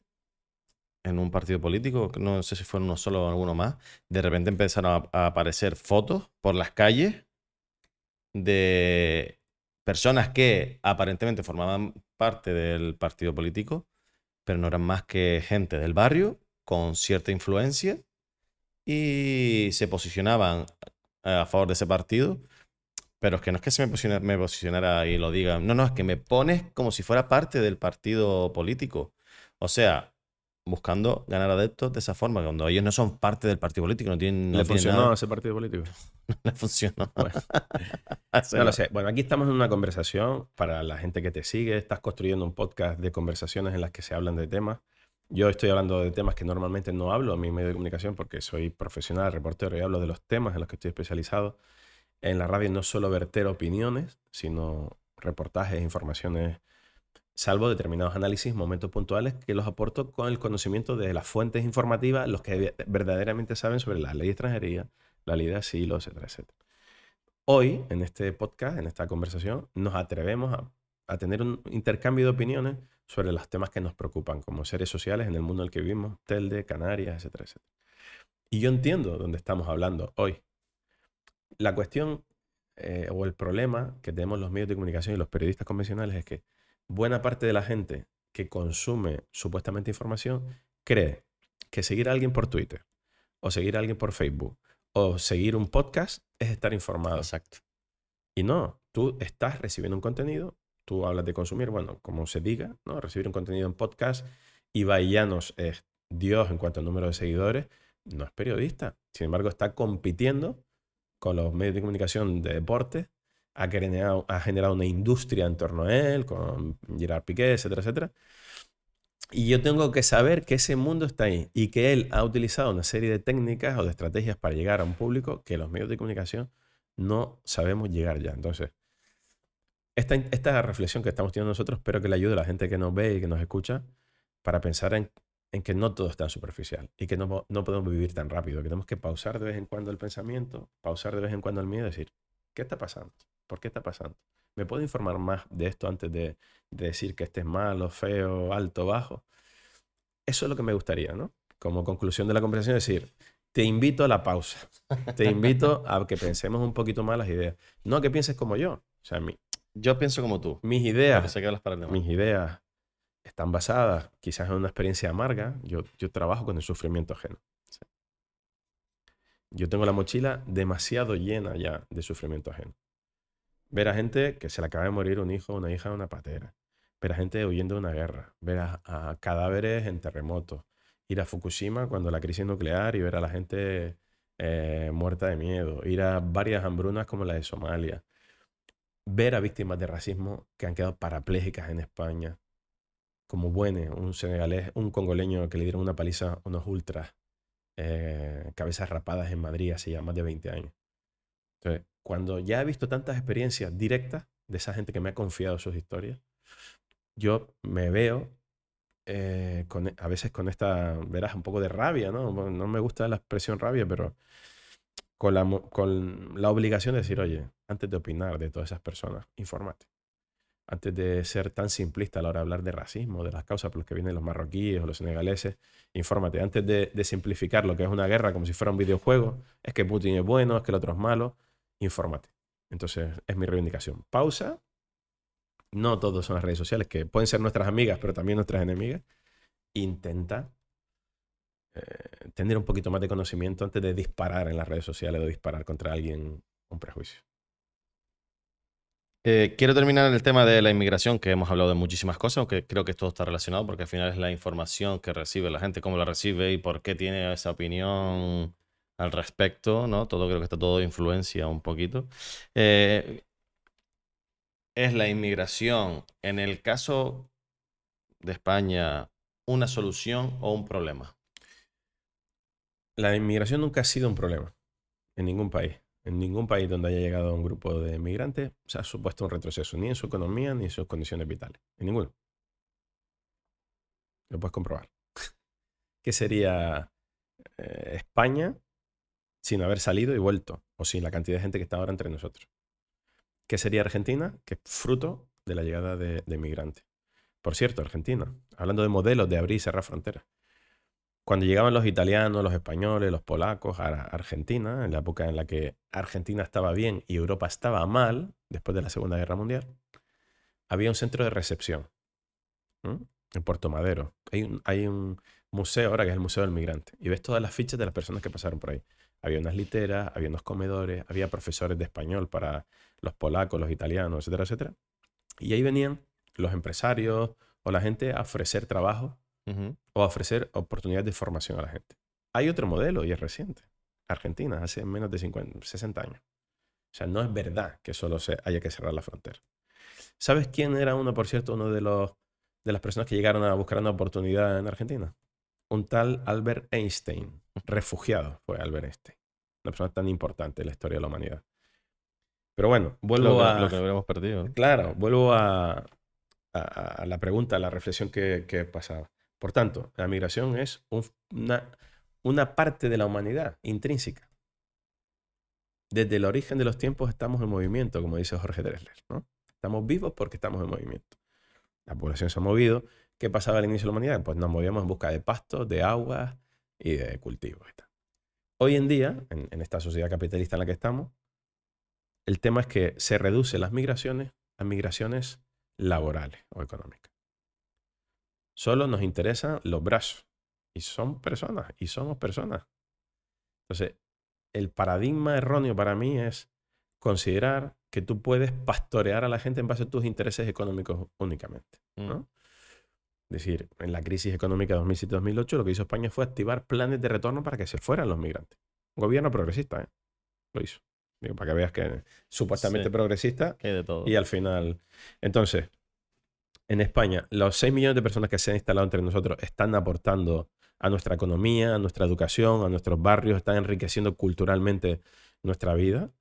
en un partido político, no sé si fueron uno solo o alguno más, de repente empezaron a, aparecer fotos por las calles de personas que aparentemente formaban parte del partido político, pero no eran más que gente del barrio con cierta influencia y se posicionaban a favor de ese partido. Pero es que no es que se me, posiciona- me posicionara y lo diga. No, no, es que me pones como si fuera parte del partido político. O sea, buscando ganar adeptos de esa forma, cuando ellos no son parte del partido político, no tienen, no ¿le tienen funcionó nada. ese partido político? No le funcionó. Bueno. No lo sé. Bueno, aquí estamos en una conversación para la gente que te sigue. Estás construyendo un podcast de conversaciones en las que se hablan de temas. Yo estoy hablando de temas que normalmente no hablo en mi medio de comunicación porque soy profesional, reportero y hablo de los temas en los que estoy especializado. En la radio no solo verter opiniones, sino reportajes, informaciones, salvo determinados análisis, momentos puntuales que los aporto con el conocimiento de las fuentes informativas, los que verdaderamente saben sobre la ley de extranjería, la ley de asilo, etcétera, etcétera. Hoy, en este podcast, en esta conversación, nos atrevemos a, tener un intercambio de opiniones sobre los temas que nos preocupan como seres sociales en el mundo en el que vivimos, Telde, Canarias, etcétera, etcétera. Y yo entiendo dónde estamos hablando hoy. La cuestión eh, o el problema que tenemos los medios de comunicación y los periodistas convencionales es que buena parte de la gente que consume supuestamente información cree que seguir a alguien por Twitter o seguir a alguien por Facebook o seguir un podcast es estar informado. Exacto. Y no, tú estás recibiendo un contenido, tú hablas de consumir, bueno, como se diga, ¿no? Recibir un contenido en podcast y Llanos es Dios en cuanto al número de seguidores, no es periodista. Sin embargo, está compitiendo con los medios de comunicación de deporte, ha generado, ha generado una industria en torno a él, con Gerard Piqué, etcétera, etcétera. Y yo tengo que saber que ese mundo está ahí y que él ha utilizado una serie de técnicas o de estrategias para llegar a un público que los medios de comunicación no sabemos llegar ya. Entonces, esta, esta reflexión que estamos teniendo nosotros, espero que le ayude a la gente que nos ve y que nos escucha para pensar en, en que no todo es tan superficial y que no, no, podemos vivir tan rápido, que tenemos que pausar de vez en cuando el pensamiento, pausar de vez en cuando el miedo y decir, ¿qué está pasando? ¿Por qué está pasando? ¿Me puedo informar más de esto antes de, de decir que este es malo, feo, alto, bajo? Eso es lo que me gustaría, ¿no? Como conclusión de la conversación, decir, te invito a la pausa. Te invito a que pensemos un poquito más las ideas. No a que pienses como yo. O sea, mi, Yo pienso como tú. mis ideas, para mis ideas están basadas quizás en una experiencia amarga. Yo, yo trabajo con el sufrimiento ajeno. Yo tengo la mochila demasiado llena ya de sufrimiento ajeno. Ver a gente que se le acaba de morir un hijo, una hija, una patera. Ver a gente huyendo de una guerra. Ver a, cadáveres en terremotos. Ir a Fukushima cuando la crisis nuclear y ver a la gente eh, muerta de miedo. Ir a varias hambrunas como la de Somalia. Ver a víctimas de racismo que han quedado parapléjicas en España. Como Buene, un senegalés, un congoleño que le dieron una paliza a unos ultras, eh, cabezas rapadas en Madrid hace ya más de 20 años. Entonces, cuando ya he visto tantas experiencias directas de esa gente que me ha confiado sus historias, yo me veo eh, con, a veces con esta, verás, un poco de rabia, ¿no? No me gusta la expresión rabia, pero con la, con la obligación de decir, oye, antes de opinar de todas esas personas, infórmate. Antes de ser tan simplista a la hora de hablar de racismo, de las causas por las que vienen los marroquíes o los senegaleses, infórmate. Antes de, de simplificar lo que es una guerra como si fuera un videojuego, es que Putin es bueno, es que el otro es malo, infórmate. Entonces, es mi reivindicación. Pausa. No todos son las redes sociales, que pueden ser nuestras amigas, pero también nuestras enemigas. Intenta eh, tener un poquito más de conocimiento antes de disparar en las redes sociales o disparar contra alguien un prejuicio. Eh, quiero terminar el tema de la inmigración, que hemos hablado de muchísimas cosas, aunque creo que todo está relacionado, porque al final es la información que recibe la gente, cómo la recibe y por qué tiene esa opinión al respecto, ¿no? Todo creo que está todo influencia un poquito. Eh, ¿es la inmigración, en el caso de España, una solución o un problema? La inmigración nunca ha sido un problema en ningún país. En ningún país donde haya llegado un grupo de migrantes se ha supuesto un retroceso, ni en su economía ni en sus condiciones vitales. En ninguno. Lo puedes comprobar. ¿Qué sería eh, España sin haber salido y vuelto? O sin la cantidad de gente que está ahora entre nosotros. ¿Qué sería Argentina? Que es fruto de la llegada de, de migrantes. Por cierto, Argentina, hablando de modelos de abrir y cerrar fronteras. Cuando llegaban los italianos, los españoles, los polacos a Argentina, en la época en la que Argentina estaba bien y Europa estaba mal, después de la Segunda Guerra Mundial, había un centro de recepción en Puerto Madero. Hay un, hay un museo ahora que es el Museo del Migrante y ves todas las fichas de las personas que pasaron por ahí. Había unas literas, había unos comedores, había profesores de español para los polacos, los italianos, etcétera, etcétera. Y ahí venían los empresarios o la gente a ofrecer trabajo o a ofrecer oportunidades de formación a la gente. Hay otro modelo y es reciente. Argentina, hace menos de 50, 60 años. O sea, no es verdad que solo se haya que cerrar la frontera. ¿Sabes quién era uno, por cierto, uno de los de las personas que llegaron a buscar una oportunidad en Argentina? Un tal Albert Einstein, refugiado fue Albert Einstein. Una persona tan importante en la historia de la humanidad. Pero bueno, vuelvo Lo a... lo que habríamos perdido. Claro, vuelvo a, a- a la pregunta, a la reflexión que, que pasaba. Por tanto, la migración es un- una, una parte de la humanidad intrínseca. Desde el origen de los tiempos estamos en movimiento, como dice Jorge Drexler. ¿no? Estamos vivos porque estamos en movimiento. La población se ha movido. ¿Qué pasaba al inicio de la humanidad? Pues nos movíamos en busca de pastos, de aguas y de cultivos. Hoy en día, en, en esta sociedad capitalista en la que estamos, el tema es que se reduce las migraciones a migraciones laborales o económicas. Solo nos interesan los brazos. Y son personas, y somos personas. Entonces, el paradigma erróneo para mí es considerar que tú puedes pastorear a la gente en base a tus intereses económicos únicamente. ¿no? Mm. Es decir, en la crisis económica de 2007-2008 lo que hizo España fue activar planes de retorno para que se fueran los migrantes. Un gobierno progresista, ¿eh? Lo hizo. Digo, para que veas que supuestamente Sí. progresista Que de todo. y al final. Entonces, en España, los 6 millones de personas que se han instalado entre nosotros están aportando a nuestra economía, a nuestra educación, a nuestros barrios, están enriqueciendo culturalmente nuestra vida.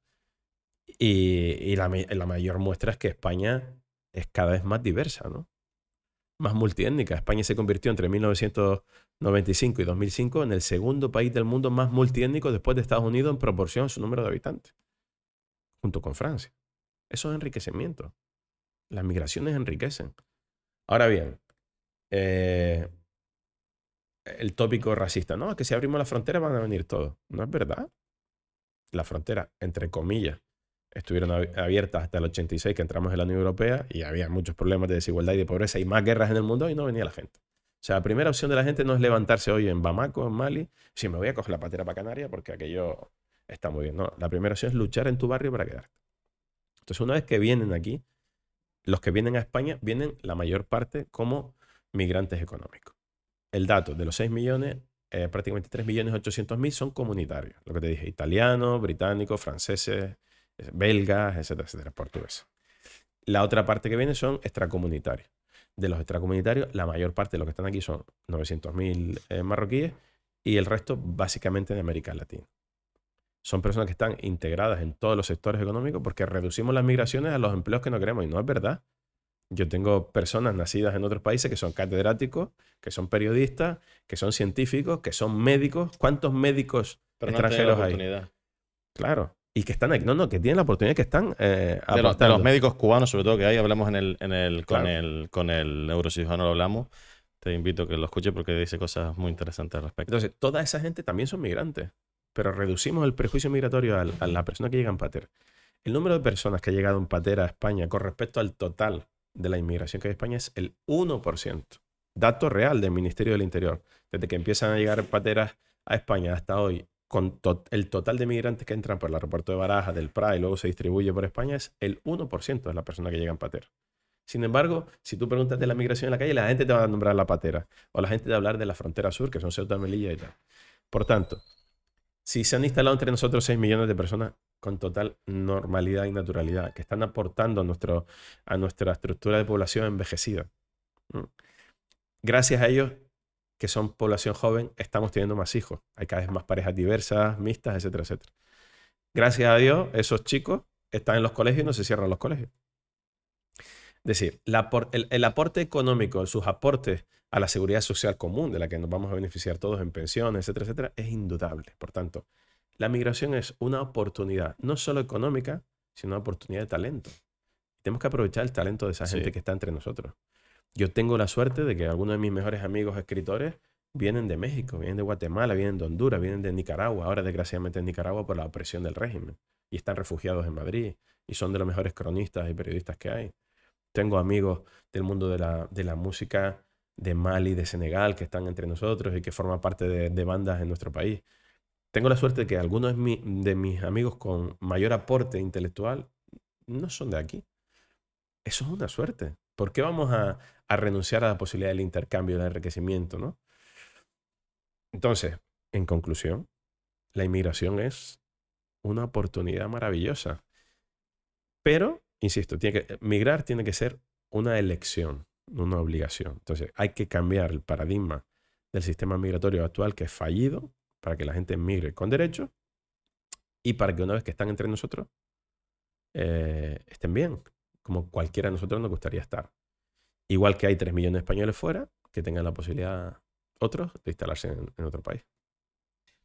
Y, y la, mi- la mayor muestra es que España es cada vez más diversa, ¿no? Más multiétnica. España se convirtió entre 1995 y 2005 en el segundo país del mundo más multiétnico después de Estados Unidos en proporción a su número de habitantes, junto con Francia. Eso es enriquecimiento. Las migraciones enriquecen. Ahora bien, eh, el tópico racista, no, que si abrimos la frontera van a venir todos. No es verdad. Las fronteras, entre comillas, estuvieron ab- abiertas hasta el 86 que entramos en la Unión Europea y había muchos problemas de desigualdad y de pobreza y más guerras en el mundo y no venía la gente. O sea, la primera opción de la gente no es levantarse hoy en Bamako, en Mali, si me voy a coger la patera para Canarias porque aquello está muy bien. No, la primera opción es luchar en tu barrio para quedarte. Entonces, una vez que vienen aquí, los que vienen a España vienen la mayor parte como migrantes económicos. El dato de los 6 millones, eh, prácticamente 3 millones 800 mil son comunitarios. Lo que te dije, italianos, británicos, franceses, belgas, etcétera, etcétera, portugueses. La otra parte que viene son extracomunitarios. De los extracomunitarios, la mayor parte de los que están aquí son 900.000 eh, marroquíes y el resto básicamente de América Latina. Son personas que están integradas en todos los sectores económicos porque reducimos las migraciones a los empleos que no queremos y no es verdad. Yo tengo personas nacidas en otros países que son catedráticos, que son periodistas, que son científicos, que son médicos. ¿Cuántos médicos Pero no extranjeros hay? Claro. Y que están aquí. No, no, que tienen la oportunidad que están eh, De los, de aportando. los médicos cubanos, sobre todo, que hay, hablamos en el, en el, con, el, con el neurocirujano, lo hablamos. Te invito a que lo escuches porque dice cosas muy interesantes al respecto. Entonces, toda esa gente también son migrantes. Pero reducimos el prejuicio migratorio al- a, la persona que llega en patera. El número de personas que ha llegado en patera a España con respecto al total de la inmigración que hay en España es el 1%. Dato real del Ministerio del Interior. Desde que empiezan a llegar pateras a España hasta hoy, con el total de migrantes que entran por el aeropuerto de Baraja, del Prat y luego se distribuye por España es el 1% de la persona que llega en patera. Sin embargo, si tú preguntas de la migración en la calle, la gente te va a nombrar la patera. O la gente te va a hablar de la frontera sur, que son Ceuta, Melilla y tal. Por tanto, si se han instalado entre nosotros 6 millones de personas con total normalidad y naturalidad, que están aportando a, nuestro, a nuestra estructura de población envejecida. Gracias a ellos, que son población joven, estamos teniendo más hijos. Hay cada vez más parejas diversas, mixtas, etcétera, etcétera. Gracias a Dios, esos chicos están en los colegios y no se cierran los colegios. Es decir, la el, el aporte económico, sus aportes a la seguridad social común, de la que nos vamos a beneficiar todos en pensiones, etcétera, etcétera, es indudable. Por tanto, la migración es una oportunidad, no solo económica, sino una oportunidad de talento. Tenemos que aprovechar el talento de esa Sí. gente que está entre nosotros. Yo tengo la suerte de que algunos de mis mejores amigos escritores vienen de México, vienen de Guatemala, vienen de Honduras, vienen de Nicaragua, ahora desgraciadamente en Nicaragua por la opresión del régimen, y están refugiados en Madrid, y son de los mejores cronistas y periodistas que hay. Tengo amigos del mundo de la, de la música de Mali, de Senegal, que están entre nosotros y que forman parte de, bandas en nuestro país. Tengo la suerte de que algunos de mis amigos con mayor aporte intelectual no son de aquí. Eso es una suerte. ¿Por qué vamos a, renunciar a la posibilidad del intercambio, del enriquecimiento, no? Entonces, en conclusión, la inmigración es una oportunidad maravillosa. Pero, insisto, tiene que, migrar tiene que ser una elección, no una obligación. Entonces, hay que cambiar el paradigma del sistema migratorio actual que es fallido para que la gente migre con derecho y para que una vez que están entre nosotros eh, estén bien, como cualquiera de nosotros nos gustaría estar. Igual que hay 3 millones de españoles fuera, que tengan la posibilidad otros de instalarse en, en otro país.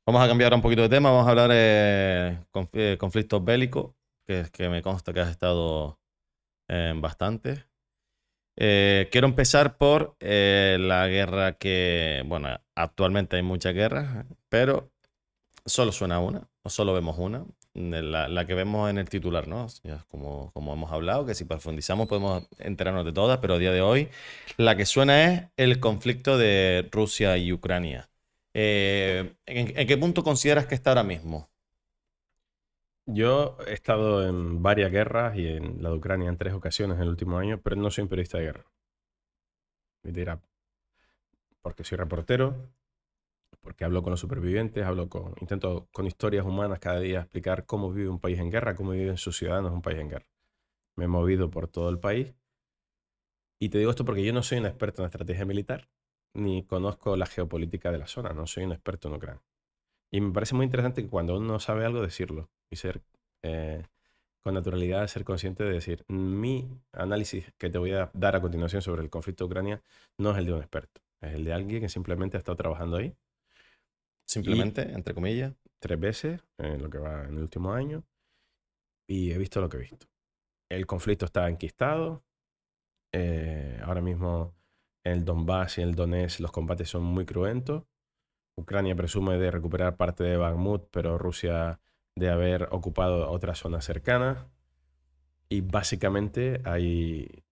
Vamos a cambiar un poquito de tema, vamos a hablar de conf- eh, conflictos bélicos, que, que me consta que has estado en bastante. Eh, quiero empezar por eh, la guerra que, bueno, actualmente hay muchas guerras, pero solo suena una, o solo vemos una, la, la que vemos en el titular, ¿no? Como, como hemos hablado, que si profundizamos podemos enterarnos de todas, pero a día de hoy la que suena es el conflicto de Rusia y Ucrania. Eh, ¿en, en qué punto consideras que está ahora mismo? Yo he estado en varias guerras y en la de Ucrania en tres ocasiones en el último año, pero no soy un periodista de guerra. Me dirá, porque soy reportero, porque hablo con los supervivientes, hablo con, intento con historias humanas cada día explicar cómo vive un país en guerra, cómo viven sus ciudadanos un país en guerra. Me he movido por todo el país y te digo esto porque yo no soy un experto en estrategia militar, ni conozco la geopolítica de la zona, no soy un experto en Ucrania. Y me parece muy interesante que cuando uno sabe algo, decirlo y ser eh, con naturalidad ser consciente de decir, mi análisis que te voy a dar a continuación sobre el conflicto de Ucrania no es el de un experto, es el de alguien que simplemente ha estado trabajando ahí. Simplemente, entre comillas. Tres veces en lo que va en el último año y he visto lo que he visto. El conflicto está enquistado. eh, ahora mismo en el Donbass y en el Donetsk los combates son muy cruentos. Ucrania presume de recuperar parte de Bakhmut, pero Rusia de haber ocupado otras zonas cercanas. Y básicamente hay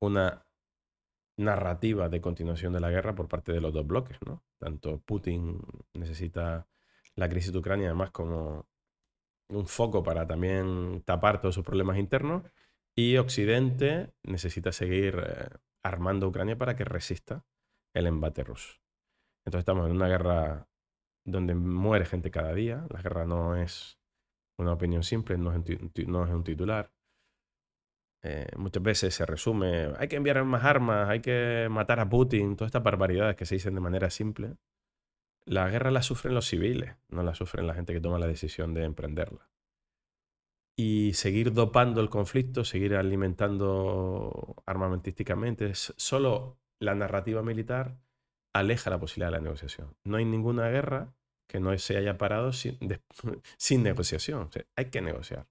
una narrativa de continuación de la guerra por parte de los dos bloques. ¿no? Tanto Putin necesita la crisis de Ucrania además como un foco para también tapar todos sus problemas internos. Y Occidente necesita seguir eh, armando a Ucrania para que resista el embate ruso. Entonces estamos en una guerra donde muere gente cada día. La guerra no es una opinión simple, no es un, ti- no es un titular. Eh, muchas veces se resume, hay que enviar más armas, hay que matar a Putin, todas estas barbaridades que se dicen de manera simple. La guerra la sufren los civiles, no la sufren la gente que toma la decisión de emprenderla. Y seguir dopando el conflicto, seguir alimentando armamentísticamente, es- solo la narrativa militar aleja la posibilidad de la negociación. No hay ninguna guerra que no se haya parado sin, negociación. Hay que negociar.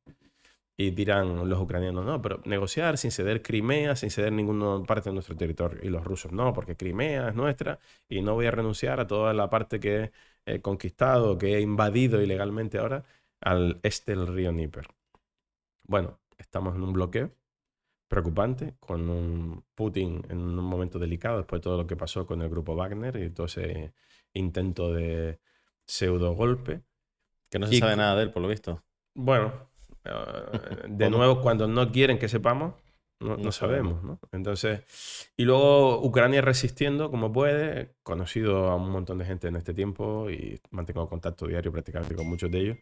Y dirán los ucranianos, no, pero negociar sin ceder Crimea, sin ceder ninguna parte de nuestro territorio. Y los rusos, no, porque Crimea es nuestra y no voy a renunciar a toda la parte que he conquistado, que he invadido ilegalmente ahora al este del río Níper. Bueno, estamos en un bloqueo preocupante con un Putin en un momento delicado después de todo lo que pasó con el grupo Wagner y todo ese intento de pseudo golpe. Que no se Y sabe nada de él, por lo visto. Bueno, eh, de nuevo, cuando no quieren que sepamos, no, No no sabemos. sabemos, ¿no? Entonces, y luego Ucrania resistiendo como puede, he conocido a un montón de gente en este tiempo y mantengo contacto diario prácticamente con muchos de ellos.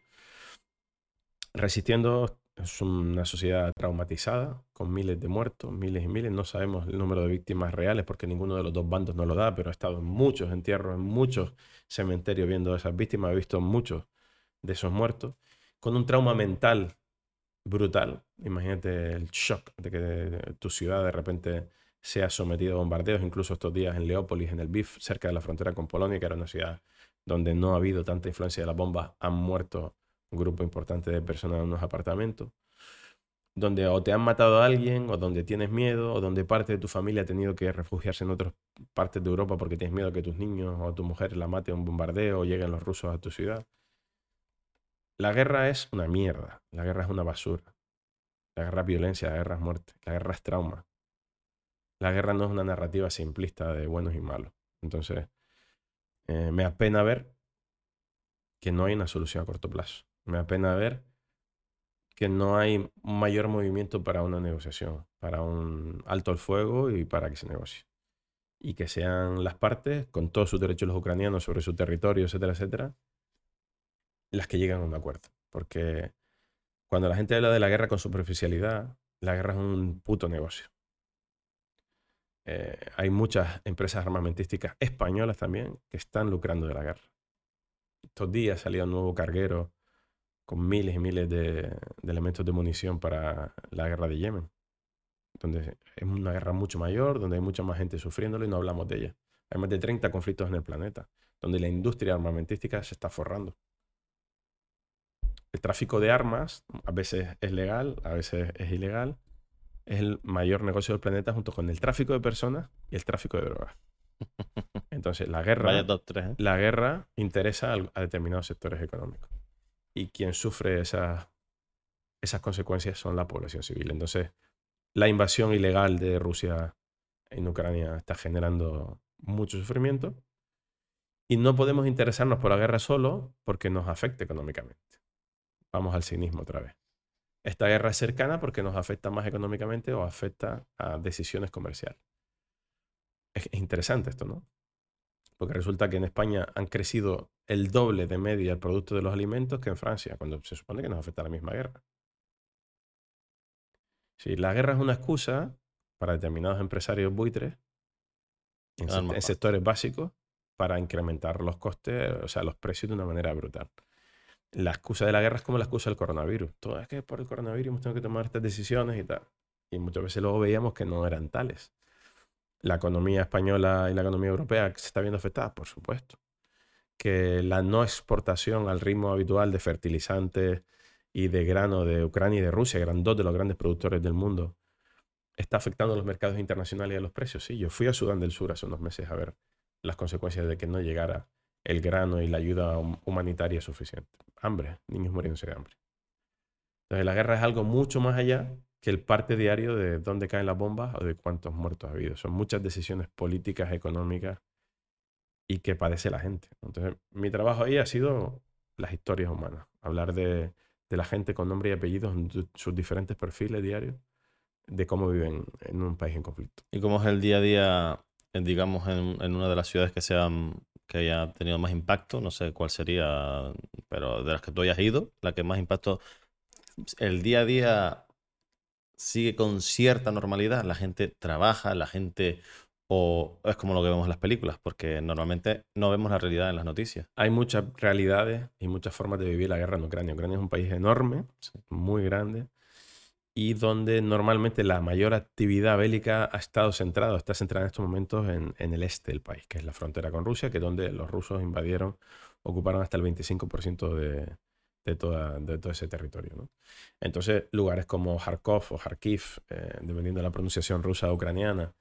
Resistiendo es una sociedad traumatizada, con miles de muertos, miles y miles. No sabemos el número de víctimas reales porque ninguno de los dos bandos nos lo da, pero he estado en muchos entierros, en muchos cementerios viendo a esas víctimas, he visto muchos de esos muertos, con un trauma mental brutal. Imagínate el shock de que tu ciudad de repente sea sometida a bombardeos, incluso estos días en Leópolis, en el BIF, cerca de la frontera con Polonia, que era una ciudad donde no ha habido tanta influencia de las bombas, han muerto un grupo importante de personas en unos apartamentos, donde o te han matado a alguien, o donde tienes miedo, o donde parte de tu familia ha tenido que refugiarse en otras partes de Europa porque tienes miedo que tus niños o tu mujer la mate a un bombardeo o lleguen los rusos a tu ciudad. La guerra es una mierda, la guerra es una basura. La guerra es violencia, la guerra es muerte, la guerra es trauma. La guerra no es una narrativa simplista de buenos y malos. Entonces, eh, me apena ver que no hay una solución a corto plazo. Me apena ver que no hay mayor movimiento para una negociación, para un alto al fuego y para que se negocie. Y que sean las partes, con todos sus derechos los ucranianos sobre su territorio, etcétera, etcétera, las que llegan a un acuerdo. Porque cuando la gente habla de la guerra con superficialidad, la guerra es un puto negocio. Eh, hay muchas empresas armamentísticas españolas también que están lucrando de la guerra. Estos días salió un nuevo carguero con miles y miles de, de elementos de munición para la guerra de Yemen, donde es una guerra mucho mayor, donde hay mucha más gente sufriéndolo y no hablamos de ella. Hay más de 30 conflictos en el planeta, donde la industria armamentística se está forrando. El tráfico de armas a veces es legal, a veces es ilegal. Es el mayor negocio del planeta junto con el tráfico de personas y el tráfico de drogas. Entonces, la guerra, Vaya top 3, ¿eh? la guerra interesa a determinados sectores económicos. Y quien sufre esas, esas consecuencias son la población civil. Entonces, la invasión ilegal de Rusia en Ucrania está generando mucho sufrimiento. Y no podemos interesarnos por la guerra solo porque nos afecta económicamente. Vamos al cinismo otra vez. Esta guerra es cercana porque nos afecta más económicamente o afecta a decisiones comerciales. Es es interesante esto, ¿no? Porque resulta que en España han crecido el doble de media el producto de los alimentos que en Francia, cuando se supone que nos afecta la misma guerra. Sí, la guerra es una excusa para determinados empresarios buitres en, en sectores básicos para incrementar los costes, o sea, los precios de una manera brutal. La excusa de la guerra es como la excusa del coronavirus. Todo es que por el coronavirus hemos tenido que tomar estas decisiones y tal. Y muchas veces luego veíamos que no eran tales. La economía española y la economía europea se está viendo afectada, por supuesto. Que la no exportación al ritmo habitual de fertilizantes y de grano de Ucrania y de Rusia, que eran dos de los grandes productores del mundo, está afectando a los mercados internacionales y a los precios. Sí, yo fui a Sudán del Sur hace unos meses a ver las consecuencias de que no llegara el grano y la ayuda humanitaria suficiente. Hambre, niños muriéndose de hambre. Entonces la guerra es algo mucho más allá que el parte diario de dónde caen las bombas o de cuántos muertos ha habido. Son muchas decisiones políticas, económicas y que padece la gente. Entonces mi trabajo ahí ha sido las historias humanas, hablar de, la gente con nombre y apellidos en sus diferentes perfiles diarios de cómo viven en un país en conflicto. ¿Y cómo es el día a día, digamos, en, en una de las ciudades que sean que haya tenido más impacto, no sé cuál sería, pero de las que tú hayas ido, la que más impacto, el día a día sigue con cierta normalidad, la gente trabaja, la gente o es como lo que vemos en las películas, porque normalmente no vemos la realidad en las noticias. Hay muchas realidades y muchas formas de vivir la guerra en Ucrania. Ucrania es un país enorme, muy grande, y donde normalmente la mayor actividad bélica ha estado centrada, está centrada en estos momentos en, el este del país, que es la frontera con Rusia, que es donde los rusos invadieron, ocuparon hasta el 25% de, todo ese territorio. Entonces, lugares como Kharkov o Kharkiv, eh, dependiendo de la pronunciación rusa o ucraniana,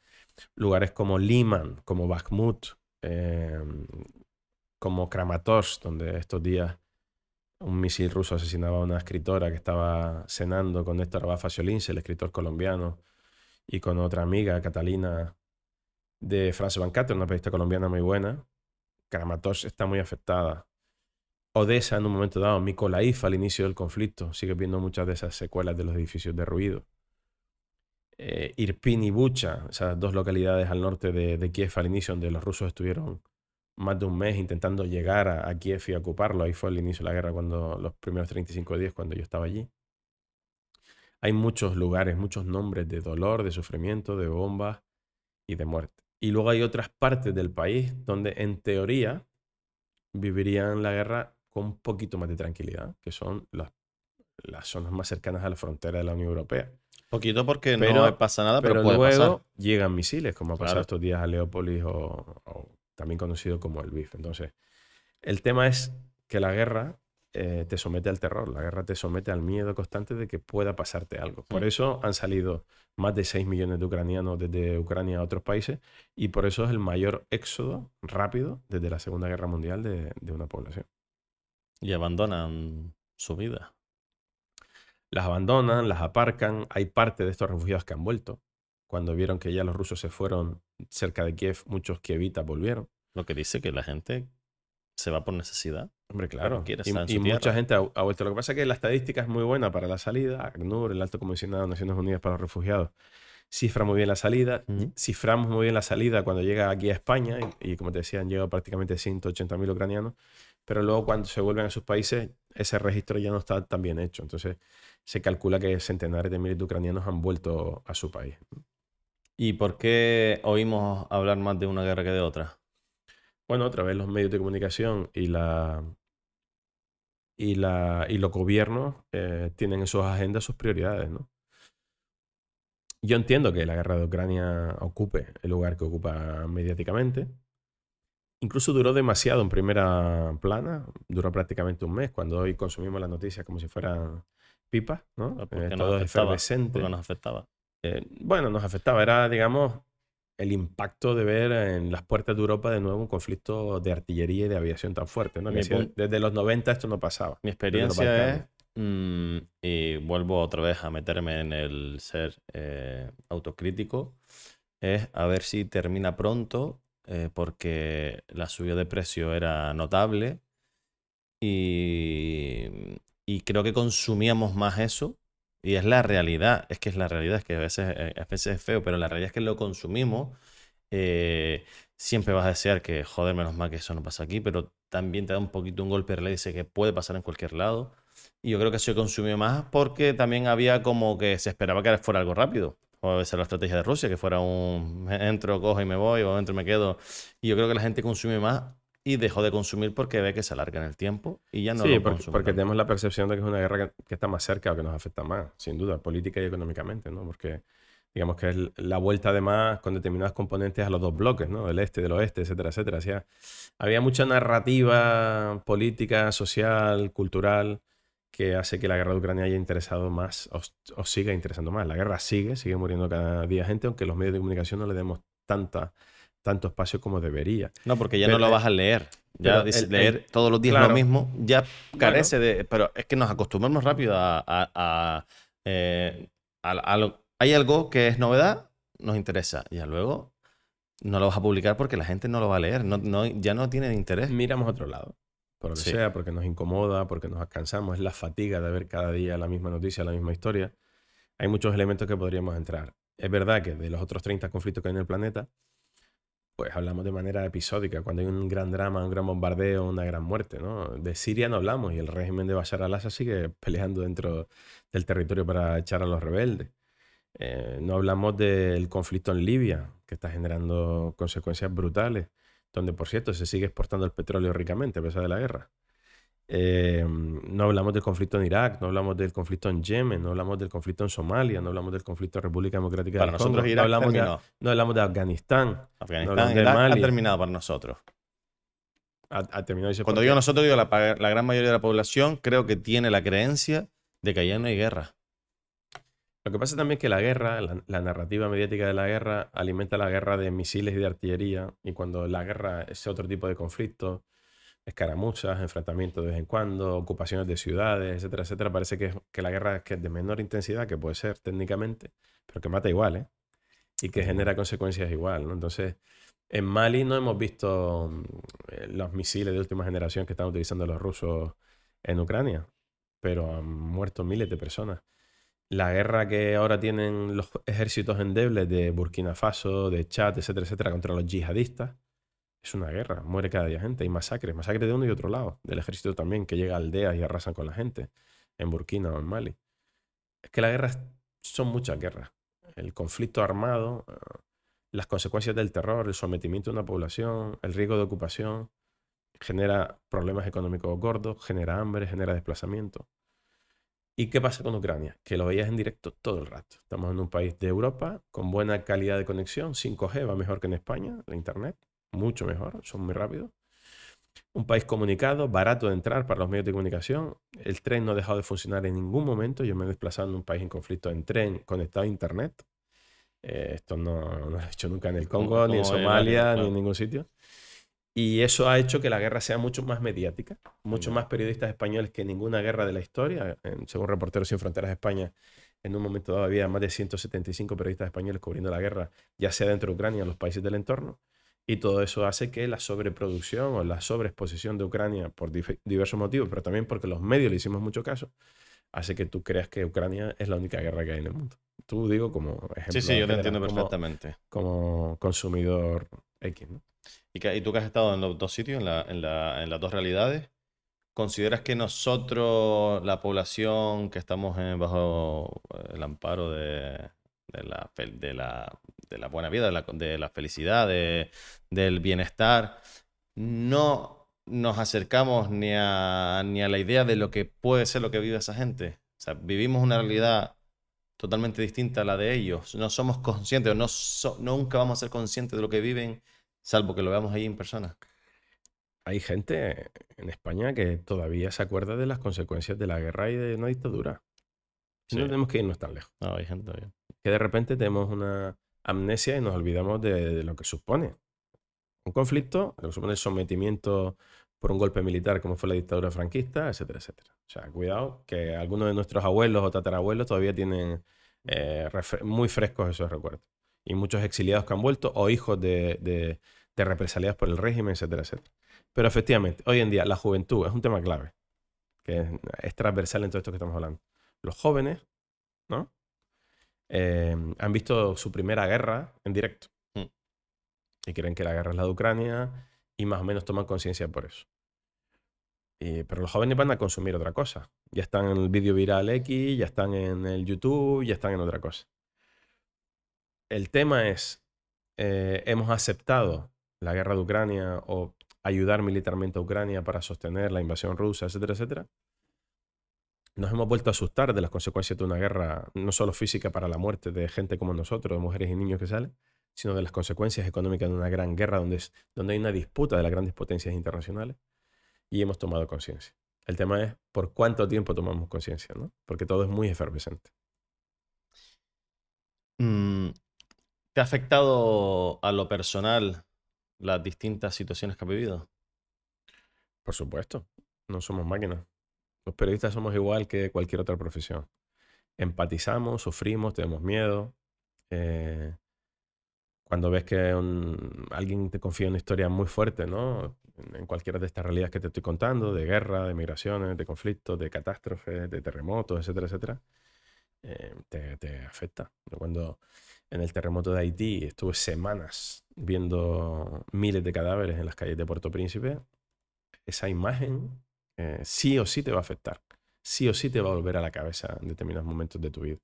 lugares como Liman, como Bakhmut, eh, como Kramatorsk, donde estos días un misil ruso asesinaba a una escritora que estaba cenando con Néstor Abafa el escritor colombiano, y con otra amiga, Catalina, de France 24, una periodista colombiana muy buena. Kramatorsk está muy afectada. Odessa en un momento dado, Mykolaiv al inicio del conflicto, sigue viendo muchas de esas secuelas de los edificios derruidos. Eh, Irpin y Bucha, esas dos localidades al norte de, de Kiev al inicio, donde los rusos estuvieron más de un mes intentando llegar a, Kiev y ocuparlo. Ahí fue el inicio de la guerra, cuando los primeros 35 días, cuando yo estaba allí. Hay muchos lugares, muchos nombres de dolor, de sufrimiento, de bombas y de muerte. Y luego hay otras partes del país donde en teoría vivirían la guerra con un poquito más de tranquilidad, que son las, las zonas más cercanas a la frontera de la Unión Europea. Poquito porque no pasa nada, pero, luego llegan misiles, como ha pasado estos días a Leópolis o también conocido como el BIF. Entonces, el tema es que la guerra eh, te somete al terror, la guerra te somete al miedo constante de que pueda pasarte algo. Por eso han salido más de 6 millones de ucranianos desde Ucrania a otros países y por eso es el mayor éxodo rápido desde la Segunda Guerra Mundial de, de una población. Y abandonan su vida. Las abandonan, las aparcan. Hay parte de estos refugiados que han vuelto cuando vieron que ya los rusos se fueron cerca de Kiev, muchos kievitas volvieron. Lo que dice que la gente se va por necesidad. Hombre, claro. y, mucha gente ha, vuelto. Lo que pasa es que la estadística es muy buena para la salida. ACNUR, el Alto Comisionado de Naciones Unidas para los Refugiados, cifra muy bien la salida. Ciframos muy bien la salida cuando llega aquí a España. Y, como te decía, han llegado prácticamente 180.000 ucranianos. Pero luego cuando se vuelven a sus países, ese registro ya no está tan bien hecho. Entonces se calcula que centenares de miles de ucranianos han vuelto a su país. ¿Y por qué oímos hablar más de una guerra que de otra? Bueno, otra vez los medios de comunicación y la y, la, y los gobiernos eh, tienen en sus agendas sus prioridades, ¿no? Yo entiendo que la guerra de Ucrania ocupe el lugar que ocupa mediáticamente. Incluso duró demasiado en primera plana, duró prácticamente un mes, cuando hoy consumimos las noticias como si fueran pipas, ¿no? Ah, porque eh, todo efervescente. Porque nos afectaba. Eh, bueno, nos afectaba. Era, digamos, el impacto de ver en las puertas de Europa de nuevo un conflicto de artillería y de aviación tan fuerte. ¿no? desde los 90 esto no pasaba. Mi experiencia es, mm, y vuelvo otra vez a meterme en el ser eh, autocrítico, es a ver si termina pronto, eh, porque la subida de precio era notable y, y creo que consumíamos más eso y es la realidad, es que es la realidad, es que a veces, eh, a veces es feo, pero la realidad es que lo consumimos. Eh, siempre vas a desear que, joder, menos mal que eso no pasa aquí, pero también te da un poquito un golpe de dice que puede pasar en cualquier lado. Y yo creo que se consumió más porque también había como que se esperaba que fuera algo rápido. O a ser la estrategia de Rusia, que fuera un entro, cojo y me voy, o entro y me quedo. Y yo creo que la gente consume más y dejó de consumir porque ve que se alarga en el tiempo y ya no sí, lo porque, consume porque tenemos la percepción de que es una guerra que, que está más cerca o que nos afecta más, sin duda, política y económicamente, ¿no? Porque digamos que es la vuelta además con determinados componentes a los dos bloques, ¿no? Del este, del oeste, etcétera, etcétera. O sea, había mucha narrativa política, social, cultural, que hace que la guerra de Ucrania haya interesado más o, o siga interesando más. La guerra sigue, sigue muriendo cada día gente, aunque los medios de comunicación no le demos tanta, tanto espacio como debería. No, porque ya Pero, no lo vas a leer. Ya el- leer el- todos los días claro. lo mismo, ya carece de... Pero es que nos acostumbramos rápido a... a- a, eh, a- a lo- hay algo que es novedad, nos interesa. Ya luego no lo vas a publicar porque la gente no lo va a leer. No, no- ya no tiene interés. miramos otro lado. Por lo que Sí. sea, porque nos incomoda, porque nos cansamos, es la fatiga de ver cada día la misma noticia, la misma historia. Hay muchos elementos que podríamos entrar. Es verdad que de los otros 30 conflictos que hay en el planeta, pues hablamos de manera episódica, cuando hay un gran drama, un gran bombardeo, una gran muerte, ¿no? De Siria no hablamos y el régimen de Bashar al-Assad sigue peleando dentro del territorio para echar a los rebeldes. Eh, no hablamos del conflicto en Libia, que está generando consecuencias brutales, donde, por cierto, se sigue exportando el petróleo ricamente a pesar de la guerra. Eh, no hablamos del conflicto en Irak, no hablamos del conflicto en Yemen, no hablamos del conflicto en Somalia, no hablamos del conflicto en República Democrática Para del Congo, nosotros no hablamos, de, terminó. no hablamos de Afganistán, Afganistán, de ha terminado para nosotros. ha, ha terminado Cuando digo nosotros, digo la, la gran mayoría de la población creo que tiene la creencia de que allá no hay guerra. Lo que pasa también es que la guerra, la, la narrativa mediática de la guerra, alimenta la guerra de misiles y de artillería. Y cuando la guerra es otro tipo de conflicto, escaramuzas, enfrentamientos de vez en cuando, ocupaciones de ciudades, etcétera, etcétera, parece que, que la guerra es que es de menor intensidad, que puede ser técnicamente, pero que mata igual, ¿eh? Y que genera consecuencias igual, ¿no? Entonces, en Mali no hemos visto mm, eh, los misiles de última generación que están utilizando los rusos en Ucrania, pero han muerto miles de personas la guerra que ahora tienen los ejércitos endebles de Burkina Faso, de Chad, etcétera, etcétera, contra los yihadistas, es una guerra. Muere cada día gente. Hay masacres, masacres de uno y otro lado. Del ejército también, que llega a aldeas y arrasan con la gente, en Burkina o en Mali. Es que las guerras son muchas guerras. El conflicto armado, eh, las consecuencias del terror, el sometimiento de una población, el riesgo de ocupación, genera problemas económicos gordos, genera hambre, genera desplazamiento. ¿Y qué pasa con Ucrania? Que lo veías en directo todo el rato. Estamos en un país de Europa con buena calidad de conexión. 5G va mejor que en España, la Internet, mucho mejor, son muy rápidos. Un país comunicado, barato de entrar para los medios de comunicación. El tren no ha dejado de funcionar en ningún momento. Yo me he desplazado en un país en conflicto en tren conectado a Internet. Eh, esto no, no lo he hecho nunca en el Congo, ni en Somalia, Mali, ni en ningún sitio. Y eso ha hecho que la guerra sea mucho más mediática, mucho Ya. más periodistas españoles que ninguna guerra de la historia. Según Reporteros Sin Fronteras de España, en un momento dado había más de 175 periodistas españoles cubriendo la guerra, ya sea dentro de Ucrania o en los países del entorno. Y todo eso hace que la sobreproducción o la sobreexposición de Ucrania, por diversos motivos, pero también porque los medios le hicimos mucho caso, hace que tú creas que Ucrania es la única guerra que hay en el mundo. Tú digo como ejemplo. Sí, sí, yo te entiendo como- perfectamente. Como consumidor X, ¿no? Y, que- y tú que has estado en los dos sitios, en, la- en la- en las dos realidades, ¿consideras que nosotros, la población que estamos bajo el amparo de, de la, de, la, de la buena vida, de la, de la felicidad, de- del bienestar, no nos acercamos ni a, ni a la idea de lo que puede ser lo que vive esa gente? O sea, vivimos una realidad totalmente distinta a la de ellos. No somos conscientes, o no so- nunca vamos a ser conscientes de lo que viven, salvo que lo veamos ahí en persona. Hay gente en España que todavía se acuerda de las consecuencias de la guerra y de una dictadura. Y No Sí. tenemos que irnos tan lejos. No, hay gente bien. Que de repente tenemos una amnesia y nos olvidamos de, lo que supone. Un conflicto, lo que supone el sometimiento por un golpe militar como fue la dictadura franquista, etcétera, etcétera. O sea, cuidado que algunos de nuestros abuelos o tatarabuelos todavía tienen eh, muy frescos esos recuerdos. Y muchos exiliados que han vuelto o hijos de, de, represaliados por el régimen, etcétera, etcétera. Pero efectivamente, hoy en día la juventud es un tema clave, que es transversal en todo esto que estamos hablando. Los jóvenes, ¿no? Eh, han visto su primera guerra en directo. Mm. Y creen que la guerra es la de Ucrania y más o menos toman conciencia por eso. Y- pero los jóvenes van a consumir otra cosa. Ya están en el vídeo viral X, ya están en el YouTube, ya están en otra cosa. El tema es, eh, hemos aceptado la guerra de Ucrania o ayudar militarmente a Ucrania para sostener la invasión rusa, etcétera, etcétera, nos hemos vuelto a asustar de las consecuencias de una guerra, no solo física para la muerte de gente como nosotros, de mujeres y niños que salen, sino de las consecuencias económicas de una gran guerra donde, es, donde hay una disputa de las grandes potencias internacionales y hemos tomado conciencia. El tema es por cuánto tiempo tomamos conciencia, ¿no? Porque todo es muy efervescente. Mm, ¿Te ha afectado a lo personal las distintas situaciones que has vivido? Por supuesto, no somos máquinas. Los periodistas somos igual que cualquier otra profesión. Empatizamos, sufrimos, tenemos miedo. Eh, cuando ves que alguien te confía una historia muy fuerte, ¿no? En cualquiera de estas realidades que te estoy contando, de guerra, de migraciones, de conflictos, de catástrofes, de terremotos, etcétera, etcétera, eh, te, te, afecta. cuando en el terremoto de Haití estuve semanas viendo miles de cadáveres en las calles de Puerto Príncipe, esa imagen eh, sí o sí te va a afectar. Sí o sí te va a volver a la cabeza en determinados momentos de tu vida.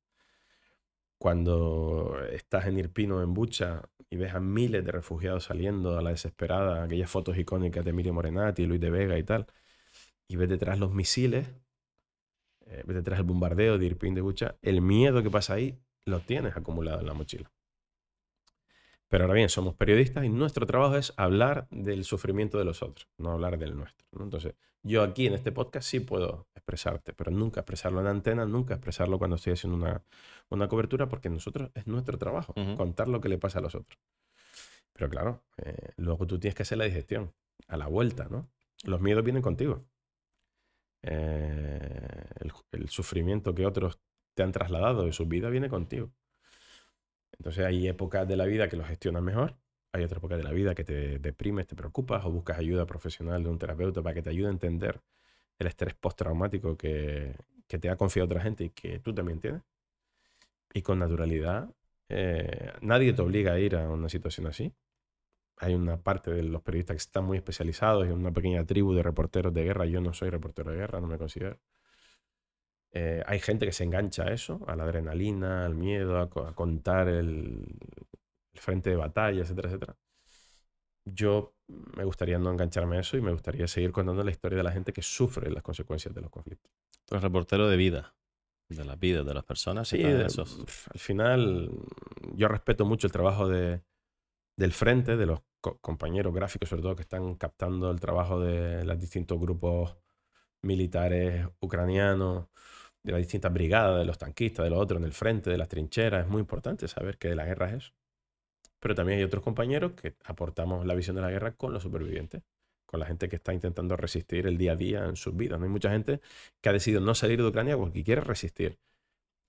Cuando estás en Irpino, en Bucha, y ves a miles de refugiados saliendo a la desesperada, aquellas fotos icónicas de Miriam Morenati, Luis de Vega y tal, y ves detrás los misiles, eh, ves detrás el bombardeo de Irpin de Bucha, el miedo que pasa ahí lo tienes acumulado en la mochila. Pero ahora bien, somos periodistas y nuestro trabajo es hablar del sufrimiento de los otros, no hablar del nuestro. Entonces, yo aquí en este podcast sí puedo expresarte, pero nunca expresarlo en antena, nunca expresarlo cuando estoy haciendo una, una cobertura, porque nosotros es nuestro trabajo, contar lo que le pasa a los otros. Pero claro, eh, luego tú tienes que hacer la digestión, a la vuelta, ¿no? Los miedos vienen contigo. Eh, el, el sufrimiento que otros te han trasladado de su vida viene contigo. Entonces hay épocas de la vida que lo gestionas mejor, hay otra época de la vida que te deprimes, te preocupas o buscas ayuda profesional de un terapeuta para que te ayude a entender el estrés postraumático que, que te ha confiado otra gente y que tú también tienes. Y con naturalidad, eh, nadie te obliga a ir a una situación así. Hay una parte de los periodistas que están muy especializados y una pequeña tribu de reporteros de guerra. Yo no soy reportero de guerra, no me considero. Eh, hay gente que se engancha a eso, a la adrenalina, al miedo, a, contar el, frente de batalla, etcétera, etcétera. Yo me gustaría no engancharme a eso y me gustaría seguir contando la historia de la gente que sufre las consecuencias de los conflictos. Tú eres reportero de vida, de la vida de las personas. Sí, esos... al final yo respeto mucho el trabajo de, del frente, de los compañeros gráficos sobre todo que están captando el trabajo de los distintos grupos militares ucranianos, de las distintas brigadas, de los tanquistas, de los otros en el frente, de las trincheras. Es muy importante saber que la guerra es. Pero también hay otros compañeros que aportamos la visión de la guerra con los supervivientes, con la gente que está intentando resistir el día a día en sus vidas. Hay mucha gente que ha decidido no salir de Ucrania porque quiere resistir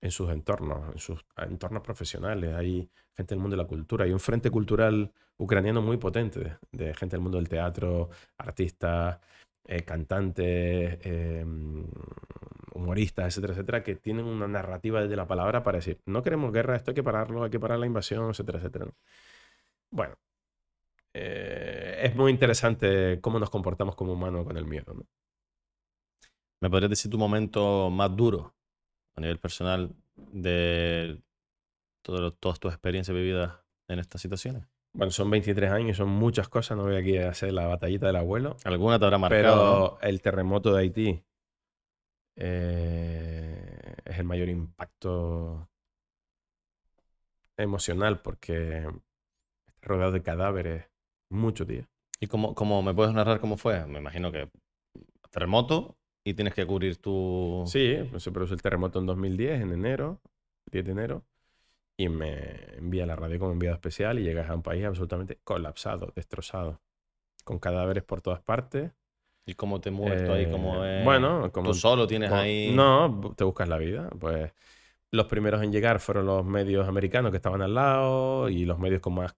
en sus entornos, en sus entornos profesionales. Hay gente del mundo de la cultura. Hay un frente cultural ucraniano muy potente de gente del mundo del teatro, artistas, eh, cantantes, em, humoristas, etcétera, etcétera, que tienen una narrativa desde la palabra para decir, no queremos guerra, esto hay que pararlo, hay que parar la invasión, etcétera, etcétera. Bueno, eh, es muy interesante cómo nos comportamos como humanos con el miedo. ¿Me podrías decir tu momento más duro a nivel personal de todas tus experiencias vividas en estas situaciones? Bueno, son 23 años, son muchas cosas. No voy aquí a hacer la batallita del abuelo. Alguna te habrá marcado. Pero el terremoto de Haití eh, es el mayor impacto emocional porque está rodeado de cadáveres muchos días. ¿Y cómo, cómo me puedes narrar cómo fue? Me imagino que terremoto y tienes que cubrir tu... Sí, pues se produce el terremoto en 2010, en enero, 10 de enero y me envía la radio como enviado especial y llegas a un país absolutamente colapsado, destrozado, con cadáveres por todas partes. ¿Y cómo te mueves tú ahí? ¿Cómo eh, Bueno, como, ¿Tú solo tienes ahí...? No, te buscas la vida. Pues los primeros en llegar fueron los medios americanos que estaban al lado y los medios con más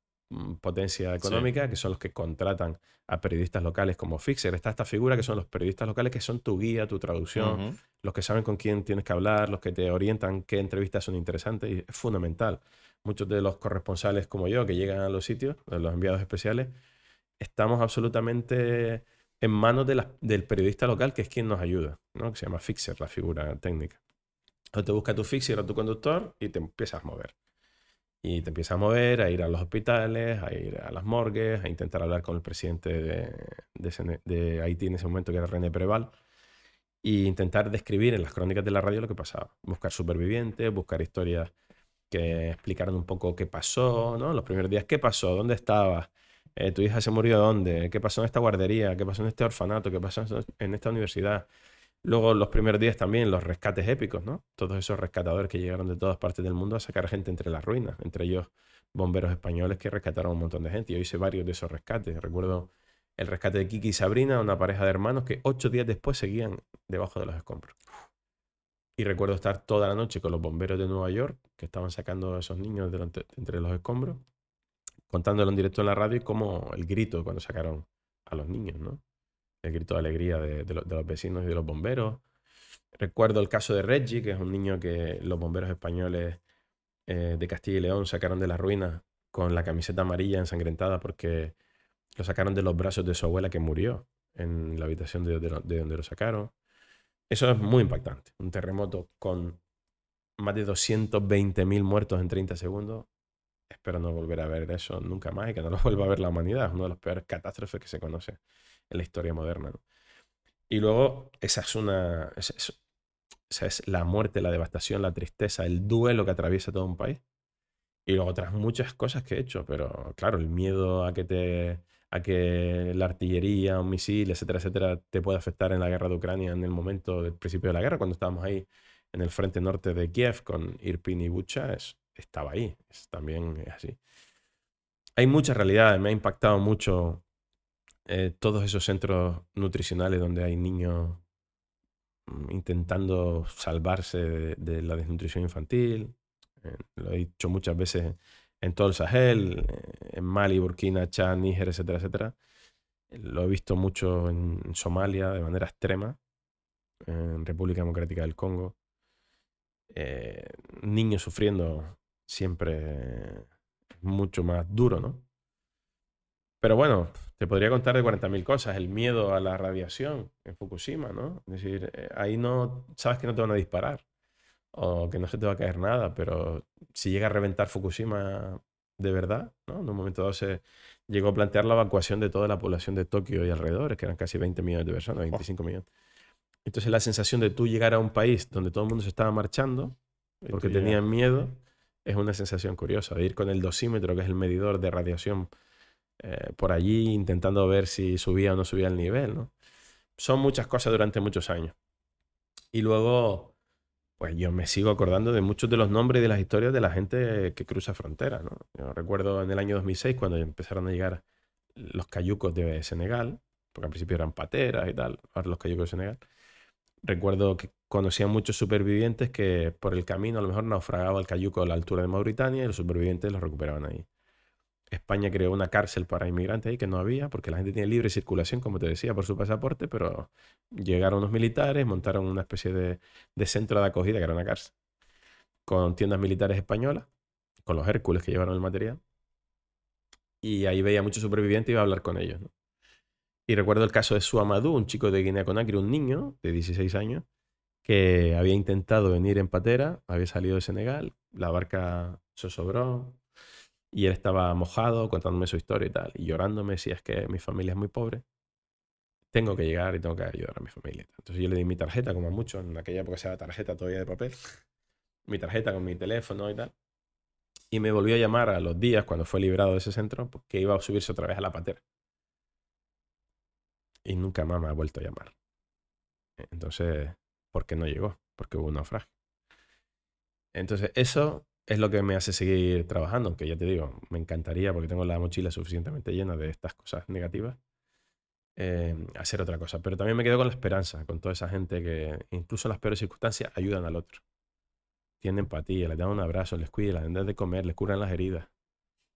potencia económica, que son los que contratan a periodistas locales como Fixer. Está esta figura que son los periodistas locales que son tu guía, tu traducción, los que saben con quién tienes que hablar, los que te orientan qué entrevistas son interesantes y es fundamental. Muchos de los corresponsales como yo que llegan a los sitios, los enviados especiales, estamos absolutamente en manos del periodista local que es quien nos ayuda, ¿no? que se llama Fixer, la figura técnica. O te busca tu Fixer o tu conductor y te empiezas a mover. Y te empiezas a mover, a ir a los hospitales, a ir a las morgues, a intentar hablar con el presidente de, de, Haití en ese momento, que era René Preval, e intentar describir en las crónicas de la radio lo que pasaba. Buscar supervivientes, buscar historias que explicaran un poco qué pasó, ¿no? Los primeros días, ¿qué pasó? ¿Dónde estabas? Eh, ¿Tu hija se murió dónde? ¿Qué pasó en esta guardería? ¿Qué pasó en este orfanato? ¿Qué pasó en esta universidad? Luego, los primeros días también, los rescates épicos, ¿no? Todos esos rescatadores que llegaron de todas partes del mundo a sacar gente entre las ruinas, entre ellos bomberos españoles que rescataron a un montón de gente. Yo hice varios de esos rescates. Recuerdo el rescate de Kiki y Sabrina, una pareja de hermanos que ocho días después seguían debajo de los escombros. Y recuerdo estar toda la noche con los bomberos de Nueva York, que estaban sacando a esos niños entre los escombros, contándolo en directo en la radio y como el grito cuando sacaron a los niños, ¿no? El grito de alegría de, los vecinos y de los bomberos. Recuerdo el caso de Reggie, que es un niño que los bomberos españoles eh, de Castilla y León sacaron de la ruina con la camiseta amarilla ensangrentada porque lo sacaron de los brazos de su abuela que murió en la habitación de, de donde lo sacaron. Eso es muy impactante. Un terremoto con más de 220.000 muertos en 30 segundos espero no volver a ver eso nunca más y que no lo vuelva a ver la humanidad. Es una de las peores catástrofes que se conoce en la historia moderna. Y luego, esa es una. Esa es, la muerte, la devastación, la tristeza, el duelo que atraviesa todo un país. Y luego otras muchas cosas que he hecho, pero claro, el miedo a que te a que la artillería, un misil, etcétera, etcétera, te pueda afectar en la guerra de Ucrania en el momento del principio de la guerra, cuando estábamos ahí en el frente norte de Kiev con Irpin y Bucha, es, estaba ahí. también es así. Hay muchas realidades. Me ha impactado mucho eh, todos esos centros nutricionales donde hay niños mm, intentando salvarse de, la desnutrición infantil. Eh, lo he dicho muchas veces en todo el Sahel, eh, en Mali, Burkina, Chad, Níger, etcétera, etcétera. Lo he visto mucho en Somalia de manera extrema, en República Democrática del Congo. niños sufriendo siempre mucho más duro, ¿no? Pero bueno, te podría contar de 40.000 cosas. El miedo a la radiación en Fukushima, ¿no? Es decir, eh, ahí no sabes que no te van a disparar o que no se te va a caer nada, pero si llega a reventar Fukushima de verdad, ¿no? En un momento dado se llegó a plantear la evacuación de toda la población de Tokio y alrededores, que eran casi 20 millones de personas, 25 millones. Entonces la sensación de tú llegar a un país donde todo el mundo se estaba marchando porque tenían miedo es una sensación curiosa, de ir con el dosímetro, que es el medidor de radiación, eh, por allí intentando ver si subía o no subía el nivel, ¿no? Son muchas cosas durante muchos años. Y luego, pues yo me sigo acordando de muchos de los nombres y de las historias de la gente que cruza fronteras, ¿no? Yo recuerdo en el año 2006 cuando empezaron a llegar los cayucos de Senegal, porque al principio eran pateras y tal, ahora los cayucos de Senegal. Recuerdo que conocían muchos supervivientes que por el camino a lo mejor naufragaba el cayuco a la altura de Mauritania y los supervivientes los recuperaban ahí. España creó una cárcel para inmigrantes ahí que no había, porque la gente tiene libre circulación, como te decía, por su pasaporte, pero llegaron unos militares, montaron una especie de, de centro de acogida, que era una cárcel, con tiendas militares españolas, con los Hércules que llevaron el material. Y ahí veía muchos supervivientes y iba a hablar con ellos. Y recuerdo el caso de Suamadú, un chico de Guinea Conakry, un niño de 16 años, que había intentado venir en patera, había salido de Senegal, la barca se sobró y él estaba mojado contándome su historia y tal, y llorándome si es que mi familia es muy pobre, tengo que llegar y tengo que ayudar a mi familia. Entonces yo le di mi tarjeta, como a muchos, en aquella época se daba tarjeta todavía de papel, mi tarjeta con mi teléfono y tal. Y me volvió a llamar a los días, cuando fue liberado de ese centro, pues, iba a subirse otra vez a la patera. Y nunca más me ha vuelto a llamar. Entonces, ¿Por qué no llegó? Porque hubo un naufragio. Entonces, eso es lo que me hace seguir trabajando, aunque ya te digo, me encantaría, porque tengo la mochila suficientemente llena de estas cosas negativas, eh, hacer otra cosa. Pero también me quedo con la esperanza, con toda esa gente que, incluso en las peores circunstancias, ayudan al otro. Tienen empatía, les dan un abrazo, les cuidan, les dan de comer, les curan las heridas.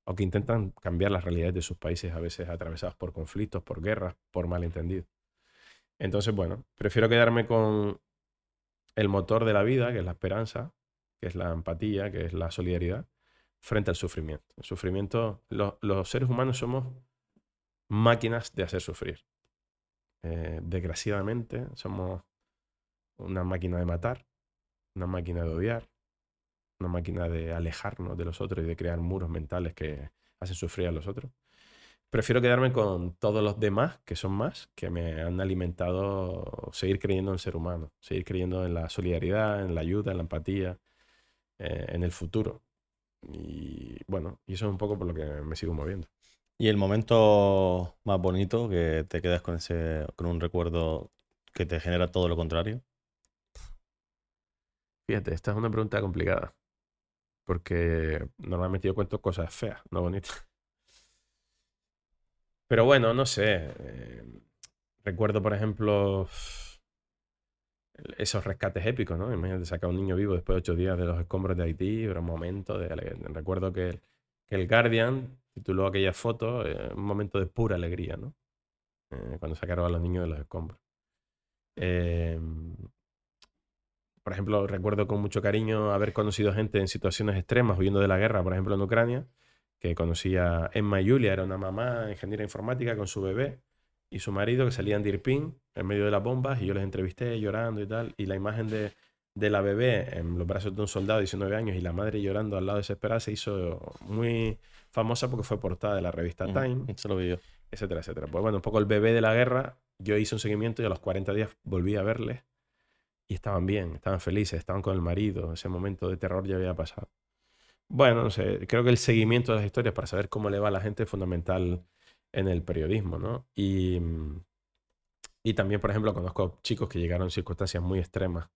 O que intentan cambiar las realidades de sus países, a veces atravesados por conflictos, por guerras, por malentendidos. Entonces, bueno, prefiero quedarme con el motor de la vida, que es la esperanza, que es la empatía, que es la solidaridad, frente al sufrimiento. El sufrimiento, los seres humanos somos máquinas de hacer sufrir. Eh, desgraciadamente, somos una máquina de matar, una máquina de odiar, una máquina de alejarnos de los otros y de crear muros mentales que hacen sufrir a los otros. Prefiero quedarme con todos los demás, que son más, que me han alimentado seguir creyendo en el ser humano, seguir creyendo en la solidaridad, en la ayuda, en la empatía, eh, en el futuro. Y bueno, y eso es un poco por lo que me sigo moviendo. ¿Y el momento más bonito que te quedas con ese, con un recuerdo que te genera todo lo contrario? Fíjate, esta es una pregunta complicada. Porque normalmente yo cuento cosas feas, no bonitas. Pero bueno, no sé. eh, recuerdo, por ejemplo, esos rescates épicos, ¿no? Imagínate sacar a un niño vivo después de ocho días de los escombros de Haití, era un momento de ale- Recuerdo que, el- que el Guardian tituló aquella foto eh, un momento de pura alegría, ¿no? Eh, cuando sacaron a los niños de los escombros. Eh, por ejemplo, recuerdo con mucho cariño haber conocido gente en situaciones extremas, huyendo de la guerra, por ejemplo, en Ucrania, que conocía Emma y Julia, era una mamá ingeniera informática con su bebé y su marido que salían de Irpin en medio de las bombas y yo les entrevisté llorando y tal. Y la imagen de, de la bebé en los brazos de un soldado de 19 años y la madre llorando al lado desesperada se hizo muy famosa porque fue portada de la revista Time Eso lo vi yo. etcétera, etcétera. Pues bueno, un poco el bebé de la guerra, yo hice un seguimiento y a los 40 días volví a verles y estaban bien, estaban felices, estaban con el marido, ese momento de terror ya había pasado. Bueno, no sé, creo que el seguimiento de las historias para saber cómo le va a la gente es fundamental en el periodismo, ¿no? Y, mm, y también, por ejemplo, conozco chicos que llegaron en circunstancias muy extremas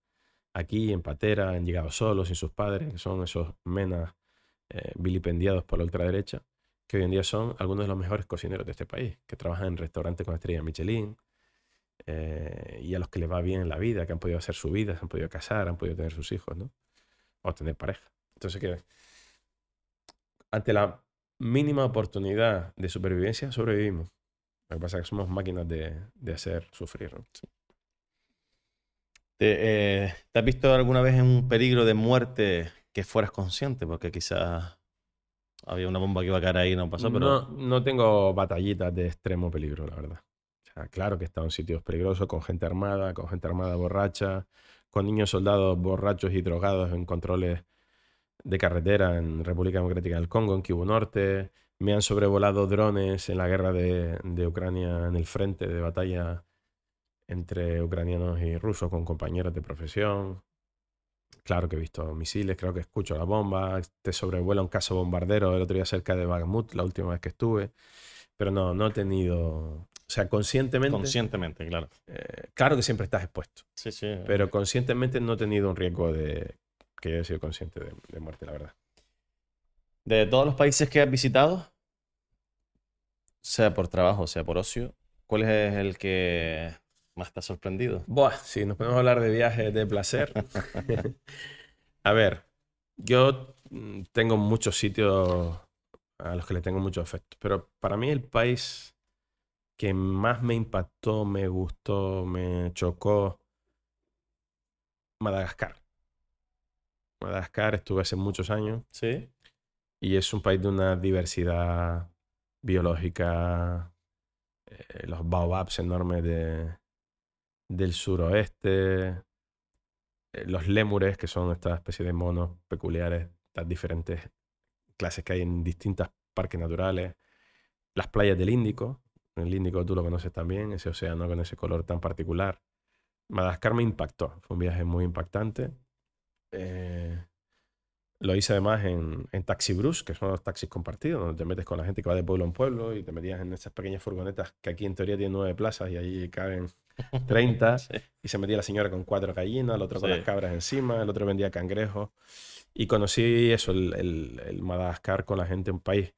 aquí, en Patera, han llegado solos, sin sus padres, que son esos menas eh, vilipendiados por la ultraderecha que hoy en día son algunos de los mejores cocineros de este país, que trabajan en restaurantes con estrella Michelin eh, y a los que les va bien en la vida, que han podido hacer su vida, se han podido casar, han podido tener sus hijos, ¿no? O tener pareja. Entonces, que ante la mínima oportunidad de supervivencia, sobrevivimos. Lo que pasa es que somos máquinas de, de hacer sufrir, ¿no? ¿Te, eh, ¿te has visto alguna vez en un peligro de muerte que fueras consciente? Porque quizás había una bomba que iba a caer ahí y no pasó, pero No, no tengo batallitas de extremo peligro, la verdad. O sea, claro que he estado en sitios peligrosos, con gente armada, con gente armada borracha, con niños soldados borrachos y drogados en controles de carretera en República Democrática del Congo, en Kivu Norte. Me han sobrevolado drones en la guerra de, de Ucrania en el frente de batalla entre ucranianos y rusos con compañeros de profesión. Claro que he visto misiles, creo que escucho la bomba, te sobrevuela un caso bombardero el otro día cerca de Bakhmut, la última vez que estuve, pero no, no he tenido, o sea, conscientemente, conscientemente, claro. eh, claro que siempre estás expuesto, Sí, sí. pero conscientemente no he tenido un riesgo de que yo haya sido consciente de, de muerte, la verdad. De todos los países que has visitado, sea por trabajo, sea por ocio, ¿cuál es el que más te ha sorprendido? Buah, si nos podemos hablar de viajes de placer. A ver, yo mm, tengo muchos sitios a los que le tengo mucho afecto, pero para mí el país que más me impactó, me gustó, me chocó, Madagascar. Madagascar estuve hace muchos años Sí. y es un país de una diversidad biológica, eh, los baobabs enormes de, del suroeste, eh, los lémures, que son esta especie de monos peculiares, las diferentes clases que hay en distintos parques naturales, las playas del Índico, el Índico tú lo conoces también, ese océano con ese color tan particular. Madagascar me impactó, fue un viaje muy impactante. Eh, lo hice además en, en Taxi Bruce, que son los taxis compartidos, donde te metes con la gente que va de pueblo en pueblo y te metías en esas pequeñas furgonetas que aquí en teoría tienen nueve plazas y ahí caben 30 Sí. y se metía la señora con cuatro gallinas, el otro con las cabras encima, el otro vendía cangrejos. Y conocí eso, el, el- el Madagascar con la gente, un país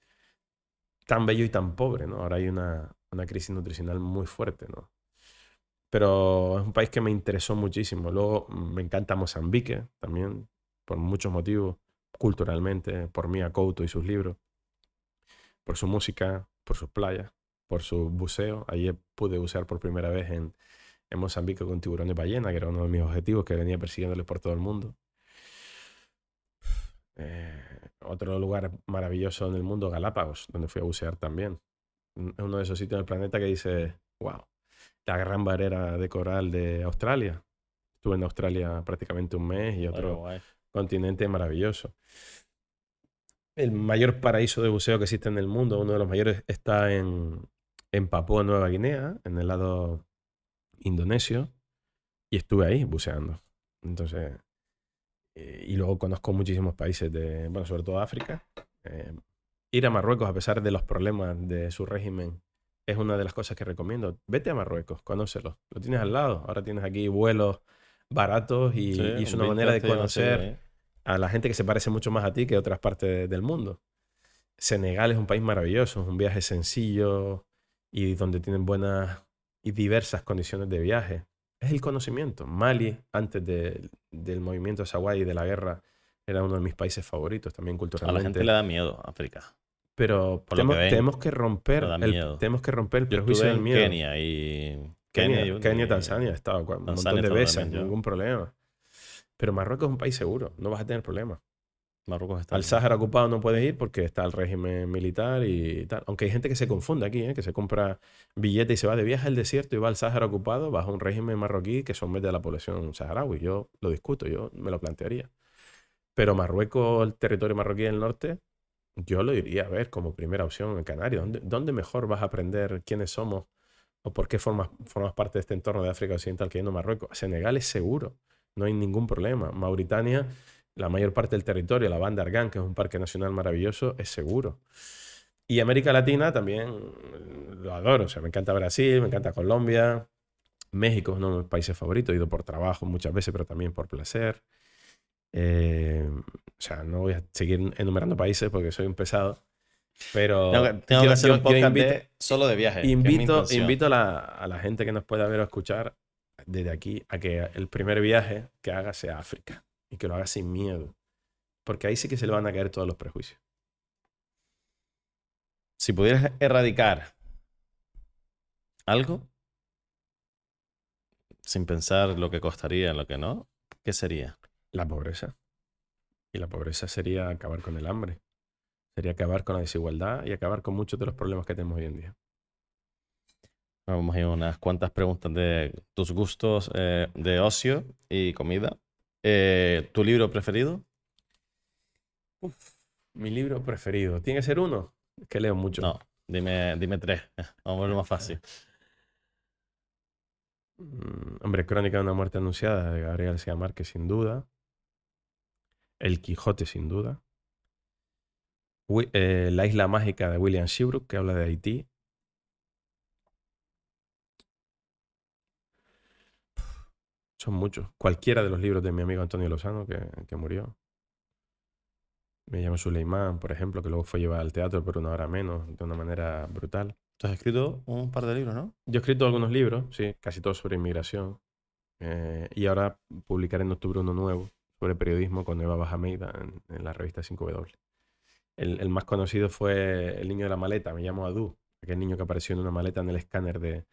tan bello y tan pobre, ¿no? Ahora hay una, una crisis nutricional muy fuerte, ¿no? Pero es un país que me interesó muchísimo. Luego me encanta Mozambique también, por muchos motivos, culturalmente, por Mia Couto y sus libros, por su música, por sus playas, por su buceo. Ayer pude bucear por primera vez en, en Mozambique con tiburones ballena, que era uno de mis objetivos que venía persiguiéndoles por todo el mundo. Eh, otro lugar maravilloso en el mundo, Galápagos, donde fui a bucear también. Es uno de esos sitios del planeta que dice, wow, la gran barrera de coral de Australia. Estuve en Australia prácticamente un mes y otro, continente maravilloso. El mayor paraíso de buceo que existe en el mundo, uno de los mayores, está en, en Papúa Nueva Guinea, en el lado indonesio, y estuve ahí buceando. Entonces, eh, y luego conozco muchísimos países de, bueno, sobre todo África. Eh, ir a Marruecos, a pesar de los problemas de su régimen, es una de las cosas que recomiendo. Vete a Marruecos, conócelo. Lo tienes al lado. Ahora tienes aquí vuelos baratos y, Sí, y es un una manera de conocer a la gente que se parece mucho más a ti que a otras partes del mundo. Senegal es un país maravilloso, es un viaje sencillo y donde tienen buenas y diversas condiciones de viaje. Es el conocimiento. Mali, antes de- del movimiento Sawai y de la guerra, era uno de mis países favoritos también A culturalmente. la gente le da miedo África. Pero tenemos, que tenemos que romper el, tenemos que romper el Yo prejuicio del miedo. Kenia y... Kenia, y- Kenia, y- Tanzania, he estado un montón de veces, ningún problema. Pero Marruecos es un país seguro, no vas a tener problemas. Marruecos está... Al Sáhara ocupado no puedes ir porque está el régimen militar y tal. Aunque hay gente que se confunde aquí, ¿eh? que se compra billete y se va de viaje al desierto y va al Sáhara ocupado bajo un régimen marroquí que somete a la población saharaui. Yo lo discuto, yo me lo plantearía. Pero Marruecos, el territorio marroquí del norte, yo lo iría a ver como primera opción en Canarias. ¿Dónde, dónde mejor vas a aprender quiénes somos o por qué formas, formas parte de este entorno de África Occidental que yendo Marruecos? Senegal es seguro, no hay ningún problema. Mauritania la mayor parte del territorio, la banda Argan, que es un parque nacional maravilloso, es seguro. Y América Latina también lo adoro. O sea, me encanta Brasil, me encanta Colombia. México es uno de mis países favoritos. He ido por trabajo muchas veces, pero también por placer. Eh, o sea, no voy a seguir enumerando países porque soy un pesado. Pero Tengo que, tengo yo- que hacer yo- un podcast invito- de- solo de viaje. que es mi Invito, invito a, la, a la gente que nos pueda ver o escuchar desde aquí a que el primer viaje que haga sea África y que lo haga sin miedo. Porque ahí sí que se le van a caer todos los prejuicios. Si pudieras erradicar algo, sin pensar lo que costaría, lo que no, ¿qué sería? La pobreza. Y la pobreza sería acabar con el hambre. Sería acabar con la desigualdad y acabar con muchos de los problemas que tenemos hoy en día. Vamos a ir a unas cuantas preguntas de tus gustos eh, de ocio y comida. Eh, ¿Tu libro preferido? Mi libro preferido. ¿Tiene que ser uno? Es que leo mucho. No, dime, dime tres. Vamos a verlo más fácil. Mm, Hombre, Crónica de una muerte anunciada de Gabriel García Márquez, sin duda. El Quijote, sin duda. Eh, La isla mágica de William Seabrook, que habla de Haití. Son muchos. Cualquiera de los libros de mi amigo Antonio Lozano, que, que murió. Me llamo Suleimán, por ejemplo, que luego fue llevado al teatro por una hora menos, de una manera brutal. Tú has escrito un par de libros, ¿no? Yo he escrito algunos libros, sí, casi todos sobre inmigración. eh, y ahora publicaré en octubre uno nuevo sobre periodismo con Eva Bajameida en, en la revista 5W. El, el más conocido fue El niño de la maleta, me llamo Adu, aquel niño que apareció en una maleta en el escáner de,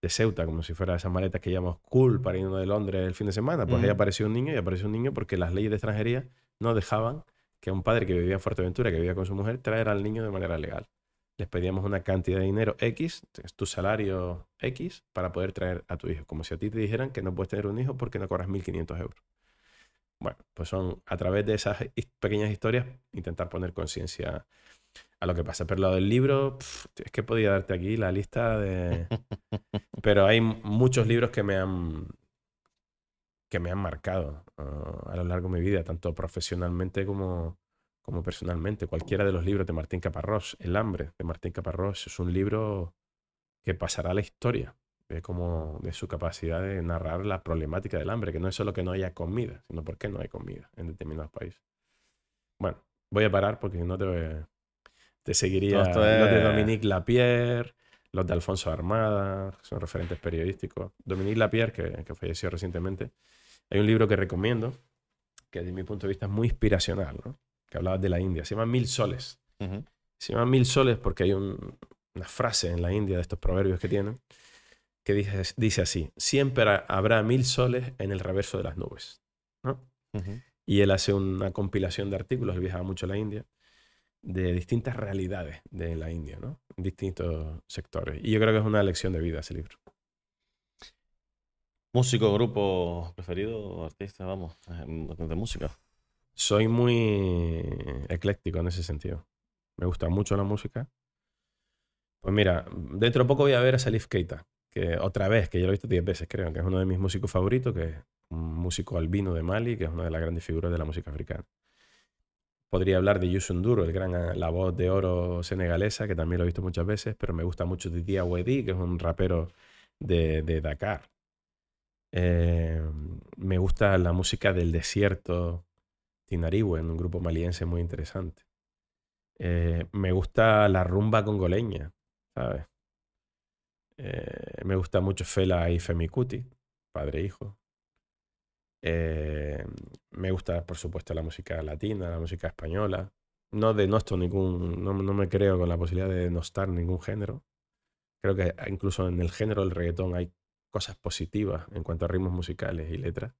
de Ceuta, como si fuera esas maletas que llamamos cool para irnos de Londres el fin de semana. Pues ahí Ujú. apareció un niño y apareció un niño porque las leyes de extranjería no dejaban que un padre que vivía en Fuerteventura, que vivía con su mujer, traer al niño de manera legal les pedíamos una cantidad de dinero X, es tu salario X, para poder traer a tu hijo. Como si a ti te dijeran que no puedes tener un hijo porque no cobras 1.500 euros. Bueno, pues son a través de esas pequeñas historias intentar poner conciencia a lo que pasa. Pero lo del libro, pf, es que podía darte aquí la lista de... Pero hay muchos libros que me han que me han marcado ah, a lo largo de mi vida, tanto profesionalmente como, como personalmente. Cualquiera de los libros de Martín Caparrós, El hambre de Martín Caparrós, es un libro que pasará a la historia de, cómo, de su capacidad de narrar la problemática del hambre, que no es solo que no haya comida, sino por qué no hay comida en determinados países. Bueno, voy a parar porque no te, te seguiría esto los de es- Dominique Lapierre, los de Alfonso Armada, que son referentes periodísticos. Dominique Lapierre, que, que falleció recientemente, hay un libro que recomiendo, que desde mi punto de vista es muy inspiracional, ¿no? que hablaba de la India. Se llama Mil Soles. Ujú. Se llama Mil Soles porque hay un- una frase en la India de estos proverbios que tienen que dice, dice así, siempre ha- habrá mil soles en el reverso de las nubes. Y él hace una compilación de artículos, él viajaba mucho a la India, de distintas realidades de la India, ¿no? En distintos sectores. Y yo creo que es una lección de vida ese libro. ¿Músico, grupo preferido, artista? Vamos, de música. soy muy ecléctico en ese sentido. Me gusta mucho la música. Pues mira, dentro de poco voy a ver a Salif Keita, otra vez, que ya lo he visto 10 veces, creo, que es uno de mis músicos favoritos, que es un músico albino de Mali, que es una de las grandes figuras de la música africana. Podría hablar de Youssou N'Dour, el gran, la voz de oro senegalesa, que también lo he visto muchas veces, pero me gusta mucho Didier Wedi, que es un rapero de, de Dakar. Eh, me gusta la música del desierto Tinariwe, un grupo maliense muy interesante. Eh, me gusta la rumba congoleña, ¿sabes? Eh, me gusta mucho Fela y Femikuti, padre e hijo. me gusta, por supuesto, la música latina, la música española. No denosto ningún, no, no me creo con la posibilidad de denostar ningún género. Creo que incluso en el género del reggaetón hay cosas positivas en cuanto a ritmos musicales y letras.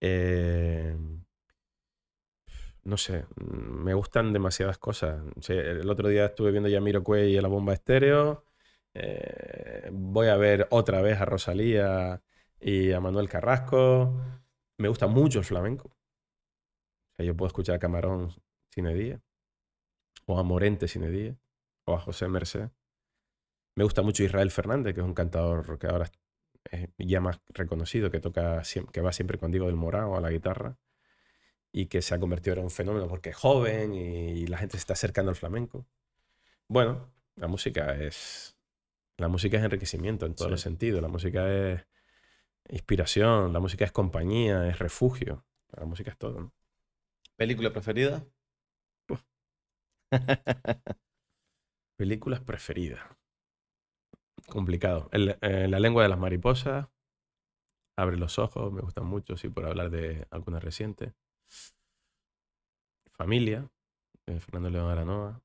Eh, no sé, me gustan demasiadas cosas. el otro día estuve viendo ya Miro y la bomba estéreo. Eh, voy a ver otra vez a Rosalía y a Manuel Carrasco. Me gusta mucho el flamenco. yo puedo escuchar a Camarón sin día, o a Morente sin día, o a José Merced. Me gusta mucho Israel Fernández, que es un cantador que ahora es ya más reconocido, que toca que va siempre con Diego del Morado a la guitarra y que se ha convertido en un fenómeno porque es joven y la gente se está acercando al flamenco. Bueno, la música es la música es enriquecimiento en todos los sentidos, la música es inspiración, la música es compañía, es refugio, la música es todo. ¿Película preferida? Películas preferidas. Complicado. Eh, la lengua de las mariposas. Abre los ojos, me gustan mucho, sí, por hablar de algunas recientes. Familia, Fernando León Aranoa.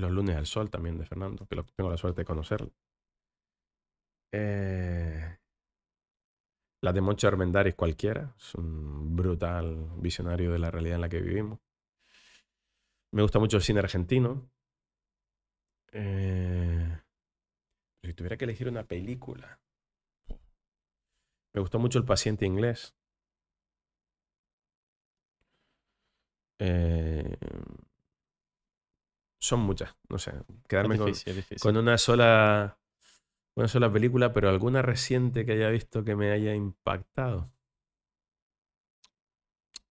Los lunes al sol también de Fernando, que tengo la suerte de conocerlo. Eh, la de Moncho Armendáriz cualquiera, es un brutal visionario de la realidad en la que vivimos. Me gusta mucho el cine argentino. Eh, si tuviera que elegir una película, me gustó mucho El paciente inglés. Eh, son muchas, no sé. Quedarme con, una sola una sola película, pero alguna reciente que haya visto que me haya impactado.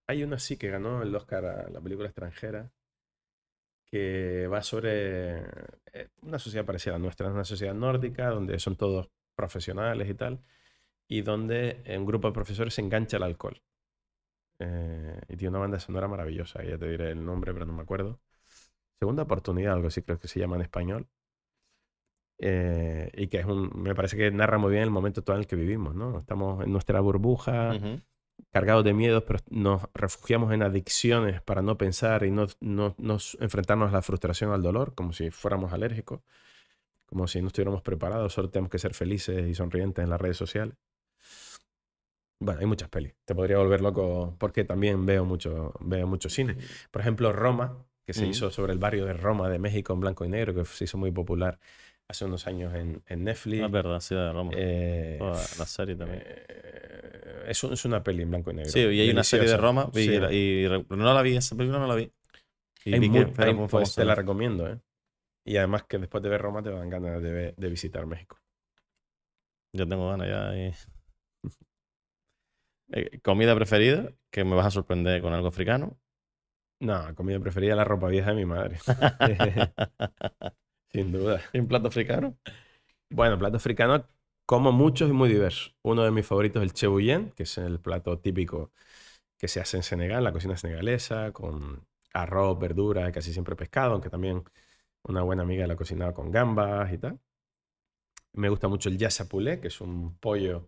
Hay una sí que ganó el Oscar a la película extranjera, que va sobre eh, una sociedad parecida a la nuestra, una sociedad nórdica donde son todos profesionales y tal, y donde un grupo de profesores se engancha al alcohol. Eh, y tiene una banda sonora maravillosa, ya te diré el nombre, pero no me acuerdo. Segunda oportunidad, algo así creo que se llama en español. Eh, y que es un, me parece que narra muy bien el momento todo en el que vivimos, ¿no? Estamos en nuestra burbuja, cargados de miedos, pero nos refugiamos en adicciones para no pensar y no, no, enfrentarnos a la frustración, al dolor, como si fuéramos alérgicos, como si no estuviéramos preparados, solo tenemos que ser felices y sonrientes en las redes sociales. Bueno, hay muchas pelis. Te podría volver loco porque también veo mucho, veo mucho cine. Por ejemplo, Roma, que se hizo sobre el barrio de Roma de México en blanco y negro, que se hizo muy popular hace unos años en, en Netflix. Ah, es verdad, sí, de Roma. Eh, la serie también. Eh, es, es, una peli en blanco y negro. Sí, y hay una serie de Roma y, no la vi, esa película no la vi. Y hay muy, pues, te la recomiendo, ¿eh? Y además que después de ver Roma te dan ganas de, de visitar México. Yo tengo ganas ya. Y... Eh, ¿Comida preferida? Que me vas a sorprender con algo africano. No, comida preferida la ropa vieja de mi madre. Sin duda. ¿Y un plato africano? Bueno, plato africano como muchos y muy diversos. Uno de mis favoritos es el chebuyen, que es el plato típico que se hace en Senegal, la cocina senegalesa, con arroz, verdura, casi siempre pescado, aunque también una buena amiga la cocinaba con gambas y tal. Me gusta mucho el yassapulé, que es un pollo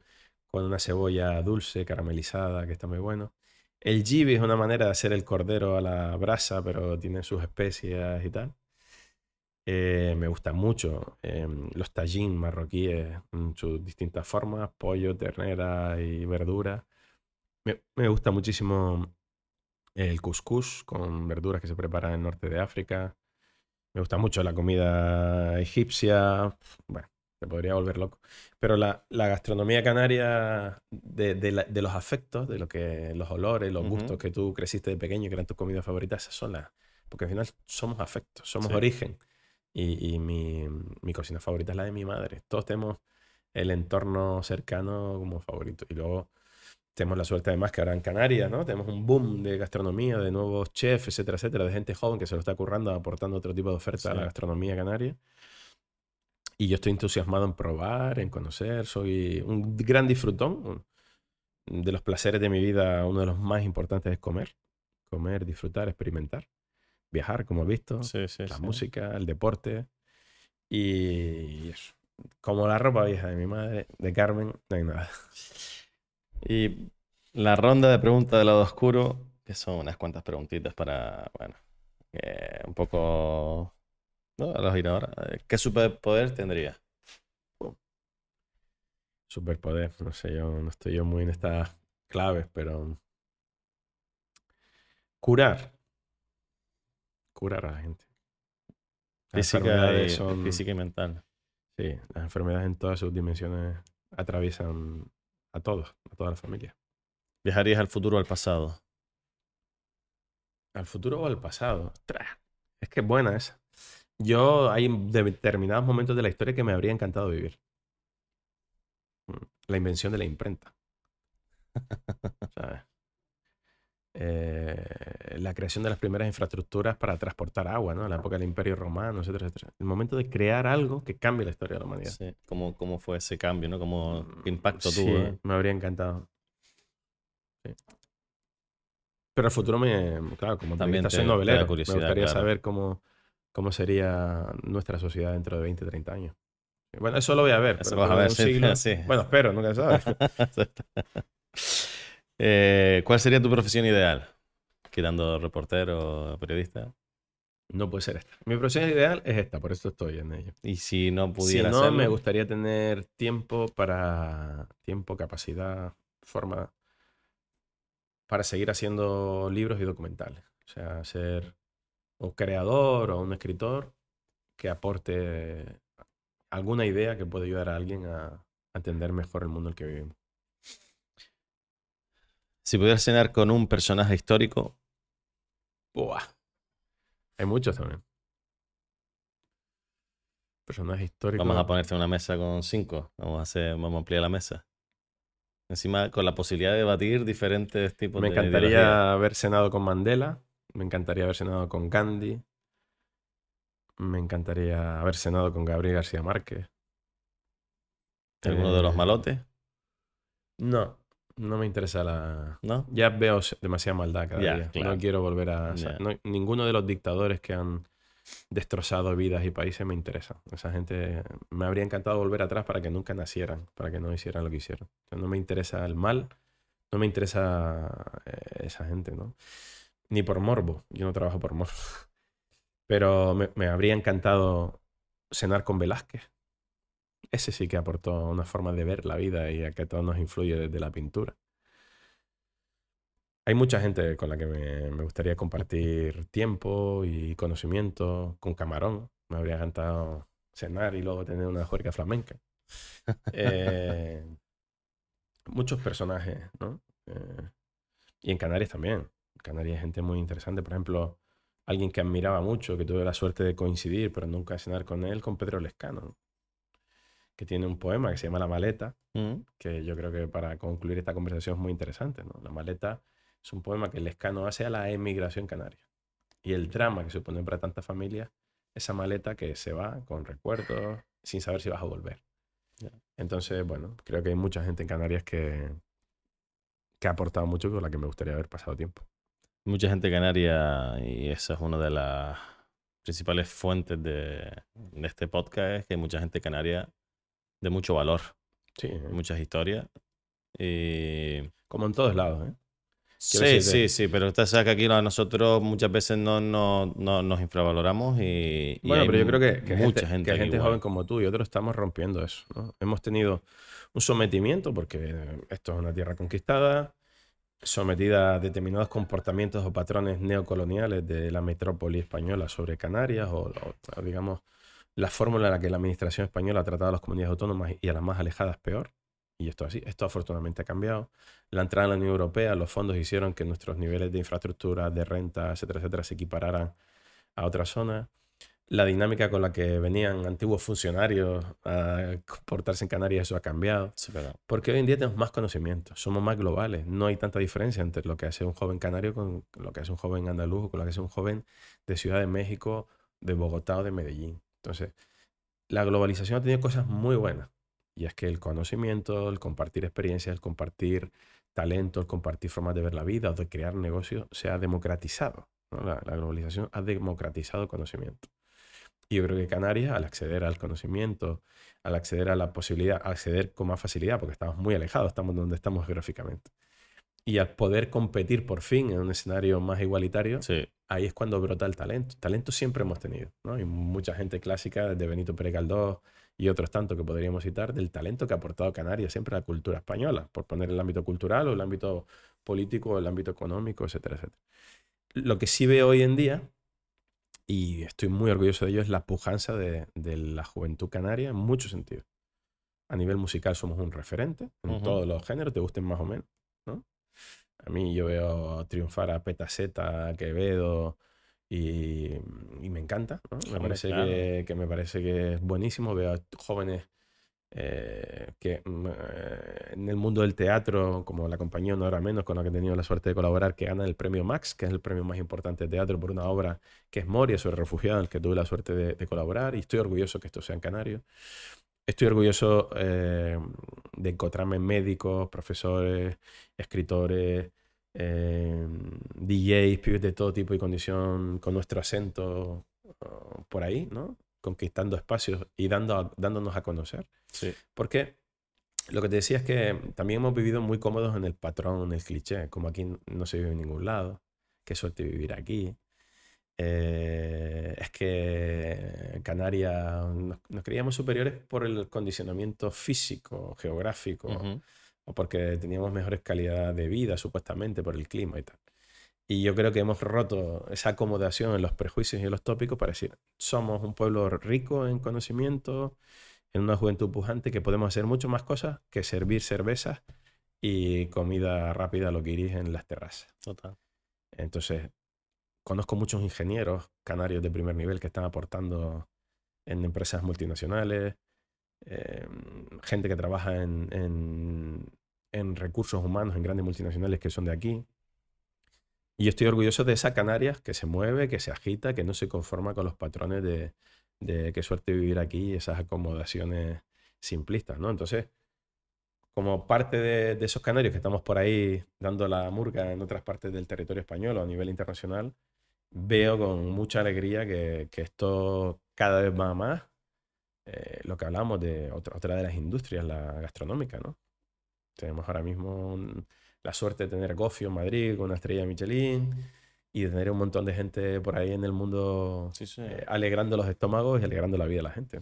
con una cebolla dulce, caramelizada, que está muy bueno. El jibi es una manera de hacer el cordero a la brasa, pero tiene sus especias y tal. Eh, me gusta mucho em, los tagines marroquíes en sus distintas formas, pollo, ternera y verdura. Me, gusta muchísimo el couscous con verduras que se prepara en el norte de África. Me gusta mucho la comida egipcia. Bueno, Me podría volver loco. Pero la, la gastronomía canaria de, de la- de los afectos, de lo que los olores, los Ujú. gustos que tú creciste de pequeño, que eran tus comidas favoritas, esas son las. Porque al final somos afectos, somos Sí. origen. Y, y mi, mi cocina favorita es la de mi madre. Todos tenemos el entorno cercano como favorito. Y luego tenemos la suerte además que ahora en Canarias, ¿no? Tenemos un boom de gastronomía, de nuevos chefs, etcétera, etcétera, de gente joven que se lo está currando, aportando otro tipo de oferta a la Sí. gastronomía canaria. Y yo estoy entusiasmado en probar, en conocer. Soy un gran disfrutón. De los placeres de mi vida, uno de los más importantes es comer. Comer, disfrutar, experimentar. Viajar, como he visto. Sí, sí, la sí. música, el deporte. Y eso. Como la ropa vieja de mi madre, de Carmen, no hay nada. Y la ronda de preguntas del lado oscuro, que son unas cuantas preguntitas para, bueno, eh, un poco... ¿no? A los ir ahora. Eh, ¿Qué superpoder tendría? Superpoder, no sé, yo no estoy yo muy en estas claves, pero curar. Curar a la gente. Las Física y, enfermedades son- física y mental. Sí, las enfermedades en todas sus dimensiones atraviesan a todos, a toda la familia. ¿Viajarías al futuro o al pasado? ¿Al futuro o al pasado? Es que es buena esa. Yo hay determinados momentos de la historia que me habría encantado vivir. Mm, La invención de la imprenta. ¿Sabes? Eh, la creación de las primeras infraestructuras para transportar agua, ¿no? La época del Imperio Romano, etcétera, etcétera. El momento de crear algo que cambie la historia de la humanidad. Sí. ¿Cómo, cómo fue ese cambio, no? ¿Cómo, ¿Qué impacto Sí, tuvo? eh? me habría encantado. Sí. Pero el futuro me, claro, como También te da novelero, me gustaría claro. saber cómo, cómo sería nuestra sociedad dentro de 20, 30 años. Bueno, eso lo voy a ver. Eso lo vas a ver, sí. Bueno, espero, nunca se sabe. Eh, ¿Cuál sería tu profesión ideal? Quitando reportero, periodista. No puede ser esta. Mi profesión ideal es esta, por eso estoy en ello. Y si no Si pudiera no, hacerlo, me gustaría tener tiempo para. Tiempo, capacidad, forma. Para seguir haciendo libros y documentales. O sea, ser un creador o un escritor que aporte alguna idea que pueda ayudar a alguien a, entender mejor el mundo en el que vivimos. si pudieras cenar con un personaje histórico, Buah. Hay muchos también. Personajes históricos. vamos a ponerte una mesa con cinco. Vamos a hacer, vamos a ampliar la mesa. Encima, con la posibilidad de debatir diferentes tipos Me de ideologías. encantaría haber cenado con Mandela. Me encantaría haber cenado con Gandhi. Me encantaría haber cenado con Gabriel García Márquez. ¿Alguno de los Eh, malotes? No, no me interesa la. ¿No? Ya veo demasiada maldad cada día. claro. No quiero volver a. no- ninguno de los dictadores que han destrozado vidas y países me interesa. Esa gente me habría encantado volver atrás para que nunca nacieran, para que no hicieran lo que hicieron. O sea, no me interesa el mal, no me interesa eh, esa gente, ¿no? Ni por morbo. Yo no trabajo por morbo. Pero me, me habría encantado cenar con Velázquez. Ese sí que aportó una forma de ver la vida y a que a todos nos influye desde la pintura. Hay mucha gente con la que me, me gustaría compartir tiempo y conocimiento. Con Camarón me habría encantado cenar y luego tener una juerga flamenca. Eh, muchos personajes, ¿no? Eh, y en Canarias también. Canarias hay gente muy interesante. Por ejemplo, alguien que admiraba mucho, que tuve la suerte de coincidir, pero nunca cenar con él, con Pedro Lescano, ¿no? que tiene un poema que se llama La Maleta, Mm. que yo creo que para concluir esta conversación es muy interesante. ¿no? La Maleta es un poema que Lescano hace a la emigración canaria. Y el drama que supone para tantas familias, esa maleta que se va con recuerdos, sin saber si vas a volver. Entonces, bueno, creo que hay mucha gente en Canarias que, que ha aportado mucho con la que me gustaría haber pasado tiempo. Mucha gente canaria, y esa es una de las principales fuentes de, de este podcast, es que hay mucha gente canaria de mucho valor, Sí, muchas historias. Y... como en todos lados, ¿eh? Quiero Sí, decirte- sí, sí, pero usted sabe que aquí no- nosotros muchas veces no, no, no nos infravaloramos y, y Bueno, hay pero yo creo que, que mucha gente, gente, que gente joven como tú y otros estamos rompiendo eso. ¿no? Hemos tenido un sometimiento, porque esto es una tierra conquistada, sometida a determinados comportamientos o patrones neocoloniales de la metrópoli española sobre Canarias, o, digamos la fórmula en la que la administración española ha tratado a las comunidades autónomas y a las más alejadas peor. Y esto así, esto afortunadamente ha cambiado. La entrada en la Unión Europea, los fondos hicieron que nuestros niveles de infraestructura, de renta, etcétera, etcétera, se equipararan a otras zonas. La dinámica con la que venían antiguos funcionarios a comportarse en Canarias, eso ha cambiado. Porque hoy en día tenemos más conocimiento, somos más globales. No hay tanta diferencia entre lo que hace un joven canario con lo que hace un joven andaluz, con lo que hace un joven de Ciudad de México, de Bogotá o de Medellín. Entonces, la globalización ha tenido cosas muy buenas. Y es que el conocimiento, el compartir experiencias, el compartir talento, el compartir formas de ver la vida o de crear negocios se ha democratizado. La, globalización ha democratizado el conocimiento. Y yo creo que Canarias, al acceder al conocimiento, al acceder a la posibilidad, acceder con más facilidad, porque estamos muy alejados, estamos donde estamos geográficamente, y al poder competir por fin en un escenario más igualitario, ahí es cuando brota el talento. Talento siempre hemos tenido, ¿no? Hay mucha gente clásica, desde Benito Pérez Galdós y otros tantos que podríamos citar, del talento que ha aportado Canarias siempre a la cultura española, por poner el ámbito cultural o el ámbito político o el ámbito económico, etcétera, etcétera. Lo que sí veo hoy en día, y estoy muy orgulloso de ello, es la pujanza de, la juventud canaria en muchos sentidos. A nivel musical somos un referente en todos los géneros, te gusten más o menos. ¿no? A mí yo veo triunfar a Petaceta, Quevedo y, me encanta. Me, parece que, me parece que es buenísimo. Veo a jóvenes eh, que mm, eh, en el mundo del teatro, como la compañía No Era Menos, con la que he tenido la suerte de colaborar, que ganan el premio Max, que es el premio más importante de teatro por una obra que es Moria sobre refugiados, en el que tuve la suerte de, colaborar. Y estoy orgulloso que esto sea en Canario. Estoy orgulloso eh, de encontrarme médicos, profesores, escritores, DJs, pibes de todo tipo y condición, con nuestro acento uh, por ahí, ¿no? Conquistando espacios y dando, dándonos a conocer. Sí. Porque lo que te decía es que también hemos vivido muy cómodos en el patrón, en el cliché, como aquí no se vive en ningún lado, qué suerte vivir aquí. Eh, es que Canarias nos, creíamos superiores por el condicionamiento físico, geográfico, o porque teníamos mejores calidad de vida, supuestamente, por el clima y tal. Y yo creo que hemos roto esa acomodación en los prejuicios y en los tópicos para decir, somos un pueblo rico en conocimiento, en una juventud pujante, que podemos hacer mucho más cosas que servir cervezas y comida rápida a lo que iris en las terrazas. Total. Entonces, conozco muchos ingenieros canarios de primer nivel que están aportando en empresas multinacionales, eh, gente que trabaja en, recursos humanos en grandes multinacionales que son de aquí. Y estoy orgulloso de esa Canarias que se mueve, que se agita, que no se conforma con los patrones de, de qué suerte vivir aquí y esas acomodaciones simplistas, ¿no? Entonces, como parte de, esos canarios que estamos por ahí dando la murga en otras partes del territorio español o a nivel internacional, veo con mucha alegría que, esto cada vez va más. Eh, lo que hablamos de otra, otra de las industrias, la gastronómica, ¿no? Tenemos ahora mismo la suerte de tener Gofio en Madrid con una estrella Michelin y de tener un montón de gente por ahí en el mundo eh, alegrando los estómagos y alegrando la vida de la gente.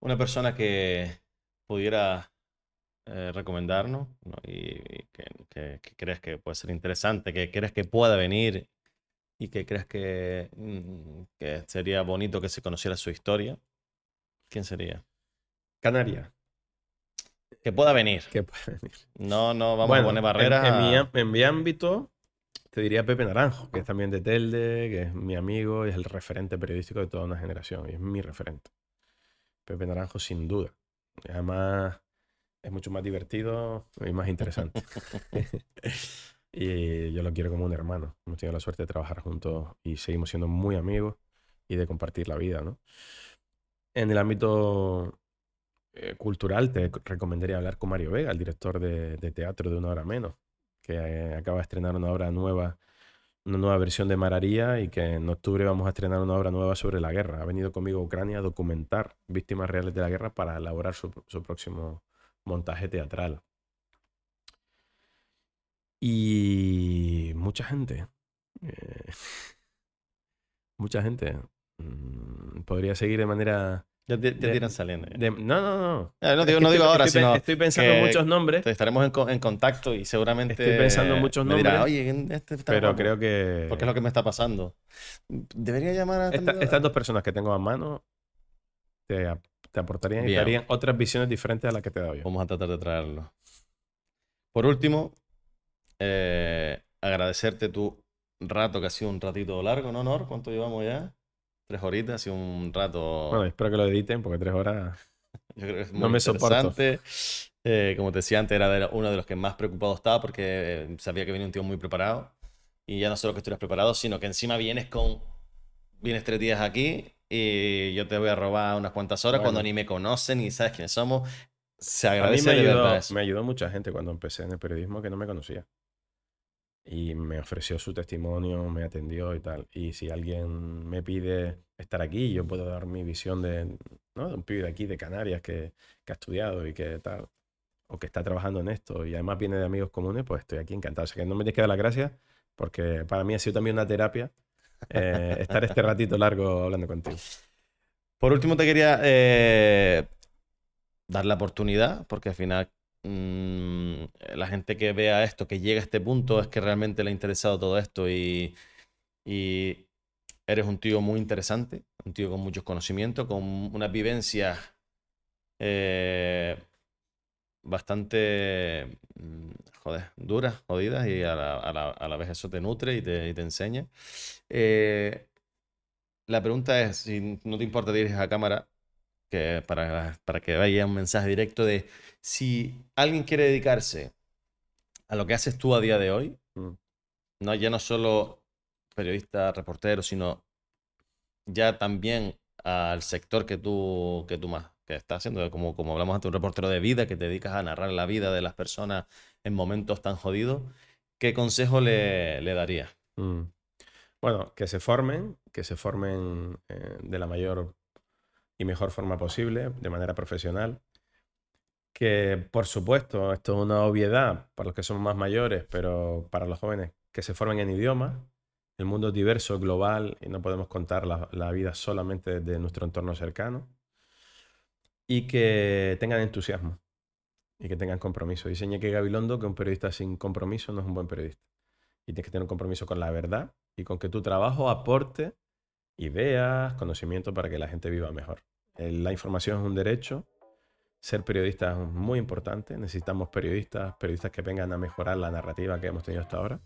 Una persona que pudiera eh, recomendarnos y, que, crees que puede ser interesante, que crees que pueda venir y que crees que, mm, que sería bonito que se conociera su historia, ¿quién sería? Canaria. Que pueda venir. Que pueda venir. No, no vamos a poner barreras. En, mi, ámbito, te diría Pepe Naranjo, que es también de Telde, que es mi amigo y es el referente periodístico de toda una generación. Y es mi referente. Pepe Naranjo, sin duda. Además, es mucho más divertido y más interesante. y yo lo quiero como un hermano. Hemos tenido la suerte de trabajar juntos y seguimos siendo muy amigos y de compartir la vida, ¿no? En el ámbito eh, cultural te recomendaría hablar con Mario Vega, el director de, teatro de Una Hora Menos, que eh, acaba de estrenar una obra nueva, una nueva versión de Mararía y que en octubre vamos a estrenar una obra nueva sobre la guerra. Ha venido conmigo a Ucrania a documentar víctimas reales de la guerra para elaborar su, próximo montaje teatral. Y mucha gente, eh, mucha gente mm, podría seguir de manera Ya te, te De- tiran saliendo. de- no, no, no. Eh, no Es digo, que no digo estoy- ahora, estoy, sino Estoy pensando que- en muchos nombres, estaremos en, en contacto y seguramente Estoy pensando en muchos dirá, nombres, Oye, ¿quién- este está pero guapo". creo que... Porque es lo que me está pasando. Debería llamar a... Esta- estas dos personas que tengo a mano te, ap- te aportarían y te darían otras visiones diferentes a las que te he dado yo. Vamos a tratar de traerlo. Por último, eh, agradecerte tu rato, que ha sido un ratito largo, ¿no, Nor? ¿Cuánto llevamos ya? Tres horitas, sido un rato... Bueno, espero que lo editen porque tres horas... Yo creo que es No muy me soporto. interesante. Eh, como te decía antes, era de- uno de los que más preocupado estaba porque sabía que venía un tío muy preparado. Y ya no solo que estuvieras preparado, sino que encima vienes con. Vienes tres días aquí y yo te voy a robar unas cuantas horas cuando ni me conocen ni sabes quiénes somos. Se A mí agradece me de verdad eso. me ayudó mucha gente cuando empecé en el periodismo que no me conocía. Y me ofreció su testimonio, me atendió y tal. Y si alguien me pide estar aquí, yo puedo dar mi visión de, ¿no? de un pibe de aquí, de Canarias, que, que ha estudiado y que tal, o que está trabajando en esto, y además viene de amigos comunes, pues estoy aquí encantado. O sea que no me tienes que dar las gracias, porque para mí ha sido también una terapia eh, estar este ratito largo hablando contigo. Por último, te quería eh, dar la oportunidad, porque al final mm, la gente que vea esto, que llega a este punto, es que realmente le ha interesado todo esto y, y eres un tío muy interesante, un tío con muchos conocimientos, con unas vivencias eh, bastante, mm, joder, duras, jodidas, y a la, a la- a la vez eso te nutre y te, y te enseña. Eh, la pregunta es, si no te importa dirigir a cámara, que para, para que vaya un mensaje directo de si alguien quiere dedicarse a lo que haces tú a día de hoy, Mm. no, ya no solo periodista, reportero, sino ya también al sector que tú, que tú más que estás haciendo, como, como hablamos antes, un reportero de vida, que te dedicas a narrar la vida de las personas en momentos tan jodidos, ¿qué consejo le, le darías? Mm. Bueno, que se formen, que se formen eh, de la mayor y mejor forma posible, de manera profesional. Que, por supuesto, esto es una obviedad para los que somos más mayores, pero para los jóvenes, que se formen en idiomas. El mundo es diverso, global, y no podemos contar la, la vida solamente desde nuestro entorno cercano. Y que tengan entusiasmo y que tengan compromiso. Dice Iñaki Gabilondo que un periodista sin compromiso no es un buen periodista. Y tienes que tener un compromiso con la verdad y con que tu trabajo aporte ideas, conocimiento para que la gente viva mejor. Eh, La información es un derecho. Ser periodista es muy importante. Necesitamos periodistas, periodistas que vengan a mejorar la narrativa que hemos tenido hasta ahora.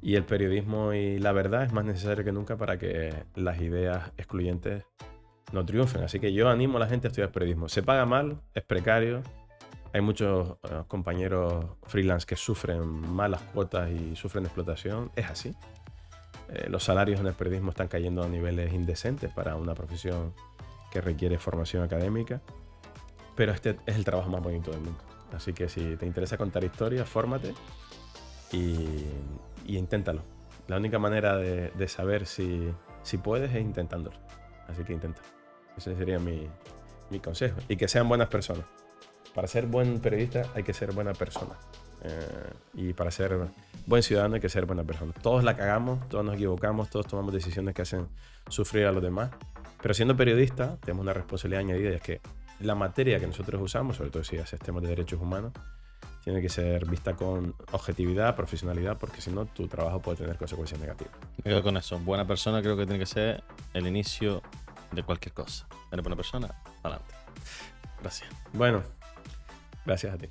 Y el periodismo y la verdad es más necesario que nunca para que las ideas excluyentes no triunfen. Así que yo animo a la gente a estudiar periodismo. Se paga mal, es precario. Hay muchos eh, compañeros freelance que sufren malas cuotas y sufren explotación. Es así. Eh, los salarios en el periodismo están cayendo a niveles indecentes para una profesión que requiere formación académica. Pero este es el trabajo más bonito del mundo. Así que si te interesa contar historias, fórmate y, inténtalo. La única manera de, de saber si, si puedes es intentándolo. Así que intenta. Ese sería mi, mi consejo. Y que sean buenas personas. Para ser buen periodista hay que ser buena persona. Eh, y para ser buen ciudadano hay que ser buena persona. Todos la cagamos, todos nos equivocamos, todos tomamos decisiones que hacen sufrir a los demás. Pero siendo periodista tenemos una responsabilidad añadida y es que la materia que nosotros usamos, sobre todo si haces temas de derechos humanos, tiene que ser vista con objetividad, profesionalidad, porque si no tu trabajo puede tener consecuencias negativas. Me quedo con eso. Buena persona creo que tiene que ser el inicio de cualquier cosa. Eres buena persona, adelante. Gracias. Bueno, gracias a ti.